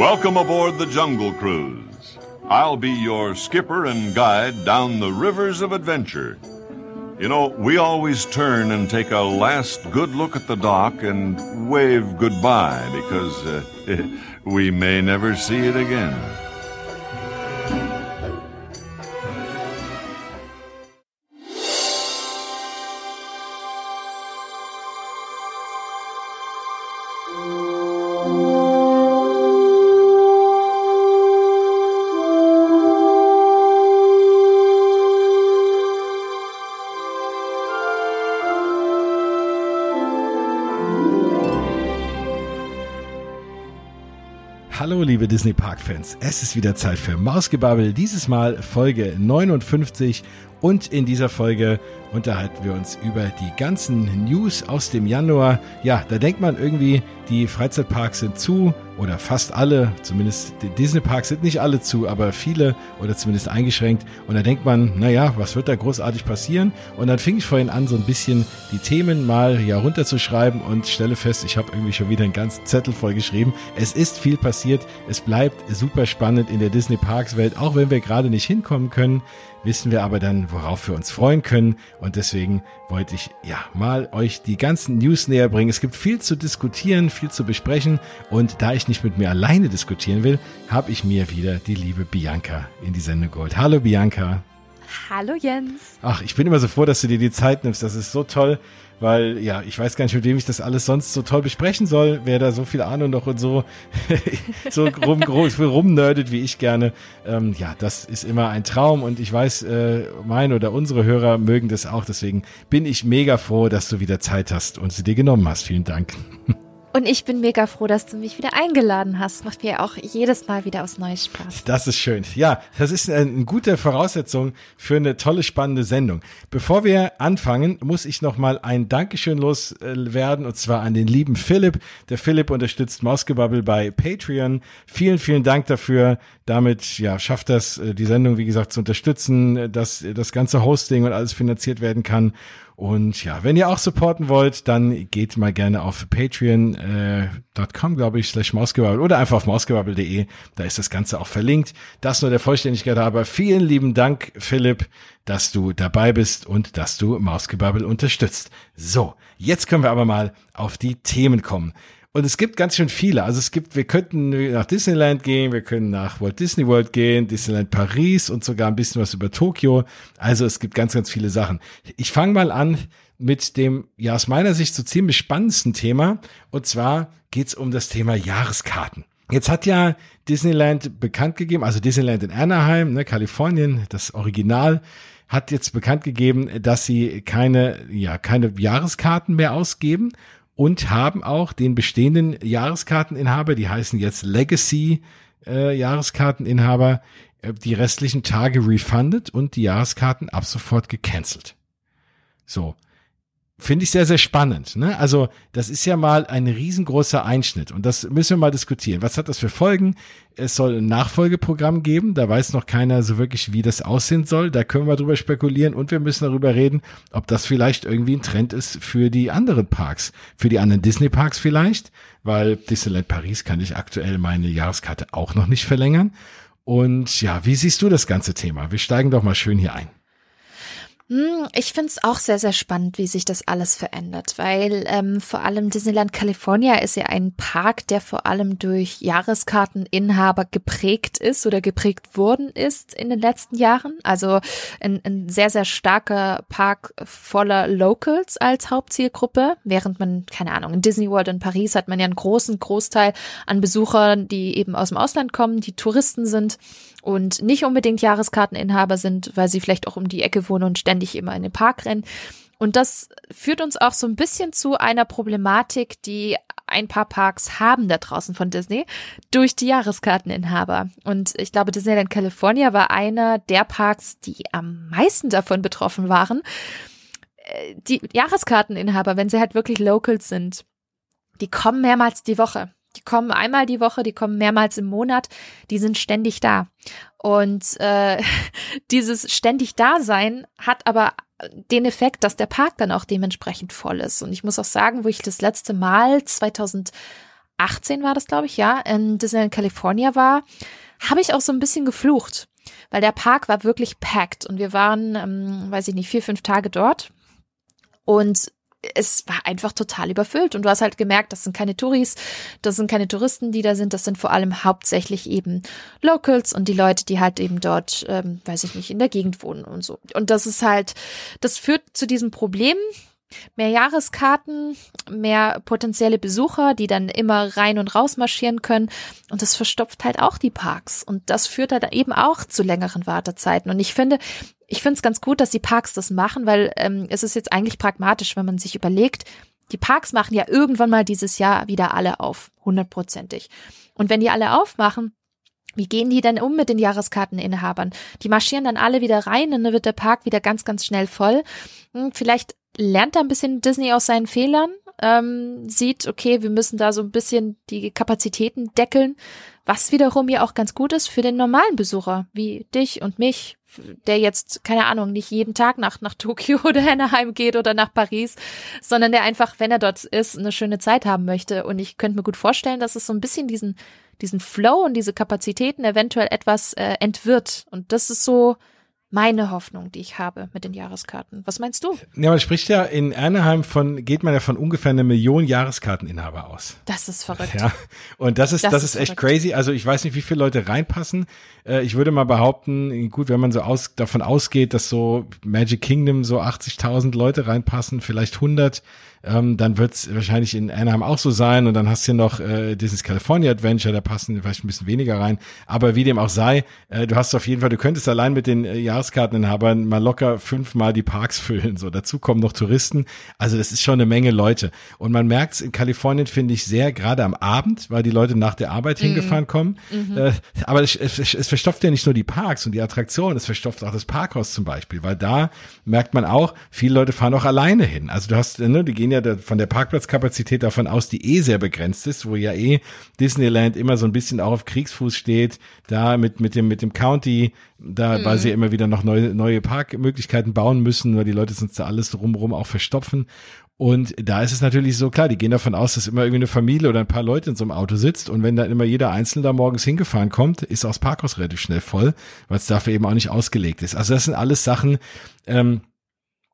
Welcome aboard the Jungle Cruise. I'll be your skipper and guide down the rivers of adventure. You know, we always turn and take a last good look at the dock and wave goodbye because uh, we may never see it again. Disney Park Fans, es ist wieder Zeit für Mausgebabbel, dieses Mal Folge 59 und in dieser Folge unterhalten wir uns über die ganzen News aus dem Januar. Ja, da denkt man irgendwie, die Freizeitparks sind zu oder fast alle, zumindest Disney-Parks sind nicht alle zu, aber viele oder zumindest eingeschränkt. Und da denkt man, naja, was wird da großartig passieren? Und dann fing ich vorhin an, so ein bisschen die Themen mal ja runterzuschreiben und stelle fest, ich habe irgendwie schon wieder einen ganzen Zettel voll geschrieben. Es ist viel passiert, es bleibt super spannend in der Disney-Parks-Welt, auch wenn wir gerade nicht hinkommen können wissen wir aber dann, worauf wir uns freuen können. Und deswegen wollte ich ja mal euch die ganzen News näher bringen. Es gibt viel zu diskutieren, viel zu besprechen. Und da ich nicht mit mir alleine diskutieren will, habe ich mir wieder die liebe Bianca in die Sendung geholt. Hallo Bianca. Hallo Jens. Ach, ich bin immer so froh, dass du dir die Zeit nimmst. Das ist so toll weil ja, ich weiß gar nicht, mit wem ich das alles sonst so toll besprechen soll, wer da so viel Ahnung noch und so, so rum, rumnerdet wie ich gerne. Ähm, ja, das ist immer ein Traum und ich weiß, äh, mein oder unsere Hörer mögen das auch. Deswegen bin ich mega froh, dass du wieder Zeit hast und sie dir genommen hast. Vielen Dank. Und ich bin mega froh, dass du mich wieder eingeladen hast. Macht mir auch jedes Mal wieder aufs Neue Spaß. Das ist schön. Ja, das ist eine gute Voraussetzung für eine tolle, spannende Sendung. Bevor wir anfangen, muss ich nochmal ein Dankeschön loswerden und zwar an den lieben Philipp. Der Philipp unterstützt Mausgebabbel bei Patreon. Vielen, vielen Dank dafür. Damit ja, schafft das, äh, die Sendung, wie gesagt, zu unterstützen, dass das ganze Hosting und alles finanziert werden kann. Und ja, wenn ihr auch supporten wollt, dann geht mal gerne auf patreon.com, äh, glaube ich, slash mausgebabbel oder einfach auf mausgebabbel.de. Da ist das Ganze auch verlinkt. Das nur der Vollständigkeit aber. Vielen lieben Dank, Philipp, dass du dabei bist und dass du Mausgebabbel unterstützt. So, jetzt können wir aber mal auf die Themen kommen. Und es gibt ganz schön viele. Also es gibt, wir könnten nach Disneyland gehen, wir können nach Walt Disney World gehen, Disneyland Paris und sogar ein bisschen was über Tokio. Also es gibt ganz, ganz viele Sachen. Ich fange mal an mit dem, ja, aus meiner Sicht so ziemlich spannendsten Thema. Und zwar geht's um das Thema Jahreskarten. Jetzt hat ja Disneyland bekannt gegeben, also Disneyland in Anaheim, ne, Kalifornien, das Original, hat jetzt bekannt gegeben, dass sie keine, ja, keine Jahreskarten mehr ausgeben und haben auch den bestehenden Jahreskarteninhaber, die heißen jetzt Legacy äh, Jahreskarteninhaber, äh, die restlichen Tage refunded und die Jahreskarten ab sofort gecancelt. So. Finde ich sehr, sehr spannend. Ne? Also das ist ja mal ein riesengroßer Einschnitt und das müssen wir mal diskutieren. Was hat das für Folgen? Es soll ein Nachfolgeprogramm geben, da weiß noch keiner so wirklich, wie das aussehen soll. Da können wir drüber spekulieren und wir müssen darüber reden, ob das vielleicht irgendwie ein Trend ist für die anderen Parks, für die anderen Disney-Parks vielleicht, weil Disneyland Paris kann ich aktuell meine Jahreskarte auch noch nicht verlängern. Und ja, wie siehst du das ganze Thema? Wir steigen doch mal schön hier ein. Hm, ich finde es auch sehr, sehr spannend, wie sich das alles verändert, weil ähm, vor allem Disneyland California ist ja ein Park, der vor allem durch Jahreskarteninhaber geprägt ist oder geprägt worden ist in den letzten Jahren. Also ein, ein sehr, sehr starker Park voller Locals als Hauptzielgruppe, während man, keine Ahnung, in Disney World in Paris hat man ja einen großen Großteil an Besuchern, die eben aus dem Ausland kommen, die Touristen sind und nicht unbedingt Jahreskarteninhaber sind, weil sie vielleicht auch um die Ecke wohnen und ständig immer in den Park rennen. Und das führt uns auch so ein bisschen zu einer Problematik, die ein paar Parks haben da draußen von Disney durch die Jahreskarteninhaber. Und ich glaube, Disneyland California war einer der Parks, die am meisten davon betroffen waren. Äh, die Jahreskarteninhaber, wenn sie halt wirklich Locals sind, die kommen mehrmals die Woche. Die kommen einmal die Woche, die kommen mehrmals im Monat, die sind ständig da. Und äh, dieses ständig Dasein hat aber den Effekt, dass der Park dann auch dementsprechend voll ist. Und ich muss auch sagen, wo ich das letzte Mal 2000 2018 war das, glaube ich, ja, in Disneyland California war, habe ich auch so ein bisschen geflucht, weil der Park war wirklich packed und wir waren, ähm, weiß ich nicht, vier, fünf Tage dort und es war einfach total überfüllt und du hast halt gemerkt, das sind keine Touris, das sind keine Touristen, die da sind, das sind vor allem hauptsächlich eben Locals und die Leute, die halt eben dort, ähm, weiß ich nicht, in der Gegend wohnen und so. Und das ist halt, das führt zu diesem Problem, mehr Jahreskarten, mehr potenzielle Besucher, die dann immer rein und raus marschieren können. Und das verstopft halt auch die Parks. Und das führt halt eben auch zu längeren Wartezeiten. Und ich finde, ich finde es ganz gut, dass die Parks das machen, weil ähm, es ist jetzt eigentlich pragmatisch, wenn man sich überlegt, die Parks machen ja irgendwann mal dieses Jahr wieder alle auf, hundertprozentig. Und wenn die alle aufmachen, wie gehen die denn um mit den Jahreskarteninhabern? Die marschieren dann alle wieder rein und dann wird der Park wieder ganz, ganz schnell voll. Hm, vielleicht lernt da ein bisschen Disney aus seinen Fehlern, ähm, sieht, okay, wir müssen da so ein bisschen die Kapazitäten deckeln, was wiederum ja auch ganz gut ist für den normalen Besucher, wie dich und mich, der jetzt, keine Ahnung, nicht jeden Tag nach, nach Tokio oder Anaheim geht oder nach Paris, sondern der einfach, wenn er dort ist, eine schöne Zeit haben möchte. Und ich könnte mir gut vorstellen, dass es so ein bisschen diesen, diesen Flow und diese Kapazitäten eventuell etwas äh, entwirrt. Und das ist so, meine Hoffnung, die ich habe mit den Jahreskarten. Was meinst du? Ja, man spricht ja in Anaheim von, geht man ja von ungefähr eine Million Jahreskarteninhaber aus. Das ist verrückt. Ja, und das ist, das, das ist, ist echt crazy. Also ich weiß nicht, wie viele Leute reinpassen. Äh, Ich würde mal behaupten, gut, wenn man so aus, davon ausgeht, dass so Magic Kingdom so 80.000 Leute reinpassen, vielleicht 100, ähm, dann wird es wahrscheinlich in Anaheim auch so sein. Und dann hast du noch äh, Disney's California Adventure, da passen vielleicht ein bisschen weniger rein. Aber wie dem auch sei, äh, du hast auf jeden Fall, du könntest allein mit den äh, Jahreskarteninhabern mal locker fünfmal die Parks füllen. So, dazu kommen noch Touristen. Also das ist schon eine Menge Leute. Und man merkt es in Kalifornien, finde ich, sehr, gerade am Abend, weil die Leute nach der Arbeit hingefahren kommen. Äh, aber es, es, es verstopft ja nicht nur die Parks und die Attraktionen, es verstopft auch das Parkhaus zum Beispiel, weil da merkt man auch, viele Leute fahren auch alleine hin. Also du hast, ne, die gehen ja da von der Parkplatzkapazität davon aus, die eh sehr begrenzt ist, wo ja eh Disneyland immer so ein bisschen auch auf Kriegsfuß steht, da mit, mit dem, mit dem County, da, weil sie ja immer wieder noch neue, neue Parkmöglichkeiten bauen müssen, weil die Leute sonst da alles drumherum auch verstopfen. Und da ist es natürlich so klar, die gehen davon aus, dass immer irgendwie eine Familie oder ein paar Leute in so einem Auto sitzt und wenn dann immer jeder Einzelne da morgens hingefahren kommt, ist auch das Parkhaus relativ schnell voll, weil es dafür eben auch nicht ausgelegt ist. Also das sind alles Sachen, ähm,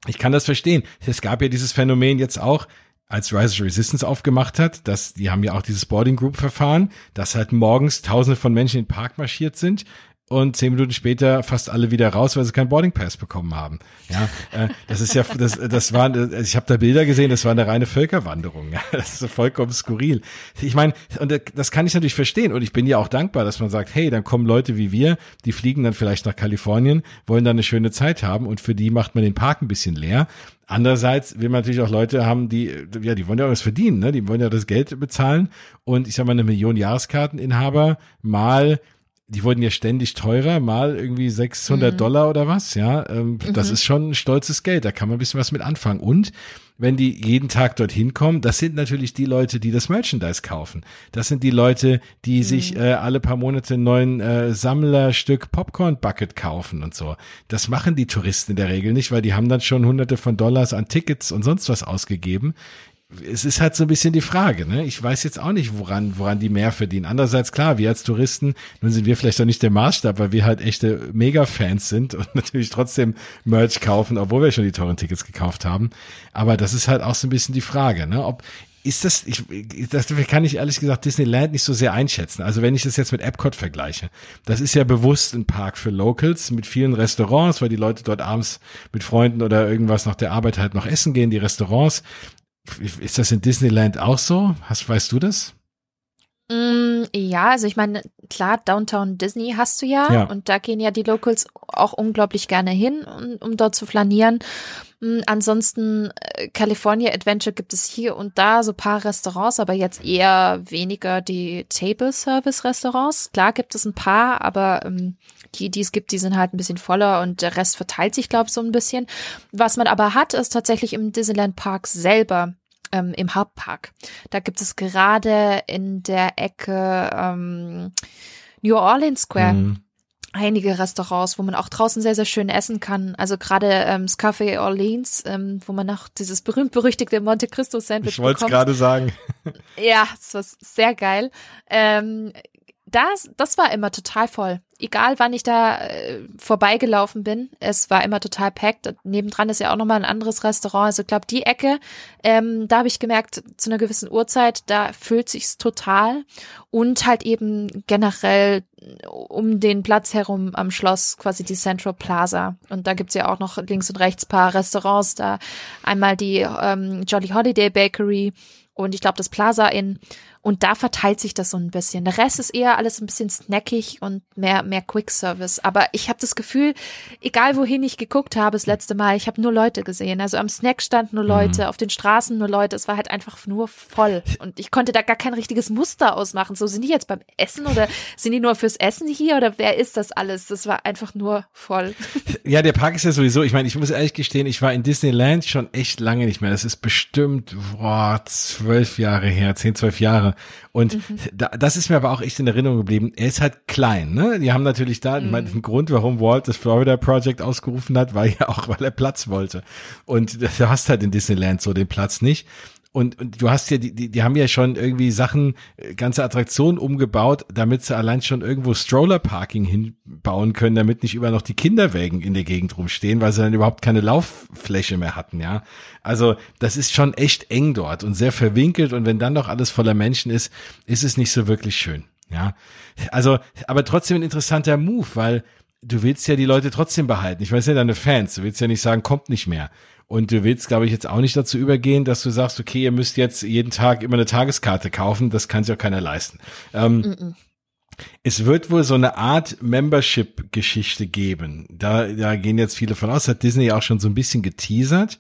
ich kann das verstehen. Es gab ja dieses Phänomen jetzt auch, als Rise of Resistance aufgemacht hat, dass die haben ja auch dieses Boarding Group Verfahren, dass halt morgens Tausende von Menschen in den Park marschiert sind und zehn Minuten später fast alle wieder raus, weil sie keinen Boarding Pass bekommen haben. Ja, äh, das ist ja, das, das war, ich habe da Bilder gesehen, das war eine reine Völkerwanderung. Ja, das ist vollkommen skurril. Ich meine, und das kann ich natürlich verstehen und ich bin ja auch dankbar, dass man sagt, hey, dann kommen Leute wie wir, die fliegen dann vielleicht nach Kalifornien, wollen dann eine schöne Zeit haben und für die macht man den Park ein bisschen leer. Andererseits will man natürlich auch Leute haben, die, ja, die wollen ja auch was verdienen, ne? Die wollen ja das Geld bezahlen. Und ich sag mal, eine Million Jahreskarteninhaber mal die wurden ja ständig teurer, mal irgendwie 600 Mhm. Dollar oder was, ja. Ähm, Das ist schon ein stolzes Geld, da kann man ein bisschen was mit anfangen. Und wenn die jeden Tag dorthin kommen, das sind natürlich die Leute, die das Merchandise kaufen. Das sind die Leute, die sich äh, alle paar Monate einen neuen äh, Sammlerstück Popcorn Bucket kaufen und so. Das machen die Touristen in der Regel nicht, weil die haben dann schon hunderte von Dollars an Tickets und sonst was ausgegeben es ist halt so ein bisschen die Frage, ne? Ich weiß jetzt auch nicht, woran, woran die mehr verdienen. Andererseits, klar, wir als Touristen, nun sind wir vielleicht auch nicht der Maßstab, weil wir halt echte Mega-Fans sind und natürlich trotzdem Merch kaufen, obwohl wir schon die teuren Tickets gekauft haben. Aber das ist halt auch so ein bisschen die Frage, ne? Ob, ist das, ich, das kann ich ehrlich gesagt Disneyland nicht so sehr einschätzen. Also wenn ich das jetzt mit Epcot vergleiche, das ist ja bewusst ein Park für Locals mit vielen Restaurants, weil die Leute dort abends mit Freunden oder irgendwas nach der Arbeit halt noch essen gehen, die Restaurants. Ist das in Disneyland auch so? Hast, weißt du das? Mm, ja, also ich meine, klar, Downtown Disney hast du ja, Ja. und da gehen ja die Locals auch unglaublich gerne hin, um, um dort zu flanieren. Mm, Ansonsten äh, California Adventure gibt es hier und da so paar Restaurants, aber jetzt eher weniger die Table Service Restaurants. Klar gibt es ein paar, aber ähm, die, die es gibt, die sind halt ein bisschen voller und der Rest verteilt sich, glaube ich, so ein bisschen. Was man aber hat, ist tatsächlich im Disneyland Park selber ähm, im Hauptpark. Da gibt es gerade in der Ecke ähm, New Orleans Square Mhm. einige Restaurants, wo man auch draußen sehr, sehr schön essen kann. Also gerade ähm, das Café Orleans, ähm, wo man noch dieses berühmt-berüchtigte Monte Cristo Sandwich Ich wollte es gerade sagen. Ja, das war sehr geil. Ähm, das, das war immer total voll. Egal, wann ich da äh, vorbeigelaufen bin, es war immer total packed. Nebendran ist ja auch nochmal ein anderes Restaurant. Also ich glaube, die Ecke, ähm, da habe ich gemerkt, zu einer gewissen Uhrzeit, da füllt sich's total. Und halt eben generell um den Platz herum am Schloss, quasi die Central Plaza. Und da gibt's ja auch noch links und rechts paar Restaurants. Da einmal die ähm, Jolly Holiday Bakery und ich glaube das Plaza Inn. Und da verteilt sich das so ein bisschen. Der Rest ist eher alles ein bisschen snackig und mehr, mehr Quick Service. Aber ich habe das Gefühl, egal wohin ich geguckt habe das letzte Mal, ich habe nur Leute gesehen. Also am Snackstand nur Leute, mhm. auf den Straßen nur Leute. Es war halt einfach nur voll. Und ich konnte da gar kein richtiges Muster ausmachen. So sind die jetzt beim Essen oder sind die nur fürs Essen hier oder wer ist das alles? Das war einfach nur voll. Ja, der Park ist ja sowieso, ich meine, ich muss ehrlich gestehen, ich war in Disneyland schon echt lange nicht mehr. Das ist bestimmt, boah, zwölf Jahre her, zehn, zwölf Jahre. Und mhm. da, das ist mir aber auch echt in Erinnerung geblieben. Er ist halt klein, ne? Die haben natürlich da, mhm. den Grund, warum Walt das Florida Project ausgerufen hat, war ja auch, weil er Platz wollte. Und du hast halt in Disneyland so den Platz nicht und, und du hast ja, die, die, die haben ja schon irgendwie Sachen, äh, ganze Attraktionen umgebaut, damit sie allein schon irgendwo Stroller-Parking hinbauen können, damit nicht überall noch die Kinderwägen in der Gegend rumstehen, weil sie dann überhaupt keine Lauffläche mehr hatten, ja. Also das ist schon echt eng dort und sehr verwinkelt und wenn dann noch alles voller Menschen ist, ist es nicht so wirklich schön, ja. Also, aber trotzdem ein interessanter Move, weil du willst ja die Leute trotzdem behalten. Ich weiß ja deine Fans, du willst ja nicht sagen, kommt nicht mehr. Und du willst, glaube ich, jetzt auch nicht dazu übergehen, dass du sagst, okay, ihr müsst jetzt jeden Tag immer eine Tageskarte kaufen. Das kann sich auch keiner leisten. Ähm, mm -mm. Es wird wohl so eine Art Membership-Geschichte geben. Da, da gehen jetzt viele von aus, hat Disney auch schon so ein bisschen geteasert.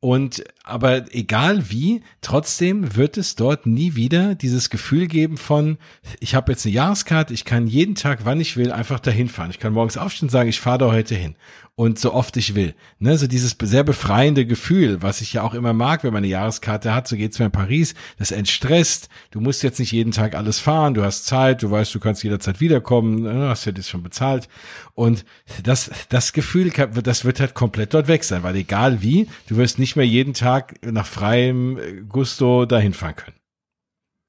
Und aber egal wie, trotzdem wird es dort nie wieder dieses Gefühl geben von, ich habe jetzt eine Jahreskarte, ich kann jeden Tag, wann ich will, einfach dahin fahren. Ich kann morgens aufstehen und sagen, ich fahre da heute hin und so oft ich will. Ne, so dieses sehr befreiende Gefühl, was ich ja auch immer mag, wenn man eine Jahreskarte hat, so geht's mir in Paris, das entstresst. Du musst jetzt nicht jeden Tag alles fahren, du hast Zeit, du weißt, du kannst jederzeit wiederkommen, ne, hast ja das schon bezahlt. Und das, das Gefühl, das wird halt komplett dort weg sein, weil egal wie, du wirst nicht mehr jeden Tag nach freiem Gusto dahin fahren können.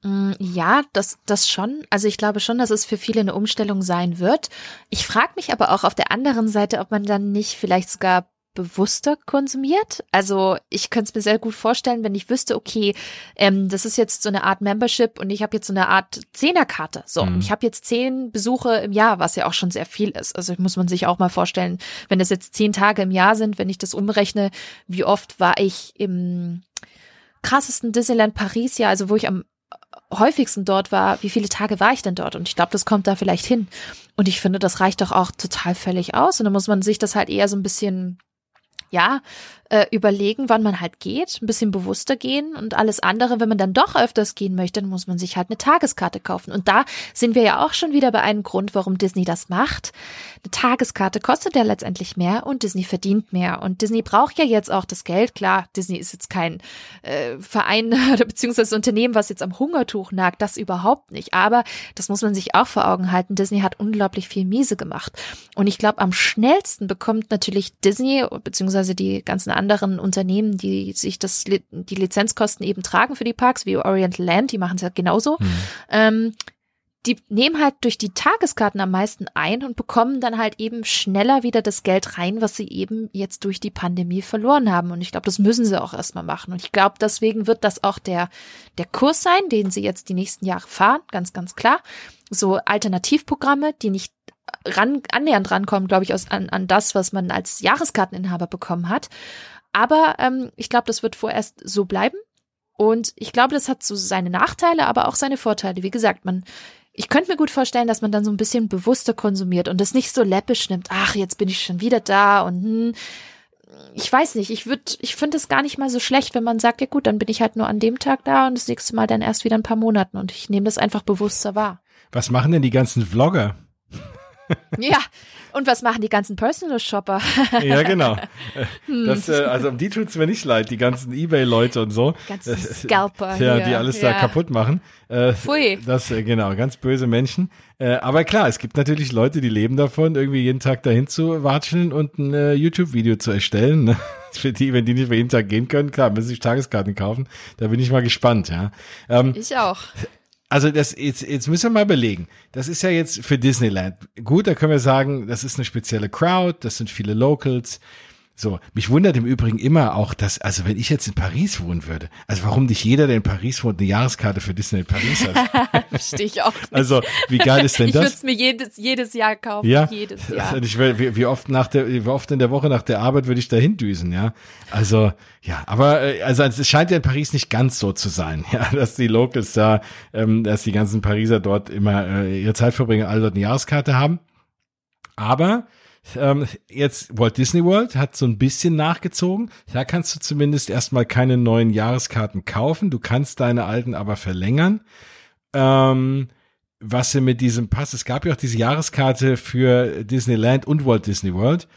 Mm, ja, das, das schon. Also ich glaube schon, dass es für viele eine Umstellung sein wird. Ich frage mich aber auch auf der anderen Seite, ob man dann nicht vielleicht sogar bewusster konsumiert. Also ich könnte es mir sehr gut vorstellen, wenn ich wüsste, okay, ähm, das ist jetzt so eine Art Membership und ich habe jetzt so eine Art Zehnerkarte. So, mhm. und ich habe jetzt zehn Besuche im Jahr, was ja auch schon sehr viel ist. Also muss man sich auch mal vorstellen, wenn das jetzt zehn Tage im Jahr sind, wenn ich das umrechne, wie oft war ich im krassesten Disneyland Paris, ja, also wo ich am häufigsten dort war, wie viele Tage war ich denn dort? Und ich glaube, das kommt da vielleicht hin. Und ich finde, das reicht doch auch total völlig aus. Und dann muss man sich das halt eher so ein bisschen, ja, äh, überlegen, wann man halt geht, ein bisschen bewusster gehen und alles andere, wenn man dann doch öfters gehen möchte, dann muss man sich halt eine Tageskarte kaufen. Und da sind wir ja auch schon wieder bei einem Grund, warum Disney das macht. Eine Tageskarte kostet ja letztendlich mehr und Disney verdient mehr. Und Disney braucht ja jetzt auch das Geld. Klar, Disney ist jetzt kein äh, Verein oder beziehungsweise Unternehmen, was jetzt am Hungertuch nagt, das überhaupt nicht. Aber das muss man sich auch vor Augen halten. Disney hat unglaublich viel Miese gemacht. Und ich glaube, am schnellsten bekommt natürlich Disney beziehungsweise die ganzen anderen Unternehmen, die sich das, die Lizenzkosten eben tragen für die Parks, wie Oriental Land, die machen es ja genauso. Mhm. Ähm, die nehmen halt durch die Tageskarten am meisten ein und bekommen dann halt eben schneller wieder das Geld rein, was sie eben jetzt durch die Pandemie verloren haben. Und ich glaube, das müssen sie auch erstmal machen. Und ich glaube, deswegen wird das auch der, der Kurs sein, den sie jetzt die nächsten Jahre fahren, ganz, ganz klar. So Alternativprogramme, die nicht ran, annähernd rankommen, glaube ich, aus, an, an das, was man als Jahreskarteninhaber bekommen hat. Aber ähm, ich glaube, das wird vorerst so bleiben. Und ich glaube, das hat so seine Nachteile, aber auch seine Vorteile. Wie gesagt, man, ich könnte mir gut vorstellen, dass man dann so ein bisschen bewusster konsumiert und das nicht so läppisch nimmt. Ach, jetzt bin ich schon wieder da und hm, ich weiß nicht, ich würde, ich finde es gar nicht mal so schlecht, wenn man sagt, ja gut, dann bin ich halt nur an dem Tag da und das nächste Mal dann erst wieder ein paar Monaten und ich nehme das einfach bewusster wahr. Was machen denn die ganzen Vlogger? Ja, und was machen die ganzen Personal Shopper? ja, genau. Das, äh, also um die tut's mir nicht leid, die ganzen Ebay-Leute und so. Ganzen Scalper. Ja, hier. die alles ja. da kaputt machen. Äh, Pfui. Das, äh, genau, ganz böse Menschen. Äh, aber klar, es gibt natürlich Leute, die leben davon, irgendwie jeden Tag dahin zu watscheln und ein äh, YouTube-Video zu erstellen. Ne? Für die, wenn die nicht mehr jeden Tag gehen können, klar, müssen sich Tageskarten kaufen. Da bin ich mal gespannt, ja. Ähm, Ich auch. Also das jetzt, jetzt müssen wir mal belegen. Das ist ja jetzt für Disneyland. Gut, da können wir sagen, das ist eine spezielle Crowd, das sind viele Locals. So, mich wundert im Übrigen immer auch, dass, also wenn ich jetzt in Paris wohnen würde, also warum nicht jeder, der in Paris wohnt, eine Jahreskarte für Disney Paris hat? Verstehe ich auch nicht. Also, wie geil ist denn ich würde das? es mir jedes, jedes Jahr kaufen. Ja, Jedes Jahr. Und ich wie, wie oft nach der, wie oft in der Woche nach der Arbeit würde ich da hindüsen, ja. Also, ja, aber äh, also es scheint ja in Paris nicht ganz so zu sein, ja, dass die Locals da, ähm, dass die ganzen Pariser dort immer äh, ihre Zeit verbringen, alle dort eine Jahreskarte haben. Aber ähm, jetzt Walt Disney World hat so ein bisschen nachgezogen. Da kannst du zumindest erstmal keine neuen Jahreskarten kaufen. Du kannst deine alten aber verlängern. Ähm, was sie mit diesem Pass, es gab ja auch diese Jahreskarte für Disneyland und Walt Disney World.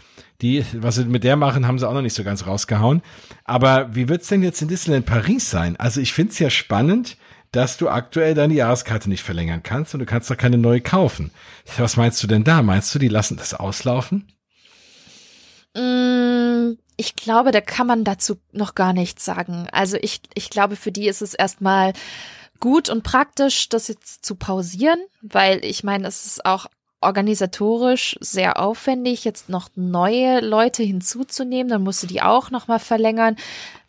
Die, was sie mit der machen, haben sie auch noch nicht so ganz rausgehauen. Aber wie wird's denn jetzt in Disneyland Paris sein? Also ich find's ja spannend, dass du aktuell deine Jahreskarte nicht verlängern kannst und du kannst doch keine neue kaufen. Was meinst du denn da? Meinst du, die lassen das auslaufen? Mm, Ich glaube, da kann man dazu noch gar nichts sagen. Also ich, ich glaube, für die ist es erstmal gut und praktisch, das jetzt zu pausieren, weil ich meine, es ist auch organisatorisch sehr aufwendig, jetzt noch neue Leute hinzuzunehmen, dann musst du die auch nochmal verlängern.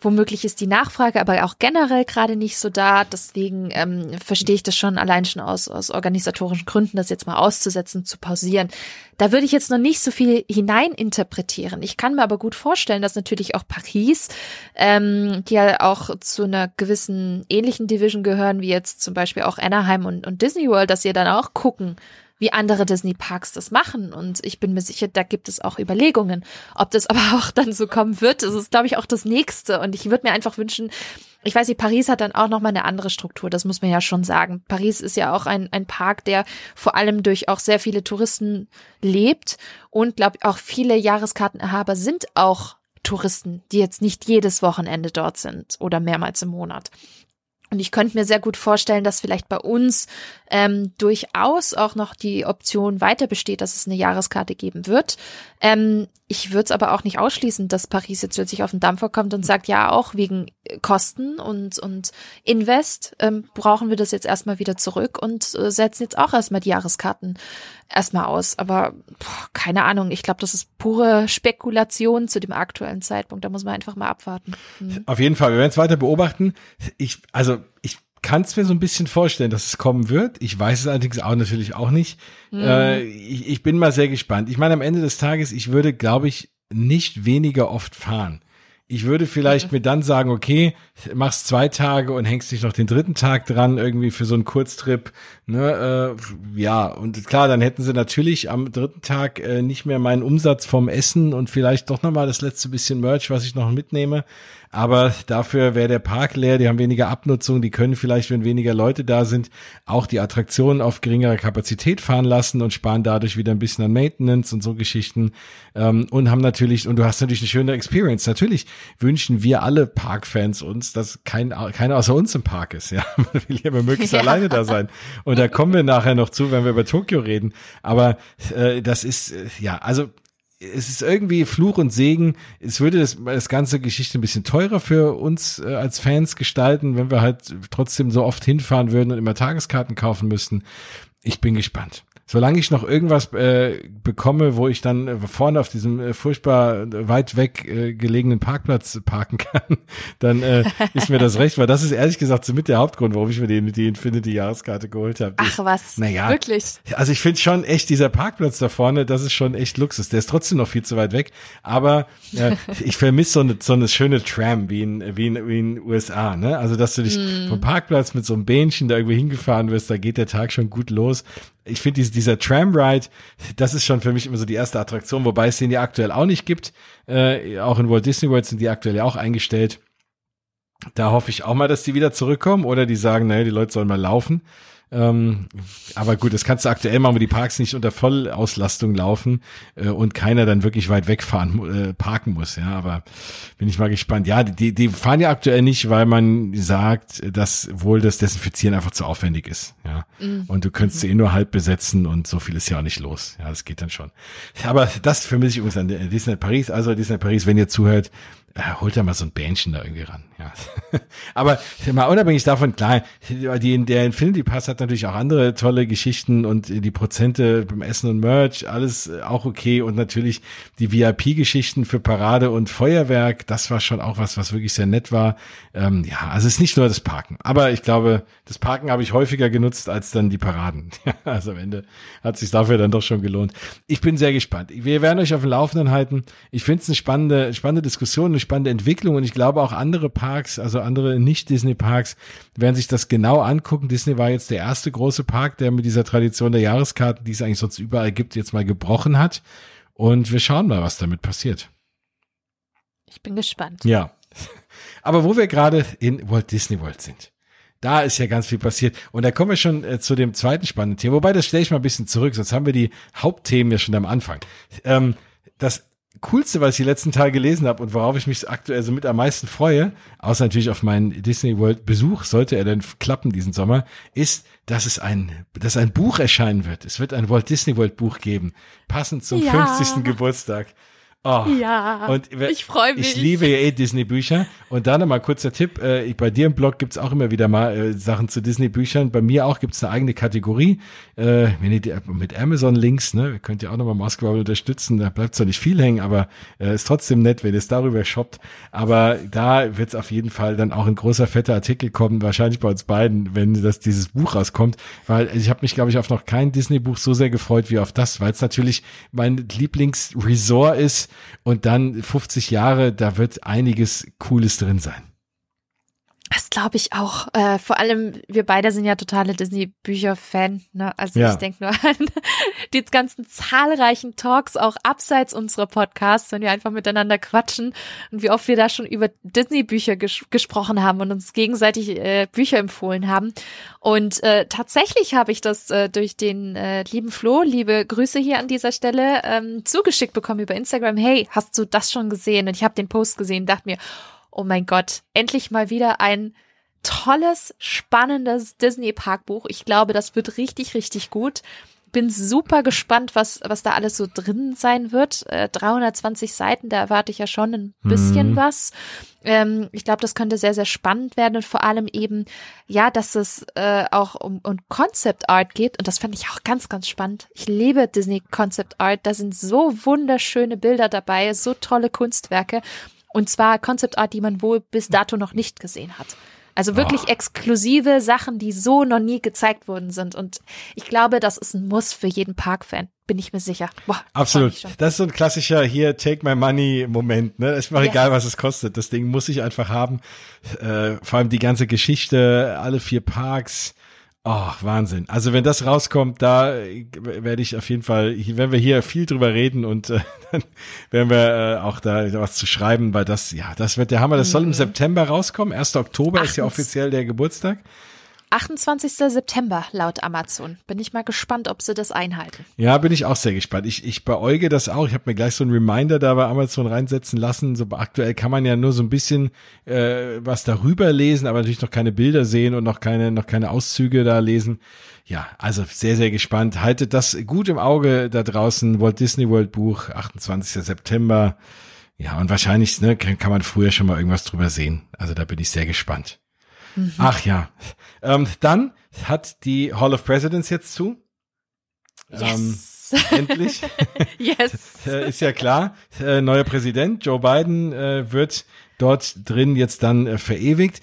Womöglich ist die Nachfrage aber auch generell gerade nicht so da. Deswegen ähm, verstehe ich das schon allein schon aus, aus organisatorischen Gründen, das jetzt mal auszusetzen, zu pausieren. Da würde ich jetzt noch nicht so viel hineininterpretieren. Ich kann mir aber gut vorstellen, dass natürlich auch Paris, ähm, die ja auch zu einer gewissen ähnlichen Division gehören, wie jetzt zum Beispiel auch Anaheim und, und Disney World, dass sie dann auch gucken, wie andere Disney-Parks das machen. Und ich bin mir sicher, da gibt es auch Überlegungen. Ob das aber auch dann so kommen wird, das ist, glaube ich, auch das Nächste. Und ich würde mir einfach wünschen, ich weiß nicht, Paris hat dann auch nochmal eine andere Struktur, das muss man ja schon sagen. Paris ist ja auch ein, ein Park, der vor allem durch auch sehr viele Touristen lebt. Und glaube auch viele Jahreskartenerhaber sind auch Touristen, die jetzt nicht jedes Wochenende dort sind oder mehrmals im Monat. Und ich könnte mir sehr gut vorstellen, dass vielleicht bei uns ähm, durchaus auch noch die Option weiter besteht, dass es eine Jahreskarte geben wird. Ähm, ich würde es aber auch nicht ausschließen, dass Paris jetzt plötzlich auf den Dampfer kommt und sagt, ja, auch wegen Kosten und, und Invest ähm, brauchen wir das jetzt erstmal wieder zurück und äh, setzen jetzt auch erstmal die Jahreskarten erstmal aus. Aber boah, keine Ahnung, ich glaube, das ist pure Spekulation zu dem aktuellen Zeitpunkt. Da muss man einfach mal abwarten. Hm. Auf jeden Fall, wir werden es weiter beobachten. Ich, also ich kann es mir so ein bisschen vorstellen, dass es kommen wird. Ich weiß es allerdings auch natürlich auch nicht. Mhm. Äh, ich, ich bin mal sehr gespannt. Ich meine, am Ende des Tages, ich würde, glaube ich, nicht weniger oft fahren. Ich würde vielleicht mir dann sagen, okay, machst zwei Tage und hängst dich noch den dritten Tag dran, irgendwie für so einen Kurztrip. Ne, äh, ja, und klar, dann hätten sie natürlich am dritten Tag äh, nicht mehr meinen Umsatz vom Essen und vielleicht doch nochmal das letzte bisschen Merch, was ich noch mitnehme. Aber dafür wäre der Park leer, die haben weniger Abnutzung, die können vielleicht, wenn weniger Leute da sind, auch die Attraktionen auf geringerer Kapazität fahren lassen und sparen dadurch wieder ein bisschen an Maintenance und so Geschichten. Ähm, und haben natürlich, und du hast natürlich eine schöne Experience. Natürlich wünschen wir alle Parkfans uns, dass kein, keiner außer uns im Park ist. Ja, man will ja möglichst Ja. alleine da sein. Und da kommen wir nachher noch zu, wenn wir über Tokio reden. Aber äh, das ist, äh, ja, also es ist irgendwie Fluch und Segen. Es würde das, das ganze Geschichte ein bisschen teurer für uns äh, als Fans gestalten, wenn wir halt trotzdem so oft hinfahren würden und immer Tageskarten kaufen müssten. Ich bin gespannt. Solange ich noch irgendwas äh, bekomme, wo ich dann äh, vorne auf diesem äh, furchtbar äh, weit weg äh, gelegenen Parkplatz parken kann, dann äh, ist mir das recht, weil das ist ehrlich gesagt so mit der Hauptgrund, warum ich mir die, die Infinity-Jahreskarte geholt habe. Ach was, naja, wirklich. also ich finde schon echt, dieser Parkplatz da vorne, das ist schon echt Luxus. Der ist trotzdem noch viel zu weit weg, aber äh, ich vermisse so eine, so eine schöne Tram wie in, wie in, wie in USA, ne? Also, dass du dich vom Parkplatz mit so einem Bähnchen da irgendwie hingefahren wirst, da geht der Tag schon gut los. Ich finde diese, dieser Tram-Ride, das ist schon für mich immer so die erste Attraktion, wobei es den ja aktuell auch nicht gibt. Äh, auch in Walt Disney World sind die aktuell ja auch eingestellt. Da hoffe ich auch mal, dass die wieder zurückkommen oder die sagen, naja, die Leute sollen mal laufen. Ähm, aber gut, das kannst du aktuell machen, wo die Parks nicht unter Vollauslastung laufen äh, und keiner dann wirklich weit wegfahren, äh, parken muss. Ja, aber bin ich mal gespannt. Ja, die, die fahren ja aktuell nicht, weil man sagt, dass wohl das Desinfizieren einfach zu aufwendig ist. Ja, mhm. und du könntest sie eh nur halb besetzen und so viel ist ja auch nicht los. Ja, das geht dann schon. Aber das vermisse ich übrigens an Disney Paris. Also Disney Paris, wenn ihr zuhört, äh, holt da mal so ein Bähnchen da irgendwie ran. Ja. Aber mal unabhängig davon, klar, die, der Infinity Pass hat natürlich auch andere tolle Geschichten und die Prozente beim Essen und Merch, alles auch okay. Und natürlich die VIP-Geschichten für Parade und Feuerwerk, das war schon auch was, was wirklich sehr nett war. Ähm, ja, also es ist nicht nur das Parken. Aber ich glaube, das Parken habe ich häufiger genutzt als dann die Paraden. also am Ende hat sich dafür dann doch schon gelohnt. Ich bin sehr gespannt. Wir werden euch auf dem Laufenden halten. Ich finde es eine spannende, spannende Diskussion, eine spannende Entwicklung und ich glaube auch andere Parks, also andere Nicht-Disney-Parks, werden sich das genau angucken. Disney war jetzt der erste große Park, der mit dieser Tradition der Jahreskarten, die es eigentlich sonst überall gibt, jetzt mal gebrochen hat. Und wir schauen mal, was damit passiert. Ich bin gespannt. Ja. Aber wo wir gerade in Walt Disney World sind. Da ist ja ganz viel passiert. Und da kommen wir schon äh, zu dem zweiten spannenden Thema. Wobei, das stelle ich mal ein bisschen zurück, sonst haben wir die Hauptthemen ja schon am Anfang. Ähm, das Coolste, was ich die letzten Tage gelesen habe und worauf ich mich aktuell so mit am meisten freue, außer natürlich auf meinen Disney World Besuch, sollte er denn klappen diesen Sommer, ist, dass es ein, dass ein Buch erscheinen wird. Es wird ein Walt Disney World Buch geben, passend zum ja. 50. Geburtstag. Oh, ja, und ich freue mich. Ich liebe ja eh Disney-Bücher. Und da nochmal kurzer Tipp, äh, bei dir im Blog gibt's auch immer wieder mal äh, Sachen zu Disney-Büchern. Bei mir auch gibt's eine eigene Kategorie. Äh, wenn ihr die, mit Amazon-Links, ne, könnt ihr auch nochmal Moskau unterstützen. Da bleibt zwar nicht viel hängen, aber äh, ist trotzdem nett, wenn ihr es darüber shoppt. Aber da wird's auf jeden Fall dann auch ein großer, fetter Artikel kommen, wahrscheinlich bei uns beiden, wenn das dieses Buch rauskommt. Weil ich habe mich, glaube ich, auf noch kein Disney-Buch so sehr gefreut wie auf das, weil es natürlich mein Lieblingsresort ist und dann 50 Jahre, da wird einiges Cooles drin sein. Das glaube ich auch. Äh, vor allem, wir beide sind ja totale Disney-Bücher-Fan. Ne? Also ja. ich denke nur an die ganzen zahlreichen Talks, auch abseits unserer Podcasts, wenn wir einfach miteinander quatschen und wie oft wir da schon über Disney-Bücher ges gesprochen haben und uns gegenseitig äh, Bücher empfohlen haben. Und äh, tatsächlich habe ich das äh, durch den äh, lieben Flo, liebe Grüße hier an dieser Stelle, ähm, zugeschickt bekommen über Instagram. Hey, hast du das schon gesehen? Und ich habe den Post gesehen, dachte mir, oh mein Gott, endlich mal wieder ein tolles, spannendes Disney-Parkbuch. Ich glaube, das wird richtig, richtig gut. Bin super gespannt, was, was da alles so drin sein wird. Äh, 320 Seiten, da erwarte ich ja schon ein bisschen mhm. was. Ähm, ich glaube, das könnte sehr, sehr spannend werden und vor allem eben, ja, dass es äh, auch um, um Concept Art geht und das fand ich auch ganz, ganz spannend. Ich liebe Disney Concept Art, da sind so wunderschöne Bilder dabei, so tolle Kunstwerke und zwar Concept Art, die man wohl bis dato noch nicht gesehen hat. Also wirklich oh. exklusive Sachen, die so noch nie gezeigt worden sind. Und ich glaube, das ist ein Muss für jeden Park-Fan. Bin ich mir sicher. Boah, Absolut. Das ist so ein klassischer hier Take my money Moment. Ne, ist mir yes. egal, was es kostet. Das Ding muss ich einfach haben. Äh, vor allem die ganze Geschichte, alle vier Parks. Oh, Wahnsinn. Also wenn das rauskommt, da werde ich auf jeden Fall, wenn wir hier viel drüber reden und äh, dann werden wir äh, auch da was zu schreiben, weil das, ja, das wird der Hammer. Das soll im mhm. September rauskommen. 1. Oktober Ach, ist ja offiziell der Geburtstag. 28. September laut Amazon. Bin ich mal gespannt, ob sie das einhalten. Ja, bin ich auch sehr gespannt. Ich, ich beäuge das auch. Ich habe mir gleich so einen Reminder da bei Amazon reinsetzen lassen. So aktuell kann man ja nur so ein bisschen äh, was darüber lesen, aber natürlich noch keine Bilder sehen und noch keine, noch keine Auszüge da lesen. Ja, also sehr, sehr gespannt. Haltet das gut im Auge da draußen. Walt Disney World Buch, 28. September. Ja, und wahrscheinlich ne, kann, kann man früher schon mal irgendwas drüber sehen. Also da bin ich sehr gespannt. Mhm. Ach ja. Ähm, dann hat die Hall of Presidents jetzt zu. Yes. Ähm, endlich. yes. äh, ist ja klar. Äh, neuer Präsident, Joe Biden, äh, wird dort drin jetzt dann äh, verewigt.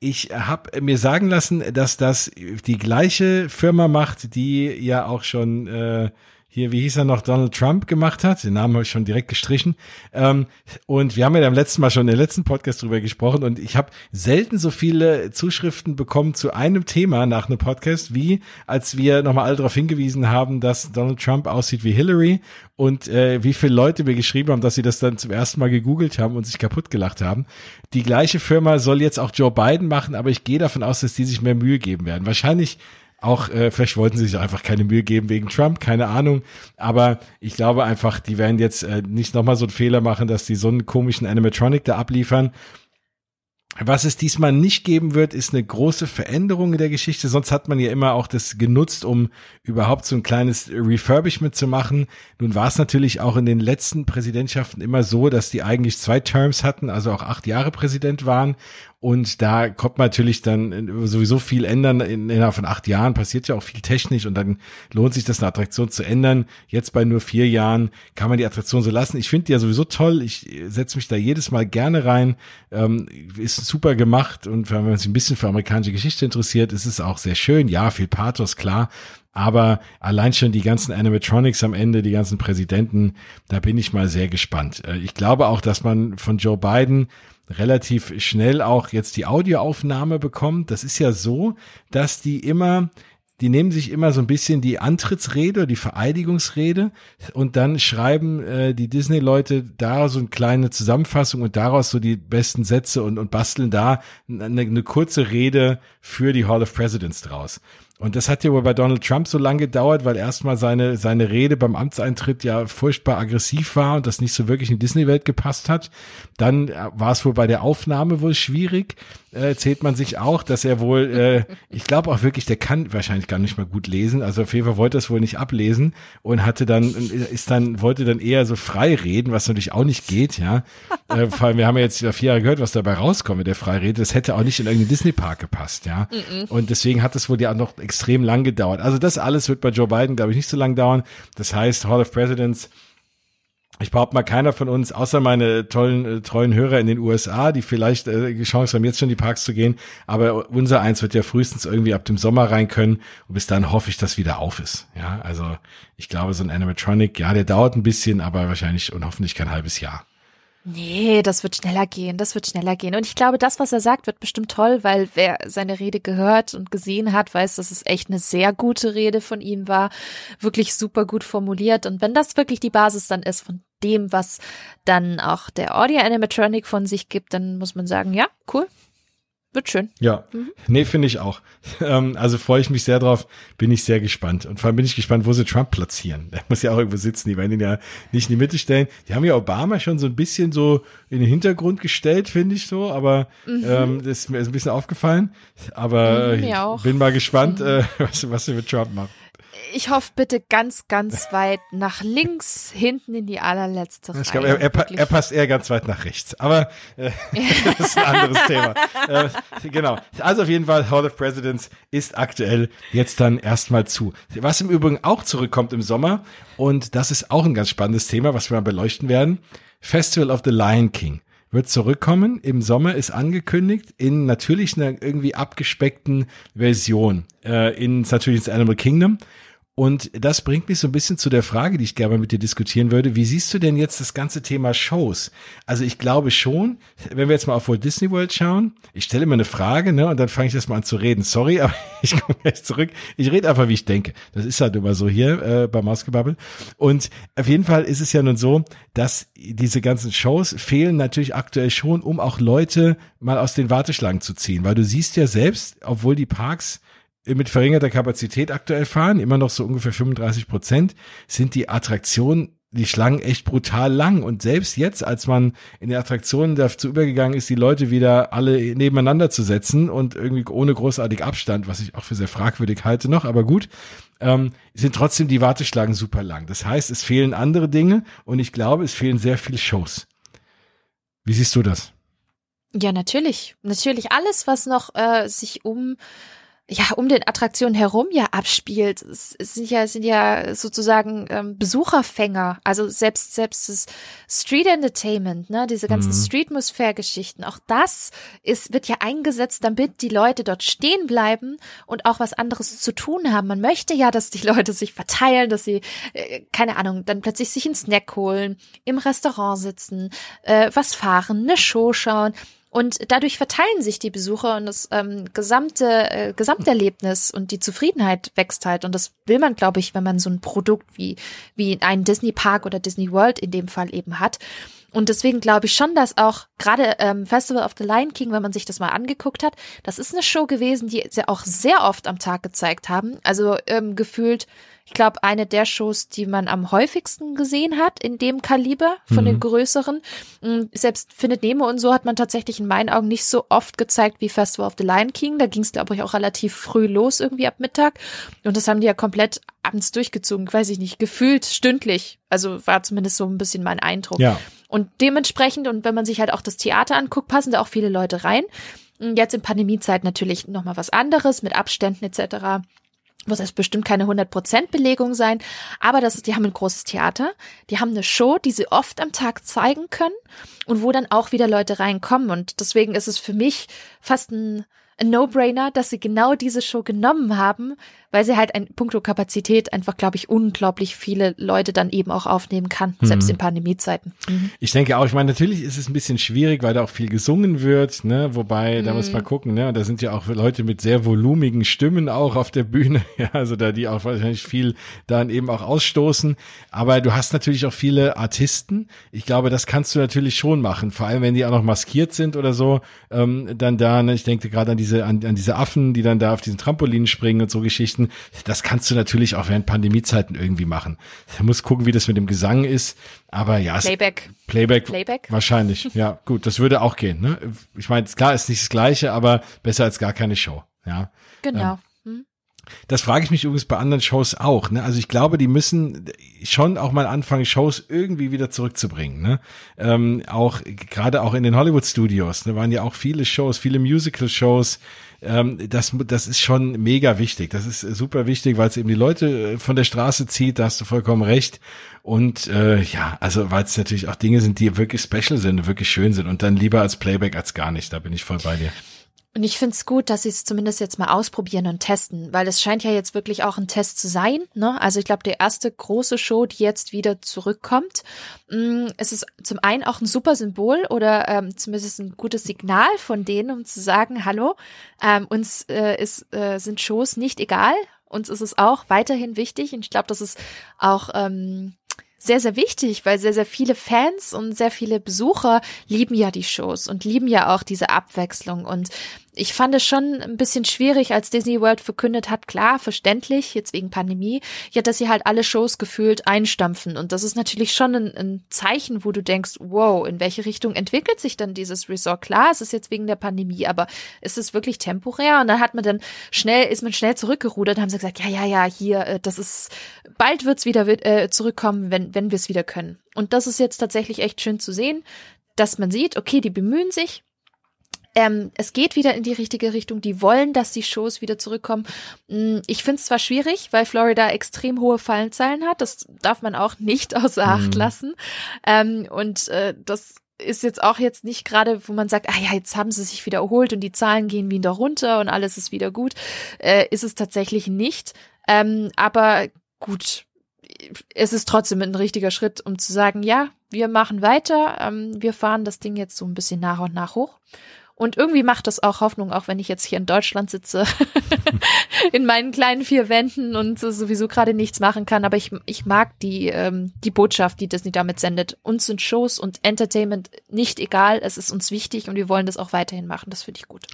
Ich habe mir sagen lassen, dass das die gleiche Firma macht, die ja auch schon äh, hier, wie hieß er noch, Donald Trump gemacht hat. Den Namen habe ich schon direkt gestrichen. Ähm, und wir haben ja beim letzten Mal schon der letzten Podcast drüber gesprochen und ich habe selten so viele Zuschriften bekommen zu einem Thema nach einem Podcast, wie als wir nochmal alle darauf hingewiesen haben, dass Donald Trump aussieht wie Hillary und äh, wie viele Leute mir geschrieben haben, dass sie das dann zum ersten Mal gegoogelt haben und sich kaputt gelacht haben. Die gleiche Firma soll jetzt auch Joe Biden machen, aber ich gehe davon aus, dass die sich mehr Mühe geben werden. Wahrscheinlich Auch äh, vielleicht wollten sie sich einfach keine Mühe geben wegen Trump, keine Ahnung. Aber ich glaube einfach, die werden jetzt äh, nicht nochmal so einen Fehler machen, dass die so einen komischen Animatronic da abliefern. Was es diesmal nicht geben wird, ist eine große Veränderung in der Geschichte. Sonst hat man ja immer auch das genutzt, um überhaupt so ein kleines Refurbishment zu machen. Nun war es natürlich auch in den letzten Präsidentschaften immer so, dass die eigentlich zwei Terms hatten, also auch acht Jahre Präsident waren. Und da kommt man natürlich dann sowieso viel ändern. Innerhalb von acht Jahren passiert ja auch viel technisch und dann lohnt sich das, eine Attraktion zu ändern. Jetzt bei nur vier Jahren kann man die Attraktion so lassen. Ich finde die ja sowieso toll. Ich setze mich da jedes Mal gerne rein. Ähm, ist super gemacht und wenn man sich ein bisschen für amerikanische Geschichte interessiert, ist es auch sehr schön. Ja, viel Pathos, klar. Aber allein schon die ganzen Animatronics am Ende, die ganzen Präsidenten, da bin ich mal sehr gespannt. Äh, ich glaube auch, dass man von Joe Biden relativ schnell auch jetzt die Audioaufnahme bekommt. Das ist ja so, dass die immer die nehmen sich immer so ein bisschen die Antrittsrede, die Vereidigungsrede und dann schreiben äh, die Disney-Leute da so eine kleine Zusammenfassung und daraus so die besten Sätze und, und basteln da eine, eine kurze Rede für die Hall of Presidents draus. Und das hat ja wohl bei Donald Trump so lange gedauert, weil erstmal seine, seine Rede beim Amtseintritt ja furchtbar aggressiv war und das nicht so wirklich in Disney-Welt gepasst hat. Dann äh, war es wohl bei der Aufnahme wohl schwierig äh, erzählt man sich auch, dass er wohl, äh, ich glaube auch wirklich, der kann wahrscheinlich gar nicht mal gut lesen. Also auf jeden Fall wollte er es wohl nicht ablesen und hatte dann, ist dann, wollte dann eher so frei reden, was natürlich auch nicht geht, ja. Äh, vor allem, wir haben ja jetzt vier Jahre gehört, was dabei rauskommt mit der Freirede. Das hätte auch nicht in irgendeinen Disney-Park gepasst, ja. Und deswegen hat es wohl ja auch noch extrem lang gedauert. Also das alles wird bei Joe Biden, glaube ich, nicht so lang dauern. Das heißt, Hall of Presidents ich behaupte mal, keiner von uns, außer meine tollen, äh, treuen Hörer in den USA, die vielleicht äh, die Chance haben, jetzt schon in die Parks zu gehen, aber unser eins wird ja frühestens irgendwie ab dem Sommer rein können und bis dann hoffe ich, dass wieder auf ist. Ja, also ich glaube, so ein Animatronic, ja, der dauert ein bisschen, aber wahrscheinlich und hoffentlich kein halbes Jahr. Nee, das wird schneller gehen, das wird schneller gehen. Und ich glaube, das, was er sagt, wird bestimmt toll, weil wer seine Rede gehört und gesehen hat, weiß, dass es echt eine sehr gute Rede von ihm war. Wirklich super gut formuliert. Und wenn das wirklich die Basis dann ist von dem, was dann auch der Audio Animatronic von sich gibt, dann muss man sagen, ja, cool, wird schön. Ja, mhm. nee, finde ich auch. Ähm, also freue ich mich sehr drauf, bin ich sehr gespannt. Und vor allem bin ich gespannt, wo sie Trump platzieren. Der muss ja auch irgendwo sitzen, die werden ihn ja nicht in die Mitte stellen. Die haben ja Obama schon so ein bisschen so in den Hintergrund gestellt, finde ich so, aber mhm. ähm, das ist mir ein bisschen aufgefallen. Aber mhm, ich bin mal gespannt, mhm. äh, was, was sie mit Trump machen ich hoffe bitte ganz, ganz weit nach links, hinten in die allerletzte Reihe. Ich glaube, er, er, er, passt eher ganz weit nach rechts. Aber äh, das ist ein anderes Thema. Äh, genau. Also auf jeden Fall, Hall of Presidents ist aktuell jetzt dann erstmal zu. Was im Übrigen auch zurückkommt im Sommer, und das ist auch ein ganz spannendes Thema, was wir mal beleuchten werden, Festival of the Lion King wird zurückkommen. Im Sommer ist angekündigt in natürlich einer irgendwie abgespeckten Version. Äh, in natürlich ins Animal Kingdom. Und das bringt mich so ein bisschen zu der Frage, die ich gerne mit dir diskutieren würde. Wie siehst du denn jetzt das ganze Thema Shows? Also ich glaube schon, wenn wir jetzt mal auf Walt Disney World schauen, ich stelle mir eine Frage, ne, und dann fange ich erst mal an zu reden. Sorry, aber ich komme gleich zurück. Ich rede einfach, wie ich denke. Das ist halt immer so hier äh, bei Mausgebubble. Und auf jeden Fall ist es ja nun so, dass diese ganzen Shows fehlen natürlich aktuell schon, um auch Leute mal aus den Warteschlangen zu ziehen. Weil du siehst ja selbst, obwohl die Parks mit verringerter Kapazität aktuell fahren, immer noch so ungefähr 35 Prozent, sind die Attraktionen, die Schlangen echt brutal lang. Und selbst jetzt, als man in der Attraktionen dazu übergegangen ist, die Leute wieder alle nebeneinander zu setzen und irgendwie ohne großartig Abstand, was ich auch für sehr fragwürdig halte noch, aber gut, ähm, sind trotzdem die Warteschlangen super lang. Das heißt, es fehlen andere Dinge und ich glaube, es fehlen sehr viele Shows. Wie siehst du das? Ja, natürlich. Natürlich alles, was noch äh, sich um ja um den Attraktionen herum ja abspielt. Es, es sind ja sind ja sozusagen ähm, Besucherfänger. Also selbst selbst das Street Entertainment, ne, diese ganzen mhm. Streetmosphere-Geschichten. Auch das ist wird ja eingesetzt, damit die Leute dort stehen bleiben und auch was anderes zu tun haben. Man möchte ja, dass die Leute sich verteilen, dass sie äh, keine Ahnung dann plötzlich sich einen Snack holen, im Restaurant sitzen, äh, was fahren, eine Show schauen. Und dadurch verteilen sich die Besucher und das ähm, gesamte äh, Gesamterlebnis und die Zufriedenheit wächst halt. Und das will man, glaube ich, wenn man so ein Produkt wie, wie ein Disney Park oder Disney World in dem Fall eben hat. Und deswegen glaube ich schon, dass auch gerade ähm, Festival of the Lion King, wenn man sich das mal angeguckt hat, das ist eine Show gewesen, die sie auch sehr oft am Tag gezeigt haben. Also ähm, gefühlt ich glaube, eine der Shows, die man am häufigsten gesehen hat in dem Kaliber von mhm. den größeren. Mm, selbst Findet Nemo und so hat man tatsächlich in meinen Augen nicht so oft gezeigt wie Festival of the Lion King. Da ging es, glaube ich, auch relativ früh los, irgendwie ab Mittag. Und das haben die ja komplett abends durchgezogen, weiß ich nicht, gefühlt stündlich. Also war zumindest so ein bisschen mein Eindruck. Ja. Und dementsprechend, und wenn man sich halt auch das Theater anguckt, passen da auch viele Leute rein. Jetzt in Pandemiezeit natürlich nochmal was anderes mit Abständen etc muss es bestimmt keine 100% Belegung sein, aber das ist, die haben ein großes Theater, die haben eine Show, die sie oft am Tag zeigen können und wo dann auch wieder Leute reinkommen. Und deswegen ist es für mich fast ein, ein No-Brainer, dass sie genau diese Show genommen haben, weil sie halt ein puncto Kapazität einfach, glaube ich, unglaublich viele Leute dann eben auch aufnehmen kann, mhm. selbst in Pandemiezeiten. Mhm. Ich denke auch, ich meine, natürlich ist es ein bisschen schwierig, weil da auch viel gesungen wird, ne, wobei, mhm. da muss man gucken, ne, da sind ja auch Leute mit sehr volumigen Stimmen auch auf der Bühne, ja, also da die auch wahrscheinlich viel dann eben auch ausstoßen, aber du hast natürlich auch viele Artisten, ich glaube, das kannst du natürlich schon machen, vor allem wenn die auch noch maskiert sind oder so, ähm, dann da, ne, ich denke gerade an diese, an, an diese Affen, die dann da auf diesen Trampolinen springen und so Geschichten, Geschichten. Das kannst du natürlich auch während Pandemiezeiten irgendwie machen. Du musst gucken, wie das mit dem Gesang ist. Aber ja, Playback. Playback. Playback. Wahrscheinlich. Ja, gut, das würde auch gehen. Ne? Ich meine, klar ist nicht das Gleiche, aber besser als gar keine Show. Ja. Genau. Ähm, das frage ich mich übrigens bei anderen Shows auch. Ne? Also ich glaube, die müssen schon auch mal anfangen, Shows irgendwie wieder zurückzubringen. Ne? Ähm, auch gerade auch in den Hollywood Studios. Ne, waren ja auch viele Shows, viele Musical-Shows. Ähm, das, das ist schon mega wichtig. Das ist super wichtig, weil es eben die Leute äh, von der Straße zieht. Da hast du vollkommen recht. Und äh, ja, also weil es natürlich auch Dinge sind, die wirklich special sind, wirklich schön sind. Und dann lieber als Playback als gar nicht. Da bin ich voll bei dir. Und ich finde es gut, dass sie es zumindest jetzt mal ausprobieren und testen, weil es scheint ja jetzt wirklich auch ein Test zu sein. Ne? Also ich glaube, der erste große Show, die jetzt wieder zurückkommt, mm, es ist zum einen auch ein super Symbol oder ähm, zumindest ein gutes Signal von denen, um zu sagen, hallo, ähm, uns äh, ist, äh, sind Shows nicht egal, uns ist es auch weiterhin wichtig. Und ich glaube, das ist auch ähm, sehr, sehr wichtig, weil sehr, sehr viele Fans und sehr viele Besucher lieben ja die Shows und lieben ja auch diese Abwechslung. Und ich fand es schon ein bisschen schwierig, als Disney World verkündet hat, klar, verständlich, jetzt wegen Pandemie, ja, dass sie halt alle Shows gefühlt einstampfen. Und das ist natürlich schon ein, ein, Zeichen, wo du denkst, wow, in welche Richtung entwickelt sich dann dieses Resort? Klar, es ist jetzt wegen der Pandemie, aber ist es wirklich temporär? Und dann hat man dann schnell, ist man schnell zurückgerudert, haben sie gesagt, ja, ja, ja, hier, äh, das ist, bald wird's wieder äh, zurückkommen, wenn, wenn wir es wieder können. Und das ist jetzt tatsächlich echt schön zu sehen, dass man sieht, okay, die bemühen sich, ähm, es geht wieder in die richtige Richtung. Die wollen, dass die Shows wieder zurückkommen. Mm, ich finde es zwar schwierig, weil Florida extrem hohe Fallenzahlen hat. Das darf man auch nicht außer Acht mhm. lassen. Ähm, und äh, das ist jetzt auch jetzt nicht gerade, wo man sagt, ah ja, jetzt haben sie sich wieder erholt und die Zahlen gehen wieder runter und alles ist wieder gut. Äh, ist es tatsächlich nicht. Ähm, aber gut, es ist trotzdem ein richtiger Schritt, um zu sagen, ja, wir machen weiter, ähm, wir fahren das Ding jetzt so ein bisschen nach und nach hoch. Und irgendwie macht das auch Hoffnung, auch wenn ich jetzt hier in Deutschland sitze, in meinen kleinen vier Wänden und sowieso gerade nichts machen kann. Aber ich, ich mag die, ähm, die Botschaft, die Disney damit sendet. Uns sind Shows und Entertainment nicht egal. Es ist uns wichtig und wir wollen das auch weiterhin machen. Das finde ich gut.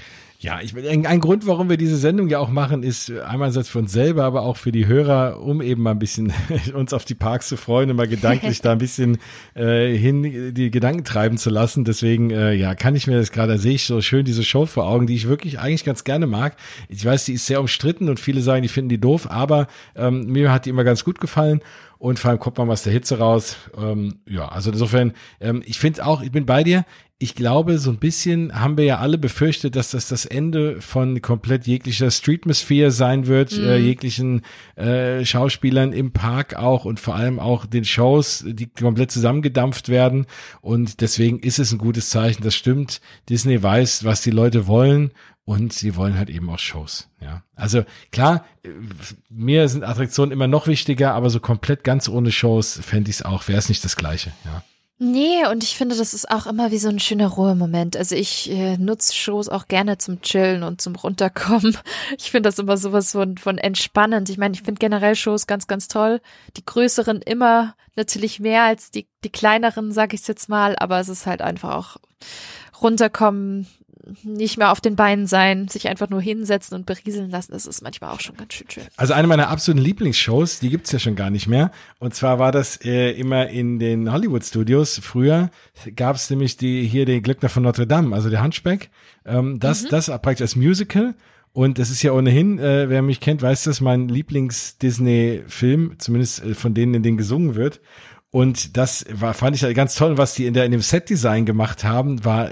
Ja, ich, ein Grund, warum wir diese Sendung ja auch machen, ist einerseits für uns selber, aber auch für die Hörer, um eben mal ein bisschen uns auf die Parks zu freuen und mal gedanklich da ein bisschen äh, hin die Gedanken treiben zu lassen. Deswegen, äh, ja, kann ich mir das gerade, sehe ich so schön diese Show vor Augen, die ich wirklich eigentlich ganz gerne mag. Ich weiß, die ist sehr umstritten und viele sagen, die finden die doof, aber ähm, mir hat die immer ganz gut gefallen und vor allem kommt man aus der Hitze raus. Ähm, ja, also insofern, ähm, ich finde auch, ich bin bei dir ich glaube, so ein bisschen haben wir ja alle befürchtet, dass das das Ende von komplett jeglicher Streetmosphere sein wird, mhm. äh, jeglichen äh, Schauspielern im Park auch und vor allem auch den Shows, die komplett zusammengedampft werden. Und deswegen ist es ein gutes Zeichen. Das stimmt. Disney weiß, was die Leute wollen und sie wollen halt eben auch Shows. Ja, also klar, äh, mir sind Attraktionen immer noch wichtiger, aber so komplett ganz ohne Shows fände ich es auch, wäre es nicht das Gleiche. Ja. Nee, und ich finde, das ist auch immer wie so ein schöner Ruhemoment. Also ich äh, nutze Shows auch gerne zum Chillen und zum Runterkommen. Ich finde das immer sowas von, von entspannend. Ich meine, ich finde generell Shows ganz, ganz toll. Die größeren immer natürlich mehr als die, die kleineren, sag ich jetzt mal, aber es ist halt einfach auch runterkommen, nicht mehr auf den Beinen sein, sich einfach nur hinsetzen und berieseln lassen, das ist manchmal auch schon ganz schön schön. Also eine meiner absoluten Lieblingsshows, die gibt's ja schon gar nicht mehr. Und zwar war das äh, immer in den Hollywood Studios. Früher gab's nämlich die hier den Glöckner von Notre Dame, also der Hunchback. Ähm, das, mhm. das praktisch als Musical. Und das ist ja ohnehin, äh, wer mich kennt, weiß das, mein Lieblings-Disney-Film, zumindest äh, von denen, in denen gesungen wird. Und das war, fand ich ganz toll. Was die in, der, in dem Set-Design gemacht haben, war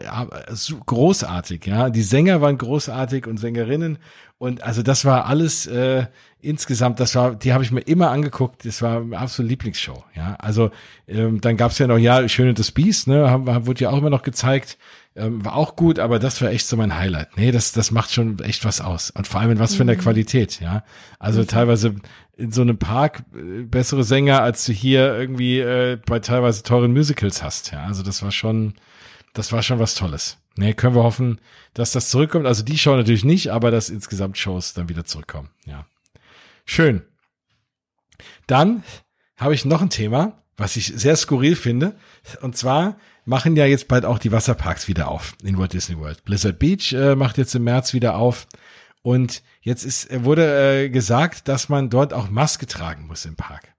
so großartig. Ja, die Sänger waren großartig und Sängerinnen. Und also das war alles äh, insgesamt, das war, die habe ich mir immer angeguckt. Das war eine absolute Lieblingsshow. Ja, also ähm, dann gab's ja noch, ja, Schöne das Biest, ne, haben, wurde ja auch immer noch gezeigt. Ähm, war auch gut, aber das war echt so mein Highlight. Nee, das, das macht schon echt was aus. Und vor allem in was für einer mhm. Qualität, ja. Also mhm. teilweise in so einem Park äh, bessere Sänger, als du hier irgendwie äh, bei teilweise teuren Musicals hast. Ja, also das war schon, das war schon was Tolles. Nee, können wir hoffen, dass das zurückkommt. Also die Show natürlich nicht, aber dass insgesamt Shows dann wieder zurückkommen. Ja. Schön. Dann habe ich noch ein Thema, was ich sehr skurril finde. Und zwar machen ja jetzt bald auch die Wasserparks wieder auf in Walt Disney World. Blizzard Beach äh, macht jetzt im März wieder auf. Und jetzt ist, wurde äh, gesagt, dass man dort auch Maske tragen muss im Park.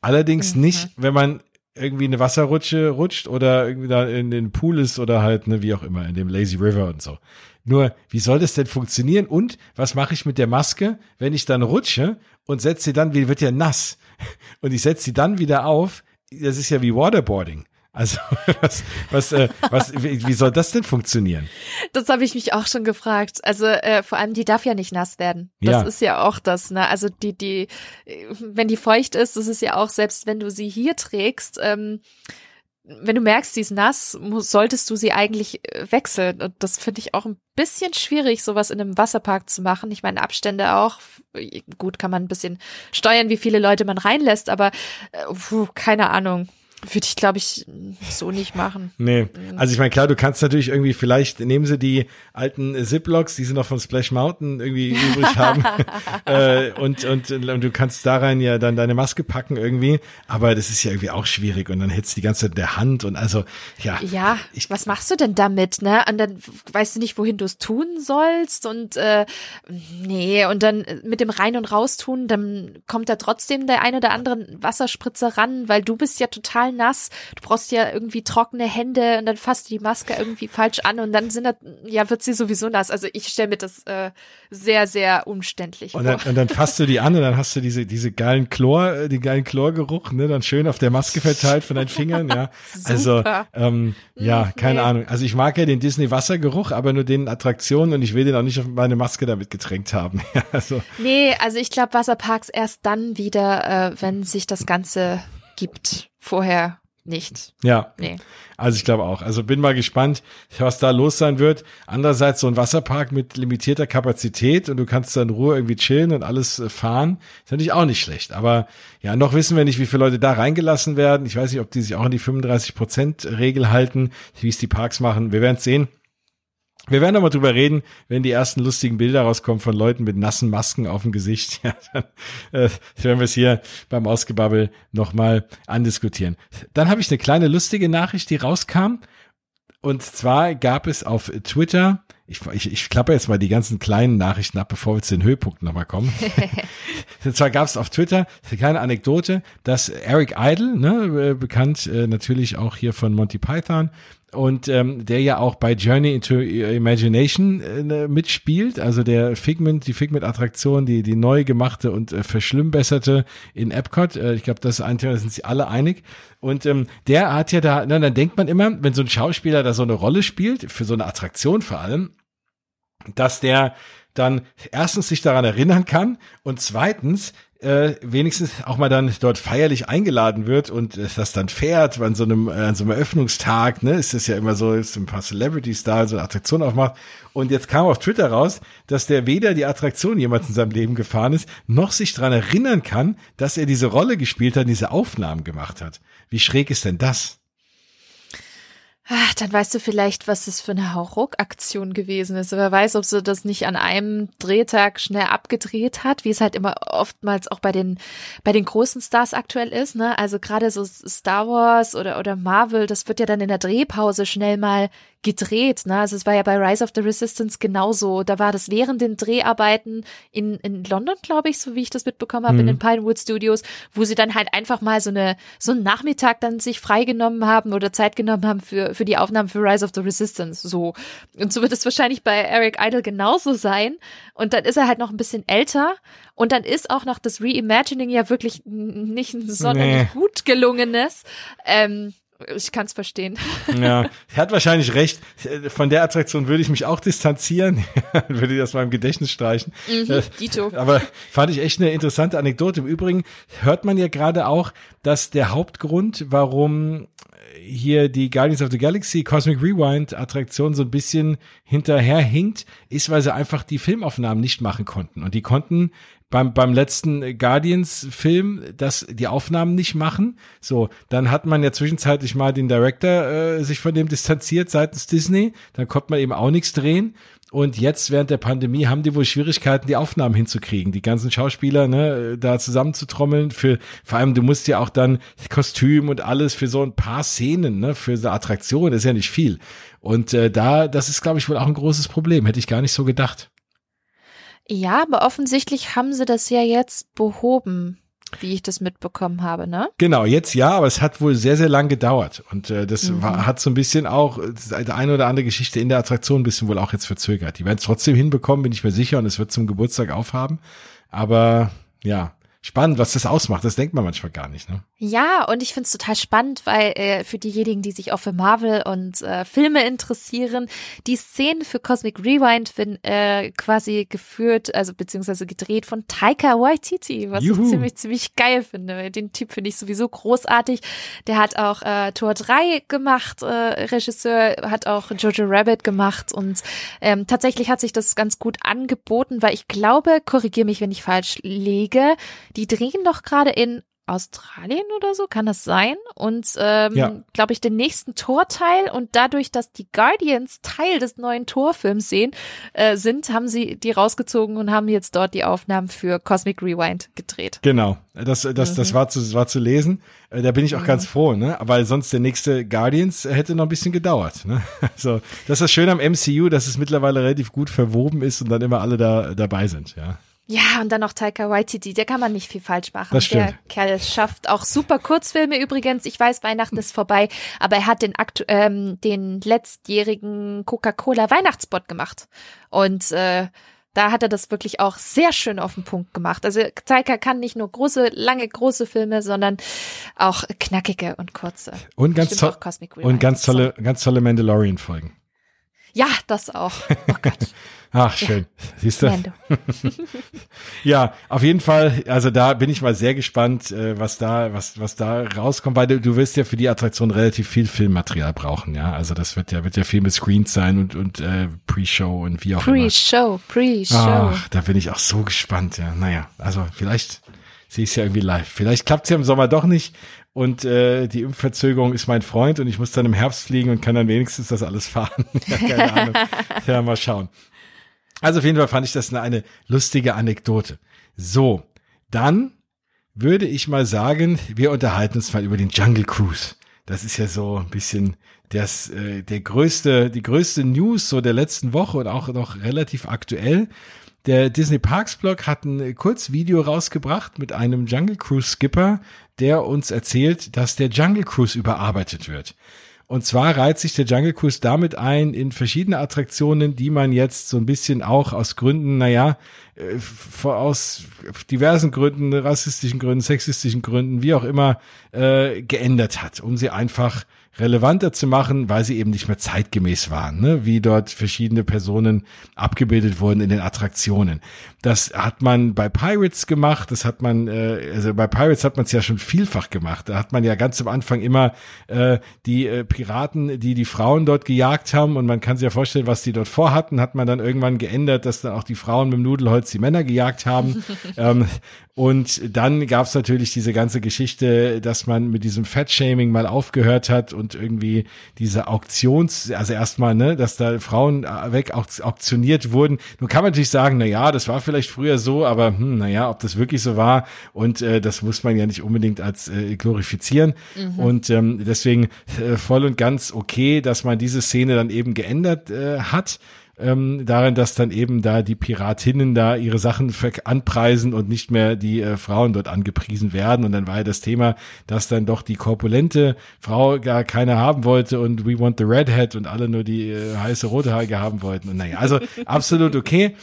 Allerdings mhm. nicht, wenn man irgendwie eine Wasserrutsche rutscht oder irgendwie da in den Pool ist oder halt, ne, wie auch immer, in dem Lazy River und so. Nur, wie soll das denn funktionieren? Und was mache ich mit der Maske, wenn ich dann rutsche und setze sie dann, wie wird ja nass? Und ich setze sie dann wieder auf. Das ist ja wie Waterboarding. Also was, was, äh, was, wie, wie soll das denn funktionieren? Das habe ich mich auch schon gefragt. Also äh, vor allem die darf ja nicht nass werden. Das ja. ist ja auch das. Ne? Also die, die, wenn die feucht ist, das ist ja auch selbst, wenn du sie hier trägst. Ähm, wenn du merkst, sie ist nass, solltest du sie eigentlich äh, wechseln. Und das finde ich auch ein bisschen schwierig, sowas in einem Wasserpark zu machen. Ich meine, Abstände auch. Gut, kann man ein bisschen steuern, wie viele Leute man reinlässt, aber äh, puh, keine Ahnung. Würde ich, glaube ich, so nicht machen. Nee. Mhm. Also ich meine, klar, du kannst natürlich irgendwie, vielleicht nehmen sie die alten Ziplocs, die sie noch von Splash Mountain irgendwie übrig haben. äh, und, und, und du kannst da rein ja dann deine Maske packen irgendwie. Aber das ist ja irgendwie auch schwierig. Und dann hättest du die ganze Zeit in der Hand und also, ja. Ja, ich, was machst du denn damit, ne? Und dann weißt du nicht, wohin du es tun sollst. Und äh, nee, und dann mit dem Rein- und Raustun, dann kommt da trotzdem der ein oder andere Wasserspritzer ran, weil du bist ja total total nass. Du brauchst ja irgendwie trockene Hände und dann fasst du die Maske irgendwie falsch an und dann sind das, ja, wird sie sowieso nass. Also ich stelle mir das äh, sehr, sehr umständlich und dann, vor. Und dann fasst du die an und dann hast du diese, diese geilen Chlor, äh, den geilen Chlorgeruch, ne, dann schön auf der Maske verteilt von deinen Fingern, ja. also, ähm, ja, hm, keine nee. Ahnung. Also ich mag ja den Disney Wassergeruch, aber nur den Attraktionen und ich will den auch nicht auf meine Maske damit getränkt haben. also. Nee, also ich glaube Wasserparks erst dann wieder, äh, wenn sich das Ganze gibt. Vorher nicht. Ja. Nee. Also ich glaube auch. Also bin mal gespannt, was da los sein wird. Andererseits so ein Wasserpark mit limitierter Kapazität und du kannst da in Ruhe irgendwie chillen und alles äh, fahren, ist natürlich auch nicht schlecht. Aber ja, noch wissen wir nicht, wie viele Leute da reingelassen werden. Ich weiß nicht, ob die sich auch an die 35 Prozent Regel halten, wie es die Parks machen. Wir werden sehen. Wir werden nochmal drüber reden, wenn die ersten lustigen Bilder rauskommen von Leuten mit nassen Masken auf dem Gesicht. Ja, dann äh, werden wir es hier beim Ausgebabbel nochmal andiskutieren. Dann habe ich eine kleine lustige Nachricht, die rauskam. Und zwar gab es auf Twitter, ich, ich, ich klappe jetzt mal die ganzen kleinen Nachrichten ab, bevor wir zu den Höhepunkten nochmal kommen. Und zwar gab es auf Twitter eine kleine Anekdote, dass Eric Idle, ne, äh, bekannt äh, natürlich auch hier von Monty Python, und ähm, der ja auch bei Journey into Imagination äh, mitspielt, also der Figment, die Figment-Attraktion, die die neu gemachte und äh, verschlimmbesserte in Epcot. Äh, ich glaube, das ist ein Thema, da sind sie alle einig. Und ähm, der hat ja da, na, dann denkt man immer, wenn so ein Schauspieler da so eine Rolle spielt, für so eine Attraktion vor allem, dass der dann erstens sich daran erinnern kann und zweitens äh, wenigstens auch mal dann dort feierlich eingeladen wird und äh, das dann fährt an so einem, äh, an so einem Eröffnungstag, ne, ist das ja immer so, ist ein paar Celebrities da, so eine Attraktion aufmacht. Und jetzt kam auf Twitter raus, dass der weder die Attraktion jemals in seinem Leben gefahren ist, noch sich dran erinnern kann, dass er diese Rolle gespielt hat, diese Aufnahmen gemacht hat. Wie schräg ist denn das? Ach, dann weißt du vielleicht, was das für eine Hauruck-Aktion gewesen ist. Wer weiß, ob sie das nicht an einem Drehtag schnell abgedreht hat, wie es halt immer oftmals auch bei den, bei den großen Stars aktuell ist, ne? Also gerade so Star Wars oder, oder Marvel, das wird ja dann in der Drehpause schnell mal gedreht. Ne? Also es war ja bei Rise of the Resistance genauso. Da war das während den Dreharbeiten in, in London, glaube ich, so wie ich das mitbekommen habe, mhm. in den Pinewood Studios, wo sie dann halt einfach mal so eine so einen Nachmittag dann sich freigenommen haben oder Zeit genommen haben für für die Aufnahmen für Rise of the Resistance. So und so wird es wahrscheinlich bei Eric Idle genauso sein. Und dann ist er halt noch ein bisschen älter und dann ist auch noch das Reimagining ja wirklich nicht ein sonderlich nee. gut gelungenes. Ähm, ich kann es verstehen. Ja, er hat wahrscheinlich recht. Von der Attraktion würde ich mich auch distanzieren, würde das mal im Gedächtnis streichen. Mhm, äh, Dito. Aber fand ich echt eine interessante Anekdote. Im Übrigen hört man ja gerade auch, dass der Hauptgrund, warum hier die Guardians of the Galaxy Cosmic Rewind Attraktion so ein bisschen hinterherhinkt, ist, weil sie einfach die Filmaufnahmen nicht machen konnten. Und die konnten beim, beim letzten Guardians-Film das die Aufnahmen nicht machen. So, dann hat man ja zwischenzeitlich mal den Director äh, sich von dem distanziert seitens Disney. Dann konnte man eben auch nichts drehen. Und jetzt während der Pandemie haben die wohl Schwierigkeiten, die Aufnahmen hinzukriegen, die ganzen Schauspieler ne, da zusammenzutrommeln. Für vor allem, du musst ja auch dann Kostüm und alles für so ein paar Szenen, ne, für so Attraktionen, ist ja nicht viel. Und äh, da, das ist, glaube ich, wohl auch ein großes Problem. Hätte ich gar nicht so gedacht. Ja, aber offensichtlich haben sie das ja jetzt behoben, wie ich das mitbekommen habe, ne? Genau, jetzt ja, aber es hat wohl sehr, sehr lang gedauert. Und äh, das mhm. war, hat so ein bisschen auch die eine oder andere Geschichte in der Attraktion ein bisschen wohl auch jetzt verzögert. Die werden es trotzdem hinbekommen, bin ich mir sicher, und es wird zum Geburtstag aufhaben. Aber ja, spannend, was das ausmacht. Das denkt man manchmal gar nicht, ne? Ja, und ich finde es total spannend, weil äh, für diejenigen, die sich auch für Marvel und äh, Filme interessieren, die Szenen für Cosmic Rewind werden äh, quasi geführt, also beziehungsweise gedreht von Taika Waititi, was Juhu. ich ziemlich, ziemlich geil finde. Den Typ finde ich sowieso großartig. Der hat auch äh, Tor 3 gemacht, äh, Regisseur, hat auch Jojo Rabbit gemacht und ähm, tatsächlich hat sich das ganz gut angeboten, weil ich glaube, korrigier mich, wenn ich falsch lege, die drehen doch gerade in Australien oder so, kann das sein? Und ähm, ja. glaube ich, den nächsten Torteil und dadurch, dass die Guardians Teil des neuen Torfilms sehen, äh, sind, haben sie die rausgezogen und haben jetzt dort die Aufnahmen für Cosmic Rewind gedreht. Genau, das, das, mhm. das war zu, war zu lesen. Äh, da bin ich auch mhm. ganz froh, ne? Weil sonst der nächste Guardians hätte noch ein bisschen gedauert. Ne? Also das ist das Schöne am MCU, dass es mittlerweile relativ gut verwoben ist und dann immer alle da dabei sind, ja. Ja, und dann noch Taika Waititi, der kann man nicht viel falsch machen. Das stimmt. Der Kerl schafft auch super Kurzfilme übrigens. Ich weiß, Weihnachten ist vorbei, aber er hat den, aktu ähm, den letztjährigen Coca-Cola Weihnachtsspot gemacht. Und äh, da hat er das wirklich auch sehr schön auf den Punkt gemacht. Also Taika kann nicht nur große, lange, große Filme, sondern auch knackige und kurze. Und ganz, to und ganz tolle, ganz tolle Mandalorian-Folgen. Ja, das auch. Oh Gott. Ach, schön. Ja. Siehst du? ja, auf jeden Fall. Also da bin ich mal sehr gespannt, äh, was da, was, was da rauskommt, weil du, du wirst ja für die Attraktion relativ viel Filmmaterial brauchen, ja. Also das wird ja, wird ja viel mit Screens sein und, und äh, Pre-Show und wie auch Pre immer. Pre-Show, Pre-Show. Ach, da bin ich auch so gespannt, ja. Naja, also vielleicht sehe ich es ja irgendwie live. Vielleicht klappt es ja im Sommer doch nicht und äh, die Impfverzögerung ist mein Freund und ich muss dann im Herbst fliegen und kann dann wenigstens das alles fahren. ja, keine Ahnung. ja, mal schauen. Also auf jeden Fall fand ich das eine, eine lustige Anekdote. So, dann würde ich mal sagen, wir unterhalten uns mal über den Jungle Cruise. Das ist ja so ein bisschen das, äh, der größte, die größte News so der letzten Woche und auch noch relativ aktuell. Der Disney Parks Blog hat ein Kurzvideo rausgebracht mit einem Jungle Cruise Skipper, der uns erzählt, dass der Jungle Cruise überarbeitet wird. Und zwar reiht sich der Jungle Cruise damit ein in verschiedene Attraktionen, die man jetzt so ein bisschen auch aus Gründen, naja, äh, aus diversen Gründen, rassistischen Gründen, sexistischen Gründen, wie auch immer, äh, geändert hat, um sie einfach relevanter zu machen, weil sie eben nicht mehr zeitgemäß waren, ne? wie dort verschiedene Personen abgebildet wurden in den Attraktionen. Das hat man bei Pirates gemacht, das hat man, äh, also bei Pirates hat man es ja schon vielfach gemacht. Da hat man ja ganz am Anfang immer äh, die äh, Piraten, die die Frauen dort gejagt haben und man kann sich ja vorstellen, was die dort vorhatten, hat man dann irgendwann geändert, dass dann auch die Frauen mit dem Nudelholz die Männer gejagt haben. ähm, und dann gab es natürlich diese ganze Geschichte, dass man mit diesem Fat-Shaming mal aufgehört hat und und irgendwie diese Auktions, also erstmal, ne, dass da Frauen äh, weg auktioniert wurden. Nun kann man natürlich sagen, na ja, das war vielleicht früher so, aber hm, na ja, ob das wirklich so war und äh, das muss man ja nicht unbedingt als äh, glorifizieren mhm. und ähm, deswegen äh, voll und ganz okay, dass man diese Szene dann eben geändert äh, hat ähm, darin, dass dann eben da die Piratinnen da ihre Sachen anpreisen und nicht mehr die äh, Frauen dort angepriesen werden. Und dann war ja das Thema, dass dann doch die korpulente Frau gar keine haben wollte und we want the redhead und alle nur die äh, heiße rote Haarige haben wollten. Und naja, also absolut okay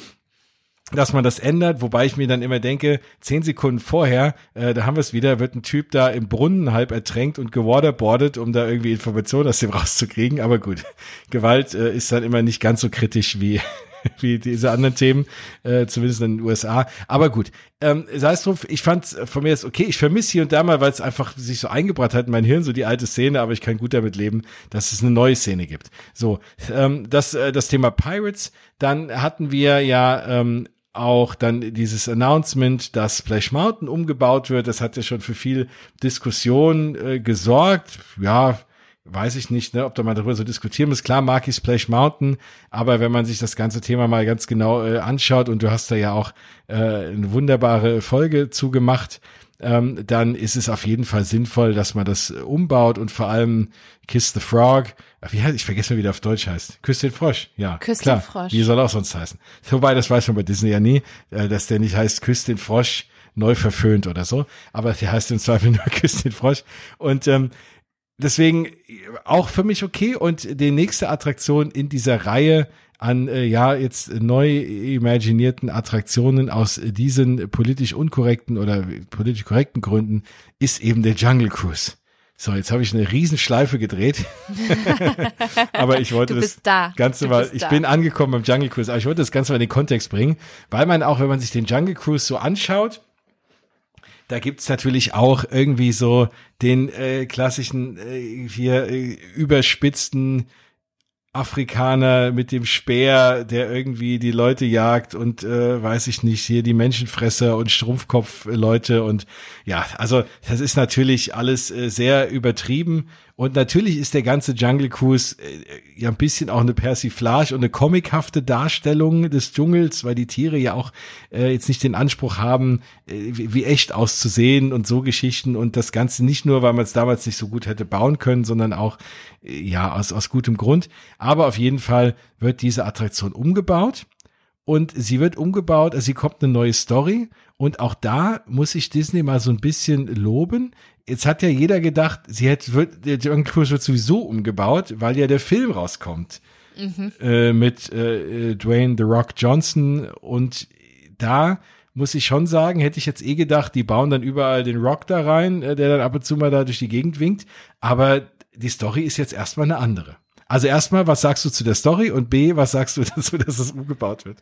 dass man das ändert, wobei ich mir dann immer denke, zehn Sekunden vorher, äh, da haben wir es wieder, wird ein Typ da im Brunnen halb ertränkt und gewaterboardet, um da irgendwie Informationen aus dem rauszukriegen. Aber gut, Gewalt äh, ist dann immer nicht ganz so kritisch wie wie diese anderen Themen, äh, zumindest in den USA. Aber gut, ähm, sei es drum, ich fand von mir jetzt okay, ich vermisse hier und da mal, weil es einfach sich so eingebracht hat in mein Hirn, so die alte Szene, aber ich kann gut damit leben, dass es eine neue Szene gibt. So, ähm, das, äh, das Thema Pirates, dann hatten wir ja ähm, auch dann dieses Announcement, dass Splash Mountain umgebaut wird, das hat ja schon für viel Diskussion äh, gesorgt. Ja, weiß ich nicht, ne, ob da mal darüber so diskutieren muss. Klar mag ich Splash Mountain, aber wenn man sich das ganze Thema mal ganz genau äh, anschaut und du hast da ja auch äh, eine wunderbare Folge zugemacht, ähm, dann ist es auf jeden Fall sinnvoll, dass man das umbaut und vor allem Kiss the Frog, wie heißt, ich vergesse mal, wie der auf Deutsch heißt. Küss den Frosch, ja. Küss klar. den Frosch. Wie soll er auch sonst heißen? Wobei, das weiß man bei Disney ja nie, äh, dass der nicht heißt Küss den Frosch neu verföhnt oder so, aber der heißt im Zweifel nur Küss den Frosch und ähm, deswegen auch für mich okay und die nächste Attraktion in dieser Reihe an äh, ja jetzt neu imaginierten Attraktionen aus diesen politisch unkorrekten oder politisch korrekten Gründen ist eben der Jungle Cruise. So, jetzt habe ich eine Riesenschleife gedreht. aber ich wollte das da. Ganze mal, ich da. bin angekommen beim Jungle Cruise, aber ich wollte das Ganze mal in den Kontext bringen, weil man auch, wenn man sich den Jungle Cruise so anschaut, da gibt's natürlich auch irgendwie so den äh, klassischen äh, hier äh, überspitzten Afrikaner mit dem Speer, der irgendwie die Leute jagt und äh, weiß ich nicht, hier die Menschenfresser und Strumpfkopf-Leute und ja, also das ist natürlich alles äh, sehr übertrieben und natürlich ist der ganze Jungle Cruise äh, ja ein bisschen auch eine Persiflage und eine comichafte Darstellung des Dschungels, weil die Tiere ja auch äh, jetzt nicht den Anspruch haben, äh, wie, wie, echt auszusehen und so Geschichten und das Ganze nicht nur, weil man es damals nicht so gut hätte bauen können, sondern auch äh, ja aus, aus gutem Grund. Aber auf jeden Fall wird diese Attraktion umgebaut und sie wird umgebaut, also sie kommt eine neue Story und auch da muss ich Disney mal so ein bisschen loben jetzt hat ja jeder gedacht, sie hätte, wird, der Jungle Cruise wird sowieso umgebaut, weil ja der Film rauskommt. Mhm. Äh, mit äh, äh, Dwayne The Rock Johnson und da muss ich schon sagen, hätte ich jetzt eh gedacht, die bauen dann überall den Rock da rein, äh, der dann ab und zu mal da durch die Gegend winkt. Aber die Story ist jetzt erstmal eine andere. Also erstmal, was sagst du zu der Story und B, was sagst du dazu, dass es umgebaut wird?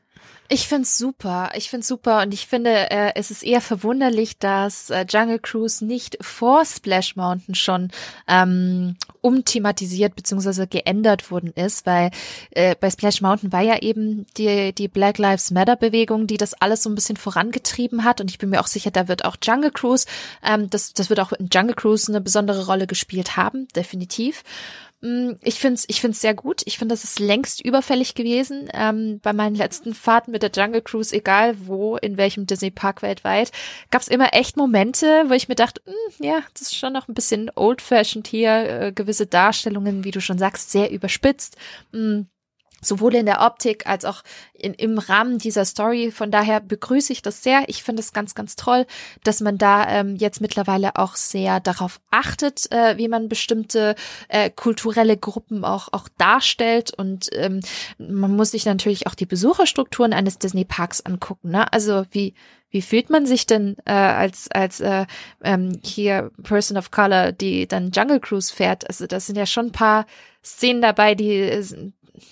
Ich find's super. Ich find's super und ich finde, äh, es ist eher verwunderlich, dass äh, Jungle Cruise nicht vor Splash Mountain schon ähm, umthematisiert bzw. geändert worden ist, weil äh, bei Splash Mountain war ja eben die, die Black Lives Matter Bewegung, die das alles so ein bisschen vorangetrieben hat und ich bin mir auch sicher, da wird auch Jungle Cruise, ähm, das, das wird auch in Jungle Cruise eine besondere Rolle gespielt haben, definitiv. Mm, ich finde es ich find's sehr gut. Ich finde, das ist längst überfällig gewesen. Ähm, bei meinen letzten Fahrten mit der Jungle Cruise, egal wo, in welchem Disney Park weltweit, gab es immer echt Momente, wo ich mir dachte, mh, mm, ja, das ist schon noch ein bisschen old-fashioned hier, äh, gewisse Darstellungen, wie du schon sagst, sehr überspitzt. Mh, mm, sowohl in der Optik als auch in, im Rahmen dieser Story. Von daher begrüße ich das sehr. Ich finde es ganz, ganz toll, dass man da ähm, jetzt mittlerweile auch sehr darauf achtet, äh, wie man bestimmte äh, kulturelle Gruppen auch, auch darstellt. Und ähm, man muss sich natürlich auch die Besucherstrukturen eines Disney Parks angucken. Ne? Also wie wie fühlt man sich denn äh, als als äh, ähm, hier Person of Color, die dann Jungle Cruise fährt? Also das sind ja schon ein paar Szenen dabei, die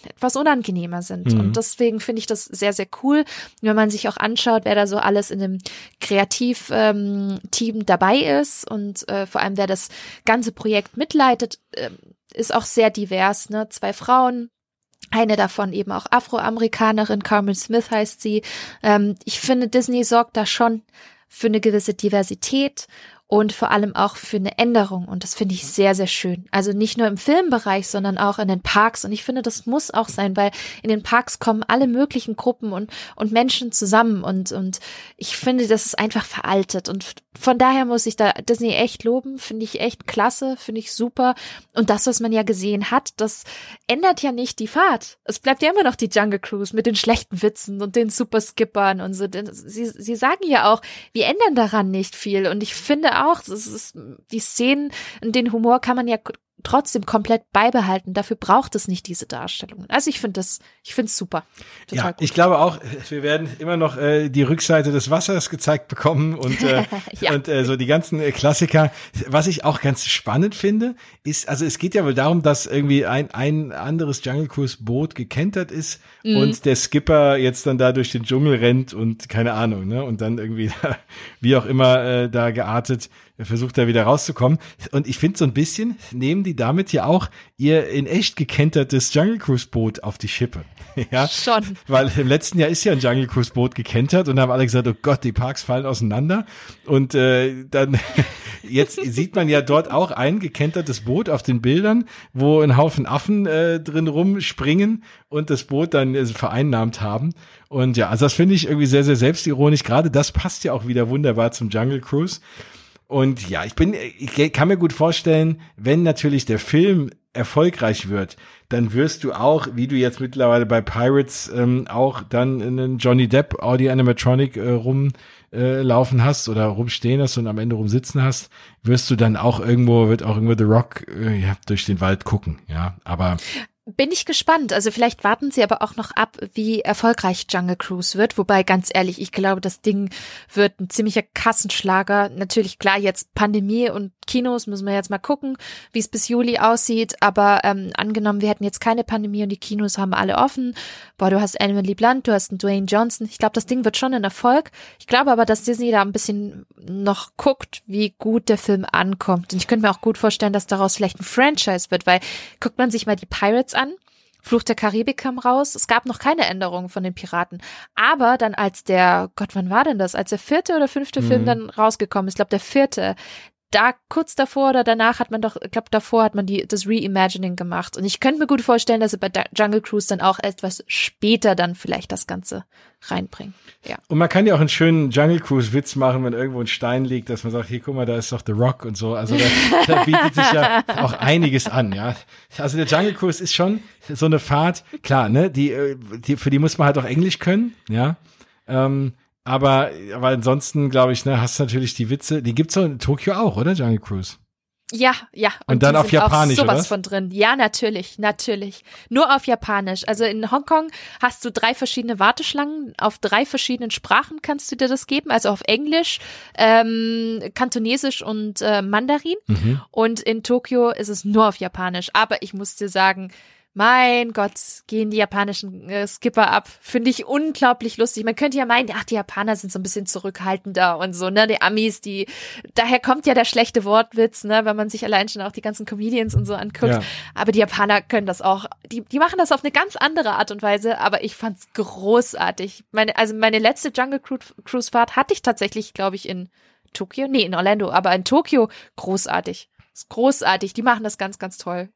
etwas unangenehmer sind. Mhm. Und deswegen finde ich das sehr, sehr cool. Wenn man sich auch anschaut, wer da so alles in dem Kreativteam ähm, dabei ist und äh, vor allem wer das ganze Projekt mitleitet, äh, ist auch sehr divers. Ne? Zwei Frauen, eine davon eben auch Afroamerikanerin, Carmen Smith heißt sie. Ähm, ich finde, Disney sorgt da schon für eine gewisse Diversität und vor allem auch für eine Änderung. Und das finde ich sehr, sehr schön. Also nicht nur im Filmbereich, sondern auch in den Parks. Und ich finde, das muss auch sein, weil in den Parks kommen alle möglichen Gruppen und, und Menschen zusammen. Und, und ich finde, das ist einfach veraltet. Und von daher muss ich da Disney echt loben. Finde ich echt klasse, finde ich super. Und das, was man ja gesehen hat, das ändert ja nicht die Fahrt. Es bleibt ja immer noch die Jungle Cruise mit den schlechten Witzen und den Super Skippern und so. Sie, sie sagen ja auch, wir ändern daran nicht viel. Und ich finde auch, das ist, die Szenen, den Humor kann man ja trotzdem komplett beibehalten. Dafür braucht es nicht diese Darstellungen. Also ich finde das, ich finde es super. Total ja, gut. ich glaube auch, wir werden immer noch äh, die Rückseite des Wassers gezeigt bekommen und, äh, ja. und äh, so die ganzen äh, Klassiker. Was ich auch ganz spannend finde, ist, also es geht ja wohl darum, dass irgendwie ein, ein anderes Jungle Cruise Boot gekentert ist mhm. und der Skipper jetzt dann da durch den Dschungel rennt und keine Ahnung, ne? Und dann irgendwie, wie auch immer, äh, da geartet versucht da wieder rauszukommen. Und ich finde so ein bisschen, nehmen die damit ja auch ihr in echt gekentertes Jungle Cruise Boot auf die Schippe. ja. Schon. Weil im letzten Jahr ist ja ein Jungle Cruise Boot gekentert und haben alle gesagt, oh Gott, die Parks fallen auseinander. Und äh, dann jetzt sieht man ja dort auch ein gekentertes Boot auf den Bildern, wo ein Haufen Affen äh, drin rumspringen und das Boot dann äh, vereinnahmt haben. Und ja, also das finde ich irgendwie sehr, sehr selbstironisch. Gerade das passt ja auch wieder wunderbar zum Jungle Cruise. Und ja, ich bin, ich kann mir gut vorstellen, wenn natürlich der Film erfolgreich wird, dann wirst du auch, wie du jetzt mittlerweile bei Pirates ähm, auch dann einen Johnny Depp Audi Animatronic äh, rumlaufen äh, hast oder rumstehen hast und am Ende rumsitzen hast, wirst du dann auch irgendwo, wird auch irgendwo The Rock äh, ja, durch den Wald gucken, ja. Aber bin ich gespannt. Also vielleicht warten sie aber auch noch ab, wie erfolgreich Jungle Cruise wird. Wobei ganz ehrlich, ich glaube, das Ding wird ein ziemlicher Kassenschlager. Natürlich klar, jetzt Pandemie und Kinos müssen wir jetzt mal gucken, wie es bis Juli aussieht. Aber ähm, angenommen, wir hätten jetzt keine Pandemie und die Kinos haben alle offen. Boah, du hast Emily Blunt, du hast einen Dwayne Johnson. Ich glaube, das Ding wird schon ein Erfolg. Ich glaube aber, dass Disney da ein bisschen noch guckt, wie gut der Film ankommt. Und ich könnte mir auch gut vorstellen, dass daraus vielleicht ein Franchise wird, weil guckt man sich mal die Pirates Pirates an. Fluch der Karibik kam raus. Es gab noch keine Änderungen von den Piraten. Aber dann als der, Gott, wann war denn das? Als der vierte oder fünfte mhm. Film dann rausgekommen ist, ich glaube der vierte, da kurz davor oder danach hat man doch, ich glaube davor hat man die das Reimagining gemacht und ich könnte mir gut vorstellen, dass sie bei Jungle Cruise dann auch etwas später dann vielleicht das Ganze reinbringen. Ja. Und man kann ja auch einen schönen Jungle Cruise Witz machen, wenn irgendwo ein Stein liegt, dass man sagt, hier guck mal, da ist doch The Rock und so. Also da, da bietet sich ja auch einiges an, ja. Also der Jungle Cruise ist schon so eine Fahrt, klar, ne, die, äh, die für die muss man halt auch Englisch können, ja. Ähm, aber, aber ansonsten, glaube ich, ne, hast du natürlich die Witze. Die gibt's doch in Tokio auch, oder? Jungle Cruise. Ja, ja. Und, und dann auf Japanisch, auch sowas oder? von drin. Ja, natürlich, natürlich. Nur auf Japanisch. Also in Hongkong hast du drei verschiedene Warteschlangen. Auf drei verschiedenen Sprachen kannst du dir das geben. Also auf Englisch, ähm, Kantonesisch und äh, Mandarin. Mhm. Und in Tokio ist es nur auf Japanisch. Aber ich muss dir sagen, mein Gott, gehen die japanischen äh, Skipper ab. Finde ich unglaublich lustig. Man könnte ja meinen, ach, die Japaner sind so ein bisschen zurückhaltender und so, ne? Die Amis, die, daher kommt ja der schlechte Wortwitz, ne? Wenn man sich allein schon auch die ganzen Comedians und so anguckt. Ja. Aber die Japaner können das auch. Die, die machen das auf eine ganz andere Art und Weise, aber ich fand's großartig. Meine, also meine letzte Jungle Cruise Fahrt hatte ich tatsächlich, glaube ich, in Tokio. Nee, in Orlando, aber in Tokio großartig. ist großartig. Die machen das ganz, ganz toll.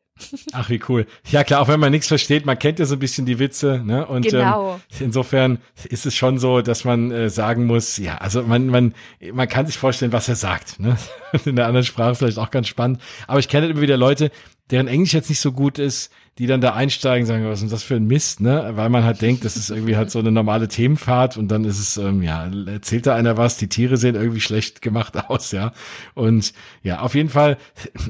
Ach, wie cool. Ja, klar, auch wenn man nichts versteht, man kennt ja so ein bisschen die Witze, ne? Und genau. ähm, insofern ist es schon so, dass man äh, sagen muss, ja, also man, man, man kann sich vorstellen, was er sagt, ne? In der anderen Sprache vielleicht auch ganz spannend. Aber ich kenne immer wieder Leute, deren Englisch jetzt nicht so gut ist, die dann da einsteigen, sagen, was ist denn das für ein Mist, ne? Weil man halt denkt, das ist irgendwie halt so eine normale Themenfahrt und dann ist es, ähm, ja, erzählt da einer was, die Tiere sehen irgendwie schlecht gemacht aus, ja. Und ja, auf jeden Fall,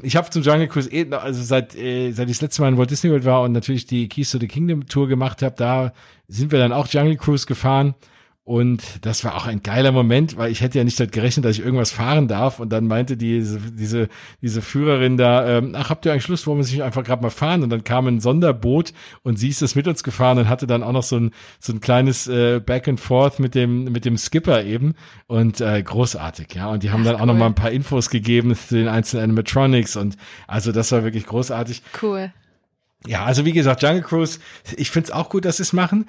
ich habe zum Jungle Cruise eh, also seit, äh, seit ich das letzte Mal in Walt Disney World war und natürlich die Keys to the Kingdom Tour gemacht habe, da sind wir dann auch Jungle Cruise gefahren. Und das war auch ein geiler Moment, weil ich hätte ja nicht damit gerechnet, dass ich irgendwas fahren darf. Und dann meinte diese, diese, diese Führerin da, ähm, ach, habt ihr eigentlich Lust, wollen wir sich einfach gerade mal fahren? Und dann kam ein Sonderboot und sie ist das mit uns gefahren und hatte dann auch noch so ein, so ein kleines äh, Back and Forth mit dem, mit dem Skipper eben. Und äh, großartig, ja. Und die haben ach, dann auch cool. noch mal ein paar Infos gegeben zu den einzelnen Animatronics. Und also das war wirklich großartig. Cool. Ja, also wie gesagt, Jungle Cruise, ich find's auch gut, dass sie es machen.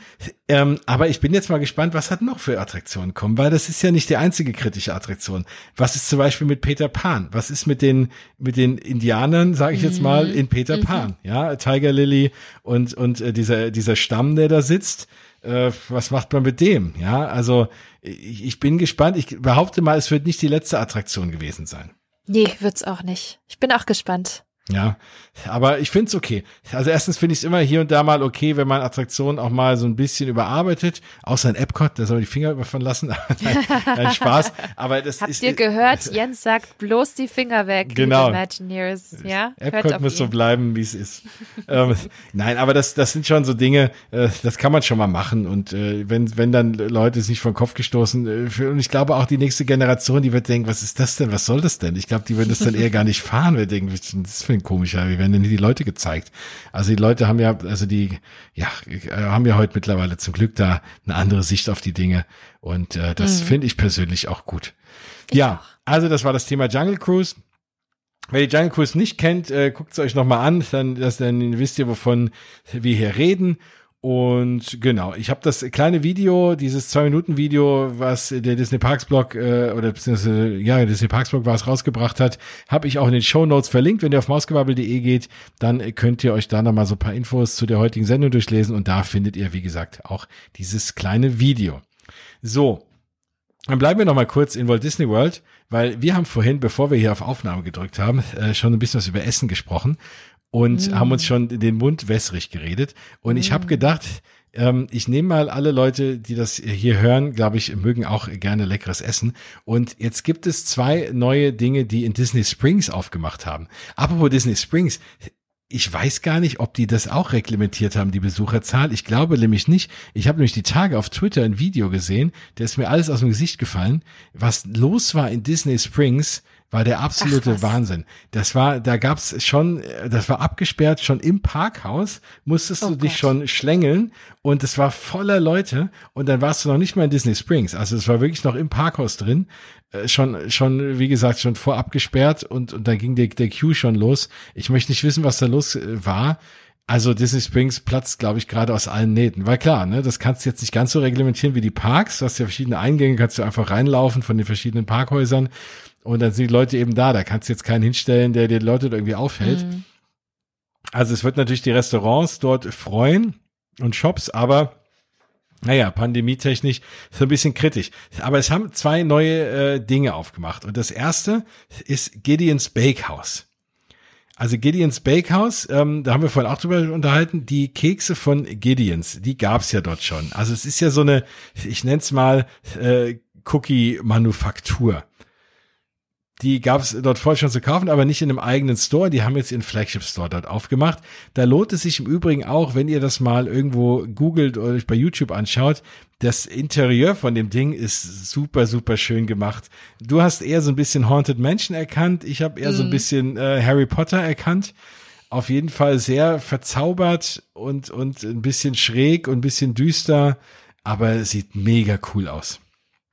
Ähm, aber ich bin jetzt mal gespannt, was hat noch für Attraktionen kommen, weil das ist ja nicht die einzige kritische Attraktion. Was ist zum Beispiel mit Peter Pan? Was ist mit den mit den Indianern, sage ich jetzt mal, in Peter Pan? Ja, Tiger Lily und und äh, dieser dieser Stamm, der da sitzt. Äh, was macht man mit dem? Ja, also ich, ich bin gespannt. Ich behaupte mal, es wird nicht die letzte Attraktion gewesen sein. Nee, wird's auch nicht. Ich bin auch gespannt. Ja, aber ich find's okay. Also erstens finde ich es immer hier und da mal okay, wenn man Attraktionen auch mal so ein bisschen überarbeitet. Außer in Epcot, da soll die Finger davon lassen. nein, nein, Spaß. Aber das Habt ist. ihr gehört? Jens sagt bloß die Finger weg. Genau. Imagineers. Ja. Epcot muss so bleiben, wie es ist. ähm, nein, aber das, das sind schon so Dinge, äh, das kann man schon mal machen. Und äh, wenn, wenn dann Leute sich vom Kopf gestoßen, äh, für, und ich glaube auch die nächste Generation, die wird denken, was ist das denn? Was soll das denn? Ich glaube, die würden das dann eher gar nicht fahren, weil denken, was ist das für ein komischer, wie werden denn hier die Leute gezeigt? Also die Leute haben ja, also die, ja, haben ja heute mittlerweile zum Glück da eine andere Sicht auf die Dinge. Und äh, das finde ich persönlich auch gut. ja, also das war das Thema Jungle Cruise. Wer die Jungle Cruise nicht kennt, äh, guckt es euch nochmal an, dann, das, dann wisst ihr, wovon wir hier reden. Und genau, ich habe das kleine Video, dieses zwei Minuten Video, was der Disney Parks Blog äh, oder beziehungsweise ja Disney Parks Blog war es rausgebracht hat, habe ich auch in den Show Notes verlinkt. Wenn ihr auf mausgebabbel.de geht, dann könnt ihr euch da nochmal so ein paar Infos zu der heutigen Sendung durchlesen und da findet ihr wie gesagt auch dieses kleine Video. So, dann bleiben wir noch mal kurz in Walt Disney World, weil wir haben vorhin, bevor wir hier auf Aufnahme gedrückt haben, äh, schon ein bisschen was über Essen gesprochen und haben uns schon den Mund wässrig geredet. Und ich habe gedacht, ähm, ich nehme mal alle Leute, die das hier hören, glaube ich, mögen auch gerne leckeres Essen. Und jetzt gibt es zwei neue Dinge, die in Disney Springs aufgemacht haben. Apropos Disney Springs, ich weiß gar nicht, ob die das auch reglementiert haben, die Besucherzahl. Ich glaube nämlich nicht. Ich habe nämlich die Tage auf Twitter ein Video gesehen, der ist mir alles aus dem Gesicht gefallen. Was los war in Disney Springs, war der absolute Ach. Wahnsinn. Das war, da gab's schon, äh, das war abgesperrt, schon im Parkhaus musstest Oh du dich Gott. schon schlängeln und es war voller Leute und dann warst du noch nicht mal in Disney Springs. Also es war wirklich noch im Parkhaus drin, äh, schon, schon, wie gesagt, schon vorab gesperrt und, und dann ging der, der Queue schon los. Ich möchte nicht wissen, was da los äh, war. Also Disney Springs platzt, glaube ich, gerade aus allen Nähten. Weil klar, ne, das kannst du jetzt nicht ganz so reglementieren wie die Parks. Du hast ja verschiedene Eingänge, kannst du einfach reinlaufen von den verschiedenen Parkhäusern. Und dann sind die Leute eben da. Da kannst du jetzt keinen hinstellen, der die Leute irgendwie aufhält. Mhm. Also es wird natürlich die Restaurants dort freuen und Shops, aber naja, pandemietechnisch so ein bisschen kritisch. Aber es haben zwei neue äh, Dinge aufgemacht. Und das erste ist Gideon's Bakehouse. Also Gideons Bakehouse, ähm, da haben wir vorhin auch drüber unterhalten, die Kekse von Gideons, die gab's ja dort schon. Also es ist ja so eine, ich nenne es mal äh, Cookie-Manufaktur. Die gab's dort vorher schon zu kaufen, aber nicht in einem eigenen Store. Die haben jetzt ihren Flagship-Store dort aufgemacht. Da lohnt es sich im Übrigen auch, wenn ihr das mal irgendwo googelt oder euch bei YouTube anschaut, das Interieur von dem Ding ist super, super schön gemacht. Du hast eher so ein bisschen Haunted Mansion erkannt. Ich habe eher so ein bisschen äh, Harry Potter erkannt. Auf jeden Fall sehr verzaubert und, und ein bisschen schräg und ein bisschen düster, aber sieht mega cool aus.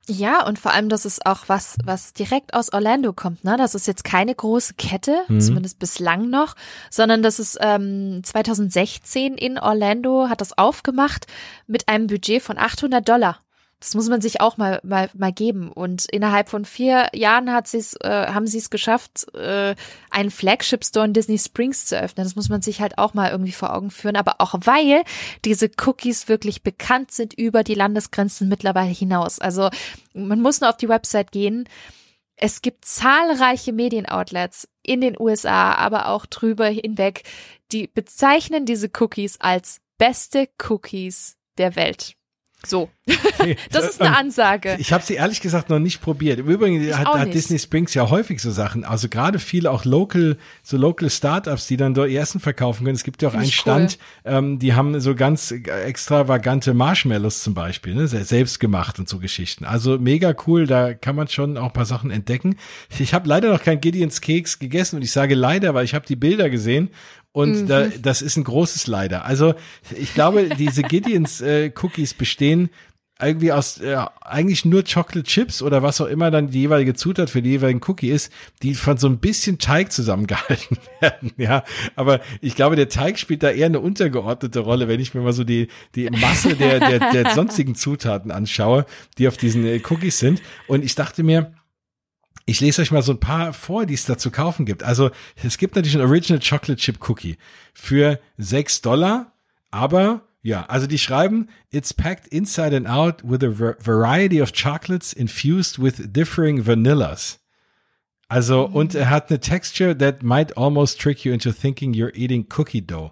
Ja, und vor allem, das ist auch was, was direkt aus Orlando kommt, ne? Das ist jetzt keine große Kette, Mhm. zumindest bislang noch, sondern das ist ähm, 2016 in Orlando, hat das aufgemacht mit einem Budget von 800 Dollar. Das muss man sich auch mal, mal, mal geben. Und innerhalb von vier Jahren hat sie's, äh, haben sie es geschafft, äh, einen Flagship-Store in Disney Springs zu öffnen. Das muss man sich halt auch mal irgendwie vor Augen führen. Aber auch weil diese Cookies wirklich bekannt sind über die Landesgrenzen mittlerweile hinaus. Also man muss nur auf die Website gehen. Es gibt zahlreiche Medienoutlets in den USA, aber auch drüber hinweg, die bezeichnen diese Cookies als beste Cookies der Welt. So, das ist eine Ansage. Ich habe sie ehrlich gesagt noch nicht probiert. Im Übrigen hat, hat. Disney Springs ja häufig so Sachen. Also gerade viele auch local, so local Startups, die dann dort ihr Essen verkaufen können. Es gibt ja auch Finde einen Stand, ähm, die haben so ganz extravagante Marshmallows zum Beispiel, ne? se- selbst gemacht und so Geschichten. Also mega cool, da kann man schon auch ein paar Sachen entdecken. Ich habe leider noch kein Gideons Keks gegessen und ich sage leider, weil ich habe die Bilder gesehen und da, das ist ein großes Leider. Also ich glaube, diese Gideons äh, Cookies bestehen irgendwie aus äh, eigentlich nur Chocolate Chips oder was auch immer dann die jeweilige Zutat für die jeweiligen Cookie ist, die von so ein bisschen Teig zusammengehalten werden, ja. Aber ich glaube, der Teig spielt da eher eine untergeordnete Rolle, wenn ich mir mal so die die Masse der der, der sonstigen Zutaten anschaue, die auf diesen äh, Cookies sind. Und ich dachte mir, ich lese euch mal so ein paar vor, die es da zu kaufen gibt. Also es gibt natürlich einen Original Chocolate Chip Cookie für sechs Dollar, aber ja, also die schreiben, it's packed inside and out with a variety of chocolates infused with differing vanillas. Also, mhm. und er hat eine Texture that might almost trick you into thinking you're eating cookie dough.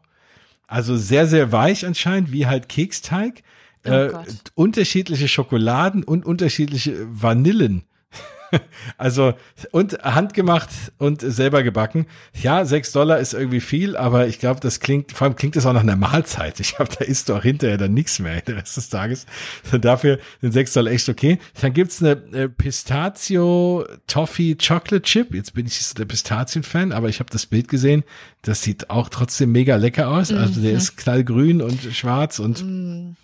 Also sehr, sehr weich anscheinend, wie halt Keksteig. Oh äh, unterschiedliche Schokoladen und unterschiedliche Vanillen also, und handgemacht und selber gebacken. Ja, sechs Dollar ist irgendwie viel, aber ich glaube, das klingt, vor allem klingt das auch nach einer Mahlzeit. Ich glaube, da isst du auch hinterher dann nichts mehr den Rest des Tages. Dafür sind sechs Dollar echt okay. Dann gibt's eine, eine Pistachio Toffee Chocolate Chip. Jetzt bin ich der Pistazien-Fan, aber ich habe das Bild gesehen. Das sieht auch trotzdem mega lecker aus. Also der mhm. ist knallgrün und schwarz und mhm.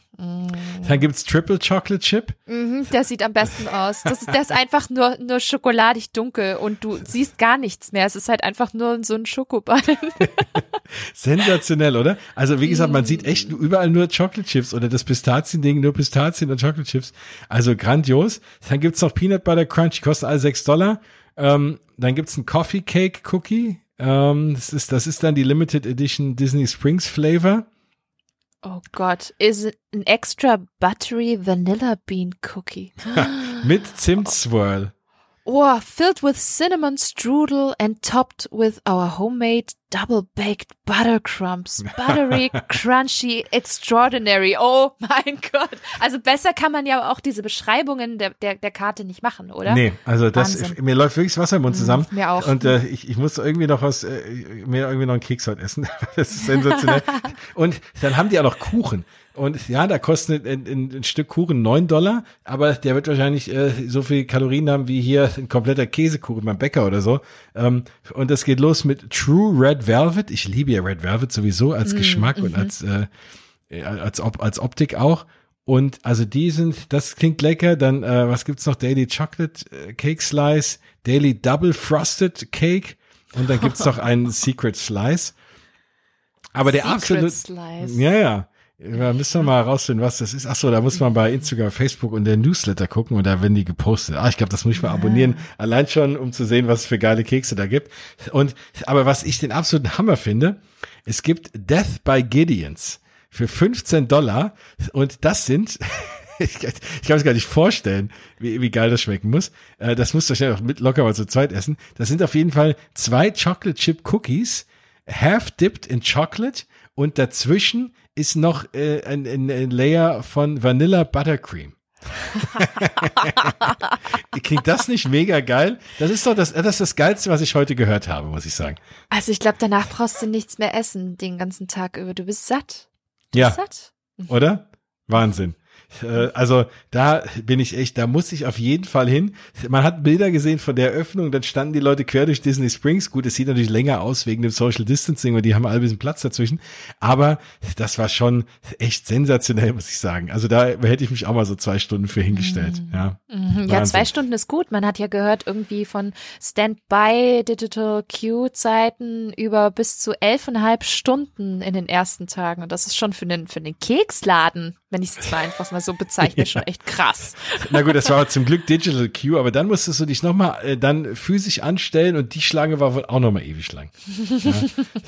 Dann gibt's Triple Chocolate Chip. Mhm, der sieht am besten aus. Das, das ist einfach nur, nur schokoladig dunkel und du siehst gar nichts mehr. Es ist halt einfach nur so ein Schokoball. Sensationell, oder? Also wie gesagt, man sieht echt überall nur Chocolate Chips oder das Pistazien-Ding, nur Pistazien und Chocolate Chips. Also grandios. Dann gibt's noch Peanut Butter Crunch, die kosten alle sechs Dollar. Ähm, dann gibt's ein Coffee Cake Cookie. Ähm, das, ist, das ist dann die Limited Edition Disney Springs Flavor. Oh Gott, is it an extra buttery vanilla bean cookie? Mit Zimtswirl. Oh, filled with cinnamon strudel and topped with our homemade double baked butter crumbs. Buttery, crunchy, extraordinary. Oh mein Gott. Also besser kann man ja auch diese Beschreibungen der, der, der Karte nicht machen, oder? Nee, also das, Wahnsinn. mir läuft wirklich das Wasser im Mund mhm, zusammen. Mm, mir auch. Und äh, ich, ich muss irgendwie noch was, äh, mir irgendwie noch einen Keks heute essen. das ist sensationell. Und dann haben die auch noch Kuchen. Und ja, da kostet ein, ein, ein, Stück Kuchen neun Dollar, aber der wird wahrscheinlich äh, so viel Kalorien haben wie hier ein kompletter Käsekuchen beim Bäcker oder so. Ähm, und das geht los mit True Red Velvet. Ich liebe ja Red Velvet sowieso als mm, Geschmack mm -hmm. und mhm. als, äh, als, als Optik auch. Und also die sind, das klingt lecker. Dann, äh, was gibt's noch? Daily Chocolate äh, Cake Slice, Daily Double Frosted Cake und dann gibt's noch einen Secret Slice. Aber der absolute, ja, ja, ja, müssen wir mal herausfinden, was das ist. Ach so, da muss man bei Instagram, Facebook und der Newsletter gucken und da werden die gepostet. Ah, ich glaube, das muss ich mal abonnieren. Allein schon, um zu sehen, was es für geile Kekse da gibt. Und, aber was ich den absoluten Hammer finde, es gibt Death by Gideons für 15 Dollar und das sind, ich, ich kann es gar nicht vorstellen, wie, wie geil das schmecken muss. Äh, das musst du schnell auch mit locker mal zu zweit essen. Das sind auf jeden Fall zwei Chocolate Chip Cookies, half dipped in Chocolate und dazwischen ist noch äh, ein, ein, ein Layer von Vanilla Buttercream. Klingt das nicht mega geil? Das ist doch das, das ist das Geilste, was ich heute gehört habe, muss ich sagen. Also ich glaube, danach brauchst du nichts mehr essen den ganzen Tag über. Du bist satt. Du ja. Bist satt. Oder? Wahnsinn. Äh, also da bin ich echt, da muss ich auf jeden Fall hin. Man hat Bilder gesehen von der Eröffnung, dann standen die Leute quer durch Disney Springs. Gut, es sieht natürlich länger aus wegen dem Social Distancing und die haben alle ein bisschen Platz dazwischen. Aber das war schon echt sensationell, muss ich sagen. Also da hätte ich mich auch mal so zwei Stunden für hingestellt. Mhm. Ja, mhm. ja zwei Stunden ist gut. Man hat ja gehört irgendwie von Standby Digital Q Zeiten über bis zu elfeinhalb Stunden in den ersten Tagen. Und das ist schon für den, für den Keksladen wenn ich es zwar einfach mal so bezeichne, ja. schon echt krass. Na gut, das war zum Glück Digital Q, aber dann musstest du dich nochmal äh, dann physisch anstellen und die Schlange war wohl auch nochmal ewig lang.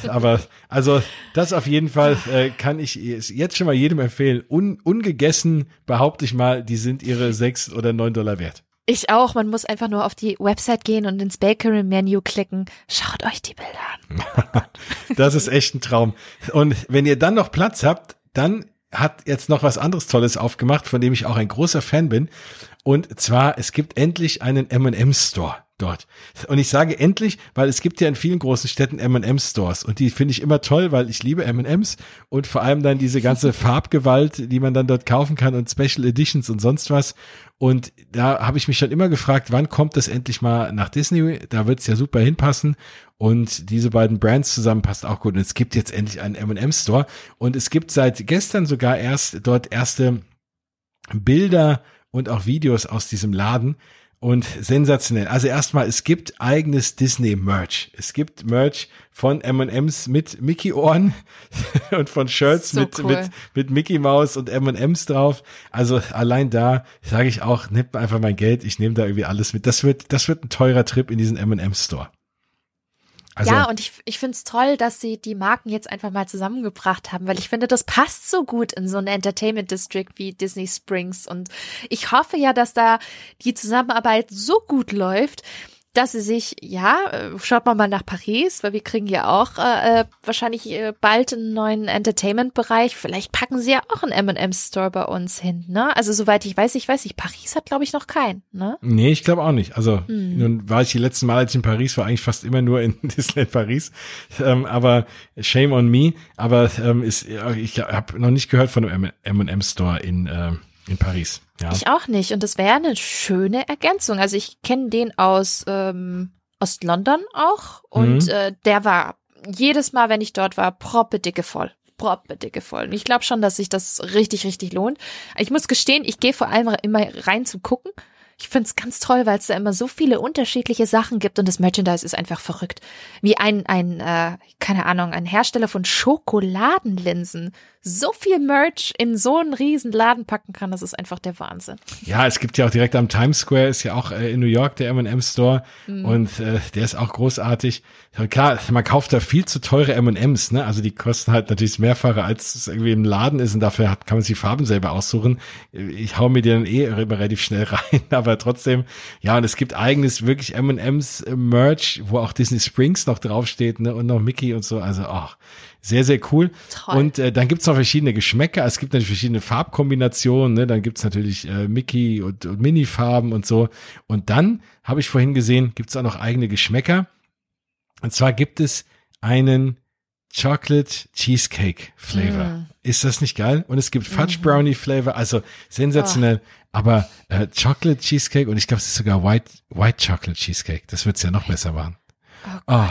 Ja. aber also das auf jeden Fall äh, kann ich jetzt schon mal jedem empfehlen. Un, ungegessen behaupte ich mal, die sind ihre sechs oder neun Dollar wert. Ich auch. Man muss einfach nur auf die Website gehen und ins Bakery Menu klicken. Schaut euch die Bilder an. das ist echt ein Traum. Und wenn ihr dann noch Platz habt, dann hat jetzt noch was anderes Tolles aufgemacht, von dem ich auch ein großer Fan bin. Und zwar, es gibt endlich einen M&M Store dort. Und ich sage endlich, weil es gibt ja in vielen großen Städten M&M Stores und die finde ich immer toll, weil ich liebe M&Ms und vor allem dann diese ganze Farbgewalt, die man dann dort kaufen kann und Special Editions und sonst was. Und da habe ich mich schon immer gefragt, wann kommt das endlich mal nach Disney? Da wird es ja super hinpassen. Und diese beiden Brands zusammen passt auch gut. Und es gibt jetzt endlich einen M&M Store. Und es gibt seit gestern sogar erst dort erste Bilder und auch Videos aus diesem Laden und sensationell. Also erstmal, es gibt eigenes Disney-Merch. Es gibt Merch von M&M's mit Mickey-Ohren und von Shirts so mit, cool. mit, mit Mickey Mouse und M&M's drauf. Also allein da sage ich auch, nimm einfach mein Geld, ich nehme da irgendwie alles mit. Das wird, das wird ein teurer Trip in diesen M&M's Store. Also, ja, und ich, ich finde es toll, dass sie die Marken jetzt einfach mal zusammengebracht haben, weil ich finde, das passt so gut in so ein Entertainment District wie Disney Springs. Und ich hoffe ja, dass da die Zusammenarbeit so gut läuft, dass sie sich, ja, äh, schaut mal mal nach Paris, weil wir kriegen ja auch äh, äh wahrscheinlich äh, bald einen neuen Entertainment-Bereich. Vielleicht packen sie ja auch einen M&M-Store bei uns hin, ne? Also soweit ich weiß, ich weiß nicht, Paris hat, glaube ich, noch keinen, ne? Nee, ich glaube auch nicht. Also hm. nun war ich die letzten Mal, als ich in Paris war, eigentlich fast immer nur in Disneyland Paris. Ähm, aber shame on me. Aber ähm, ist, ich habe noch nicht gehört von einem M&M-Store in äh, in Paris. Ja. Ich auch nicht. Und das wäre eine schöne Ergänzung. Also ich kenne den aus ähm, Ost-London auch. Und mhm. äh, der war jedes Mal, wenn ich dort war, proppe dicke voll. Proppe dicke voll. Und ich glaube schon, dass sich das richtig, richtig lohnt. Ich muss gestehen, ich gehe vor allem immer rein zu gucken. Ich finde es ganz toll, weil es da immer so viele unterschiedliche Sachen gibt und das Merchandise ist einfach verrückt. Wie ein, ein äh, keine Ahnung, ein Hersteller von Schokoladenlinsen so viel Merch in so einen riesen Laden packen kann, das ist einfach der Wahnsinn. Ja, es gibt ja auch direkt am Times Square, ist ja auch äh, in New York der M&M Store mhm. und äh, der ist auch großartig. Klar, man kauft da viel zu teure M&Ms, ne? Also die kosten halt natürlich mehrfache, als es irgendwie im Laden ist und dafür hat, kann man sich die Farben selber aussuchen. Ich hau mir die dann eh immer relativ schnell rein, aber trotzdem, ja, und es gibt eigenes wirklich M&Ms äh, Merch, wo auch Disney Springs noch draufsteht, ne? Und noch Mickey und so, also ach, sehr, sehr cool. Toll. Und äh, dann gibt's noch verschiedene Geschmäcker. Es gibt natürlich verschiedene Farbkombinationen. Ne? Dann gibt's natürlich äh, Mickey und, und Mini-Farben und so. Und dann, habe ich vorhin gesehen, gibt's auch noch eigene Geschmäcker. Und zwar gibt es einen Chocolate Cheesecake Flavor. Mm. Ist das nicht geil? Und es gibt Fudge mm. Brownie Flavor, also sensationell. Oh. Aber äh, Chocolate Cheesecake und ich glaube, es ist sogar White White Chocolate Cheesecake. Das wird's ja noch besser machen. Oh, oh.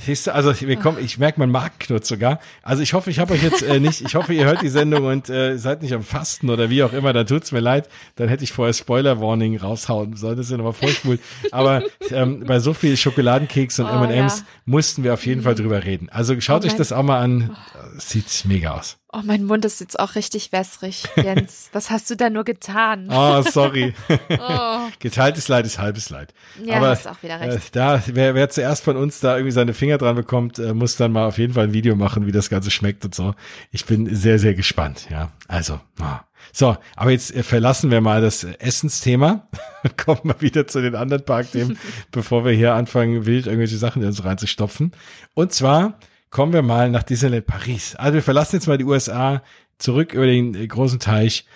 Siehst du, also wir kommen, ich merke, mein Magen knurrt sogar. Also ich hoffe, ich habe euch jetzt äh, nicht, ich hoffe, ihr hört die Sendung und äh, seid nicht am Fasten oder wie auch immer, dann tut's mir leid. Dann hätte ich vorher Spoiler-Warning raushauen sollen. Das ist ja nochmal vorspulen. Aber ähm, bei so viel Schokoladenkeks und oh, M&M's ja. mussten wir auf jeden Fall drüber reden. Also schaut oh, euch das auch mal an. Sieht mega aus. Oh, mein Mund ist jetzt auch richtig wässrig, Jens. Was hast du da nur getan? Oh, sorry. oh. Geteiltes Leid ist halbes Leid. Ja, Aber hast auch wieder recht. Äh, da, wer, wer zuerst von uns da irgendwie seine Finger dran bekommt, äh, muss dann mal auf jeden Fall ein Video machen, wie das Ganze schmeckt und so. Ich bin sehr, sehr gespannt, ja. Also, oh. So, aber jetzt äh, verlassen wir mal das Essensthema und kommen mal wieder zu den anderen Parkthemen, bevor wir hier anfangen, wild irgendwelche Sachen in uns reinzustopfen. Und zwar kommen wir mal nach Disneyland Paris. Also wir verlassen jetzt mal die USA zurück über den äh, großen Teich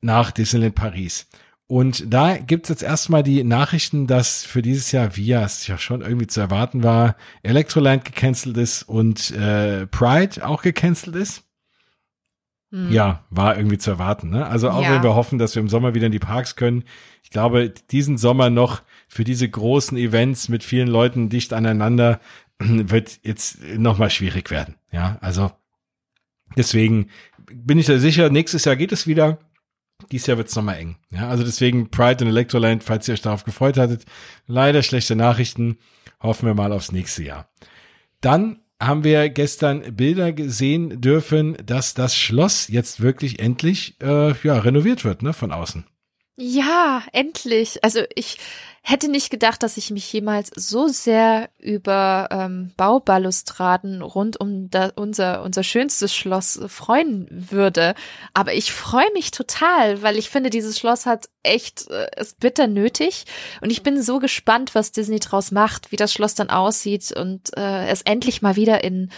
nach Disneyland Paris. Und da gibt's jetzt erstmal die Nachrichten, dass für dieses Jahr, wie ja es ja schon irgendwie zu erwarten war, Electroland gecancelt ist und äh, Pride auch gecancelt ist. Hm. Ja, war irgendwie zu erwarten. Ne? Also auch ja. wenn wir hoffen, dass wir im Sommer wieder in die Parks können. Ich glaube, diesen Sommer noch für diese großen Events mit vielen Leuten dicht aneinander wird jetzt nochmal schwierig werden. Ja, also deswegen bin ich da sicher, nächstes Jahr geht es wieder. Dieses Jahr wird es nochmal eng. Ja, also deswegen Pride und Electroland, falls ihr euch darauf gefreut hattet, leider schlechte Nachrichten. Hoffen wir mal aufs nächste Jahr. Dann haben wir gestern Bilder gesehen dürfen, dass das Schloss jetzt wirklich endlich äh, ja renoviert wird, ne, von außen. Ja, endlich. Also ich hätte nicht gedacht, dass ich mich jemals so sehr über ähm, Baubalustraden rund um da, unser, unser schönstes Schloss freuen würde. Aber ich freue mich total, weil ich finde, dieses Schloss hat echt, äh, ist bitter nötig. Und ich bin so gespannt, was Disney draus macht, wie das Schloss dann aussieht und äh, es endlich mal wieder in,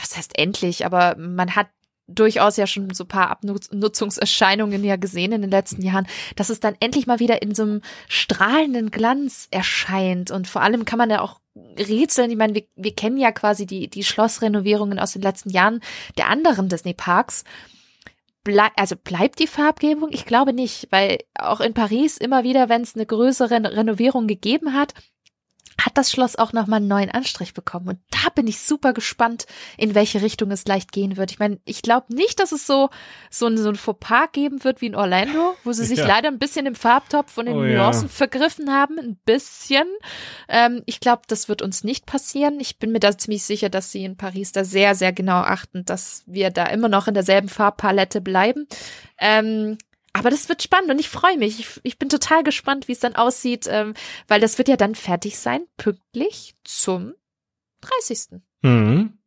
was heißt endlich, aber man hat durchaus ja schon so paar Abnutzungserscheinungen ja gesehen in den letzten Jahren, dass es dann endlich mal wieder in so einem strahlenden Glanz erscheint. Und vor allem kann man ja auch rätseln. Ich meine, wir, wir kennen ja quasi die, die Schlossrenovierungen aus den letzten Jahren der anderen Disney-Parks. Blei also bleibt die Farbgebung? Ich glaube nicht, weil auch in Paris immer wieder, wenn es eine größere Renovierung gegeben hat, hat das Schloss auch nochmal einen neuen Anstrich bekommen. Und da bin ich super gespannt, in welche Richtung es leicht gehen wird. Ich meine, ich glaube nicht, dass es so, so ein, so ein Fauxpas geben wird wie in Orlando, wo sie sich ja. leider ein bisschen im Farbtopf und in den oh, Nuancen ja. vergriffen haben. Ein bisschen. Ähm, ich glaube, das wird uns nicht passieren. Ich bin mir da ziemlich sicher, dass sie in Paris da sehr, sehr genau achten, dass wir da immer noch in derselben Farbpalette bleiben. Ähm, aber das wird spannend und ich freue mich. Ich, ich, bin total gespannt, wie es dann aussieht, ähm, weil das wird ja dann fertig sein, pünktlich zum 30. Mhm.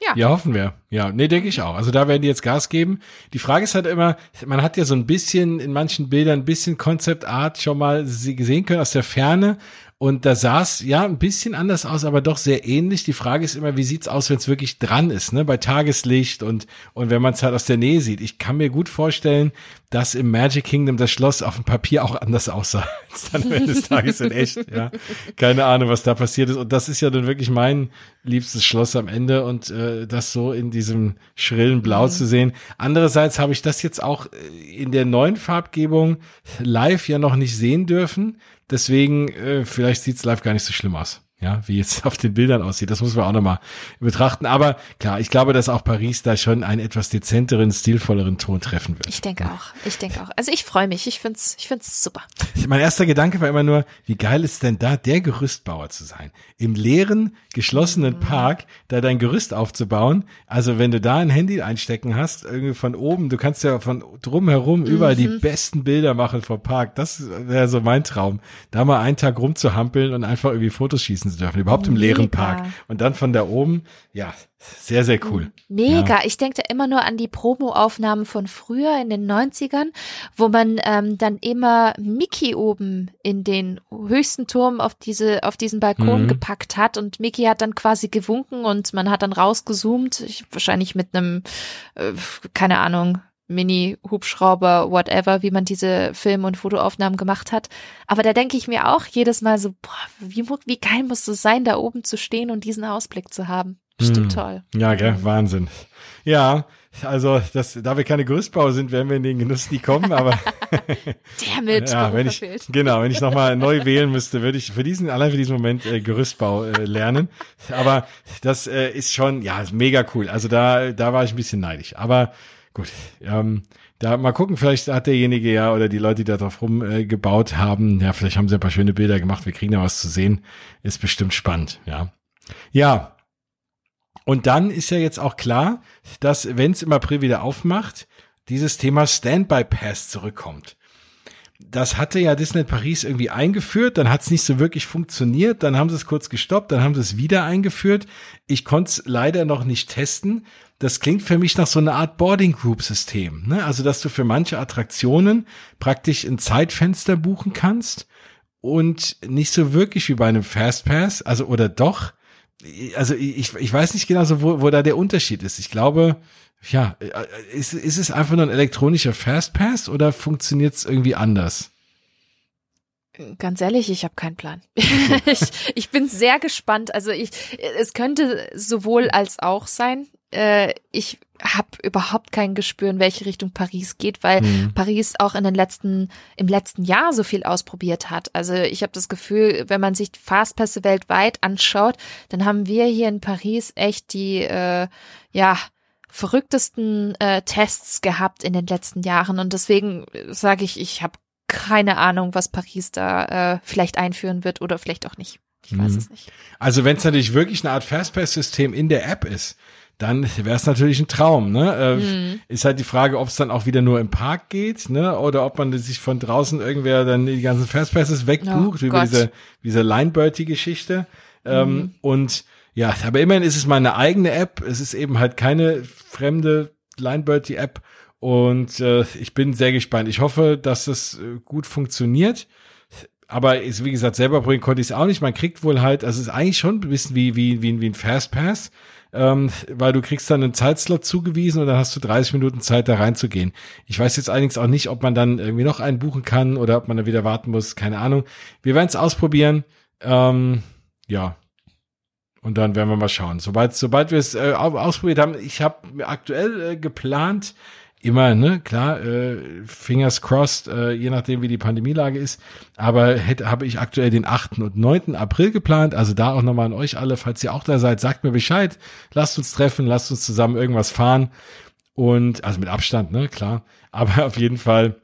Ja. ja, hoffen wir. Ja, nee, denke ich auch. Also da werden die jetzt Gas geben. Die Frage ist halt immer, man hat ja so ein bisschen in manchen Bildern ein bisschen Concept Art schon mal gesehen können aus der Ferne und da sah es ja ein bisschen anders aus, aber doch sehr ähnlich. Die Frage ist immer, wie sieht's aus, wenn es wirklich dran ist, ne? Bei Tageslicht und, und wenn man es halt aus der Nähe sieht. Ich kann mir gut vorstellen, dass im Magic Kingdom das Schloss auf dem Papier auch anders aussah als dann Ende des Tages in echt. Ja, keine Ahnung, was da passiert ist. Und das ist ja dann wirklich mein liebstes Schloss am Ende und äh, das so in diesem schrillen Blau mhm. zu sehen. Andererseits habe ich das jetzt auch in der neuen Farbgebung live ja noch nicht sehen dürfen. Deswegen, äh, vielleicht sieht's live gar nicht so schlimm aus ja, wie jetzt auf den Bildern aussieht. Das muss man auch nochmal betrachten. Aber klar, ich glaube, dass auch Paris da schon einen etwas dezenteren, stilvolleren Ton treffen wird. Ich denke auch. Ich denke auch. Also ich freue mich. Ich find's, ich find's super. Mein erster Gedanke war immer nur, wie geil ist denn da der Gerüstbauer zu sein? Im leeren, geschlossenen mhm. Park, da dein Gerüst aufzubauen. Also wenn du da ein Handy einstecken hast, irgendwie von oben, du kannst ja von drumherum mhm. überall die besten Bilder machen vom Park. Das wäre so mein Traum. Da mal einen Tag rumzuhampeln und einfach irgendwie Fotos schießen zu dürfen, überhaupt im leeren Park. Und dann von da oben, ja, sehr, sehr cool. Mega. Ja. Ich denke da immer nur an die Promo-Aufnahmen von früher in den 90ern, wo man ähm, dann immer Mickey oben in den höchsten Turm auf diese, auf diesen Balkon mhm. gepackt hat und Mickey hat dann quasi gewunken und man hat dann rausgezoomt, ich, wahrscheinlich mit einem, äh, keine Ahnung, Mini-Hubschrauber, whatever, wie man diese Film- und Fotoaufnahmen gemacht hat. Aber da denke ich mir auch jedes Mal so, boah, wie, wie geil muss es sein, da oben zu stehen und diesen Ausblick zu haben. Bestimmt hm. toll. Ja, gell, Wahnsinn. Ja, also das, da wir keine Gerüstbau sind, werden wir in den Genuss nie kommen, aber der mit ja, wenn ich, genau, wenn ich nochmal neu wählen müsste, würde ich für diesen, allein für diesen Moment äh, Gerüstbau äh, lernen. Aber das äh, ist schon, ja, mega cool. Also da, da war ich ein bisschen neidisch. Aber Gut, ähm, da mal gucken, vielleicht hat derjenige ja oder die Leute, die da drauf rumgebaut äh, haben, ja, vielleicht haben sie ein paar schöne Bilder gemacht, wir kriegen da was zu sehen, ist bestimmt spannend, ja. Ja, und dann ist ja jetzt auch klar, dass wenn es im April wieder aufmacht, dieses Thema Standby Pass zurückkommt. Das hatte ja Disney Paris irgendwie eingeführt, dann hat es nicht so wirklich funktioniert, dann haben sie es kurz gestoppt, dann haben sie es wieder eingeführt. Ich konnte es leider noch nicht testen, das klingt für mich nach so einer Art Boarding Group System. Ne? Also, dass du für manche Attraktionen praktisch ein Zeitfenster buchen kannst und nicht so wirklich wie bei einem Fastpass, also oder doch. Also ich, ich weiß nicht genau so, wo, wo da der Unterschied ist. Ich glaube, ja, ist, ist es einfach nur ein elektronischer Fastpass oder funktioniert es irgendwie anders? Ganz ehrlich, ich habe keinen Plan. ich, ich bin sehr gespannt. Also ich, es könnte sowohl als auch sein äh, ich habe überhaupt kein Gespür, in welche Richtung Paris geht, weil mhm. Paris auch in den letzten, im letzten Jahr so viel ausprobiert hat. Also ich habe das Gefühl, wenn man sich Fastpässe weltweit anschaut, dann haben wir hier in Paris echt die, äh, ja, verrücktesten äh, Tests gehabt in den letzten Jahren. Und deswegen sage ich, ich habe keine Ahnung, was Paris da äh, vielleicht einführen wird oder vielleicht auch nicht. Ich weiß mhm. es nicht. Also wenn es natürlich wirklich eine Art Fastpass-System in der App ist, dann wäre es natürlich ein Traum. Ne? Äh, mhm. Ist halt die Frage, ob es dann auch wieder nur im Park geht, ne? Oder ob man sich von draußen irgendwer dann die ganzen Fastpasses wegbucht, oh, wie bei dieser, dieser Lineberty-Geschichte. Ähm, mhm. Und ja, aber immerhin ist es meine eigene App. Es ist eben halt keine fremde Lineberty-App. Und äh, ich bin sehr gespannt. Ich hoffe, dass es äh, gut funktioniert. Aber ist, wie gesagt, selber bringen konnte ich es auch nicht. Man kriegt wohl halt, also es ist eigentlich schon ein bisschen wie, wie, wie, wie ein Fastpass ähm, weil du kriegst dann einen Zeitslot zugewiesen und dann hast du 30 Minuten Zeit, da reinzugehen. Ich weiß jetzt allerdings auch nicht, ob man dann irgendwie noch einen buchen kann oder ob man dann wieder warten muss, keine Ahnung. Wir werden es ausprobieren. Ähm, ja. Und dann werden wir mal schauen. Sobald, sobald wir es äh, ausprobiert haben, ich habe aktuell äh, geplant, immer, ne, klar, äh, fingers crossed, äh, je nachdem, wie die Pandemielage ist. Aber hätte, habe ich aktuell den 8. und 9. April geplant. Also da auch nochmal an euch alle, falls ihr auch da seid, sagt mir Bescheid. Lasst uns treffen, lasst uns zusammen irgendwas fahren. Und, also mit Abstand, ne, klar. Aber auf jeden Fall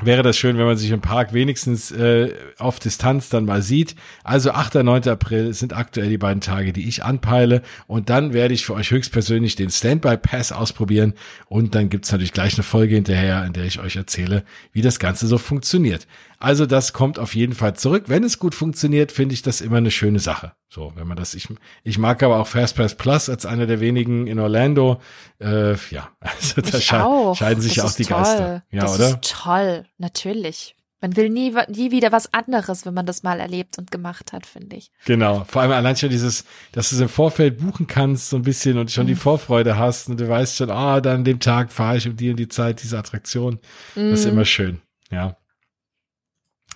wäre das schön, wenn man sich im Park wenigstens äh, auf Distanz dann mal sieht. Also 8. 9. April sind aktuell die beiden Tage, die ich anpeile. Und dann werde ich für euch höchstpersönlich den Standby Pass ausprobieren. Und dann gibt's natürlich gleich eine Folge hinterher, in der ich euch erzähle, wie das Ganze so funktioniert. Also das kommt auf jeden Fall zurück. Wenn es gut funktioniert, finde ich das immer eine schöne Sache. So, wenn man das, ich, ich mag aber auch Fastpass Plus als einer der wenigen in Orlando. Äh, ja, also da sche scheiden sich das auch die toll. Geister. Ja, das oder? ist toll, natürlich. Man will nie, nie wieder was anderes, wenn man das mal erlebt und gemacht hat, finde ich. Genau. Vor allem allein schon dieses, dass du es im Vorfeld buchen kannst, so ein bisschen und schon mhm. die Vorfreude hast und du weißt schon, ah, dann an dem Tag fahre ich um die und die Zeit diese Attraktion. Mhm. Das ist mhm. immer schön. Ja.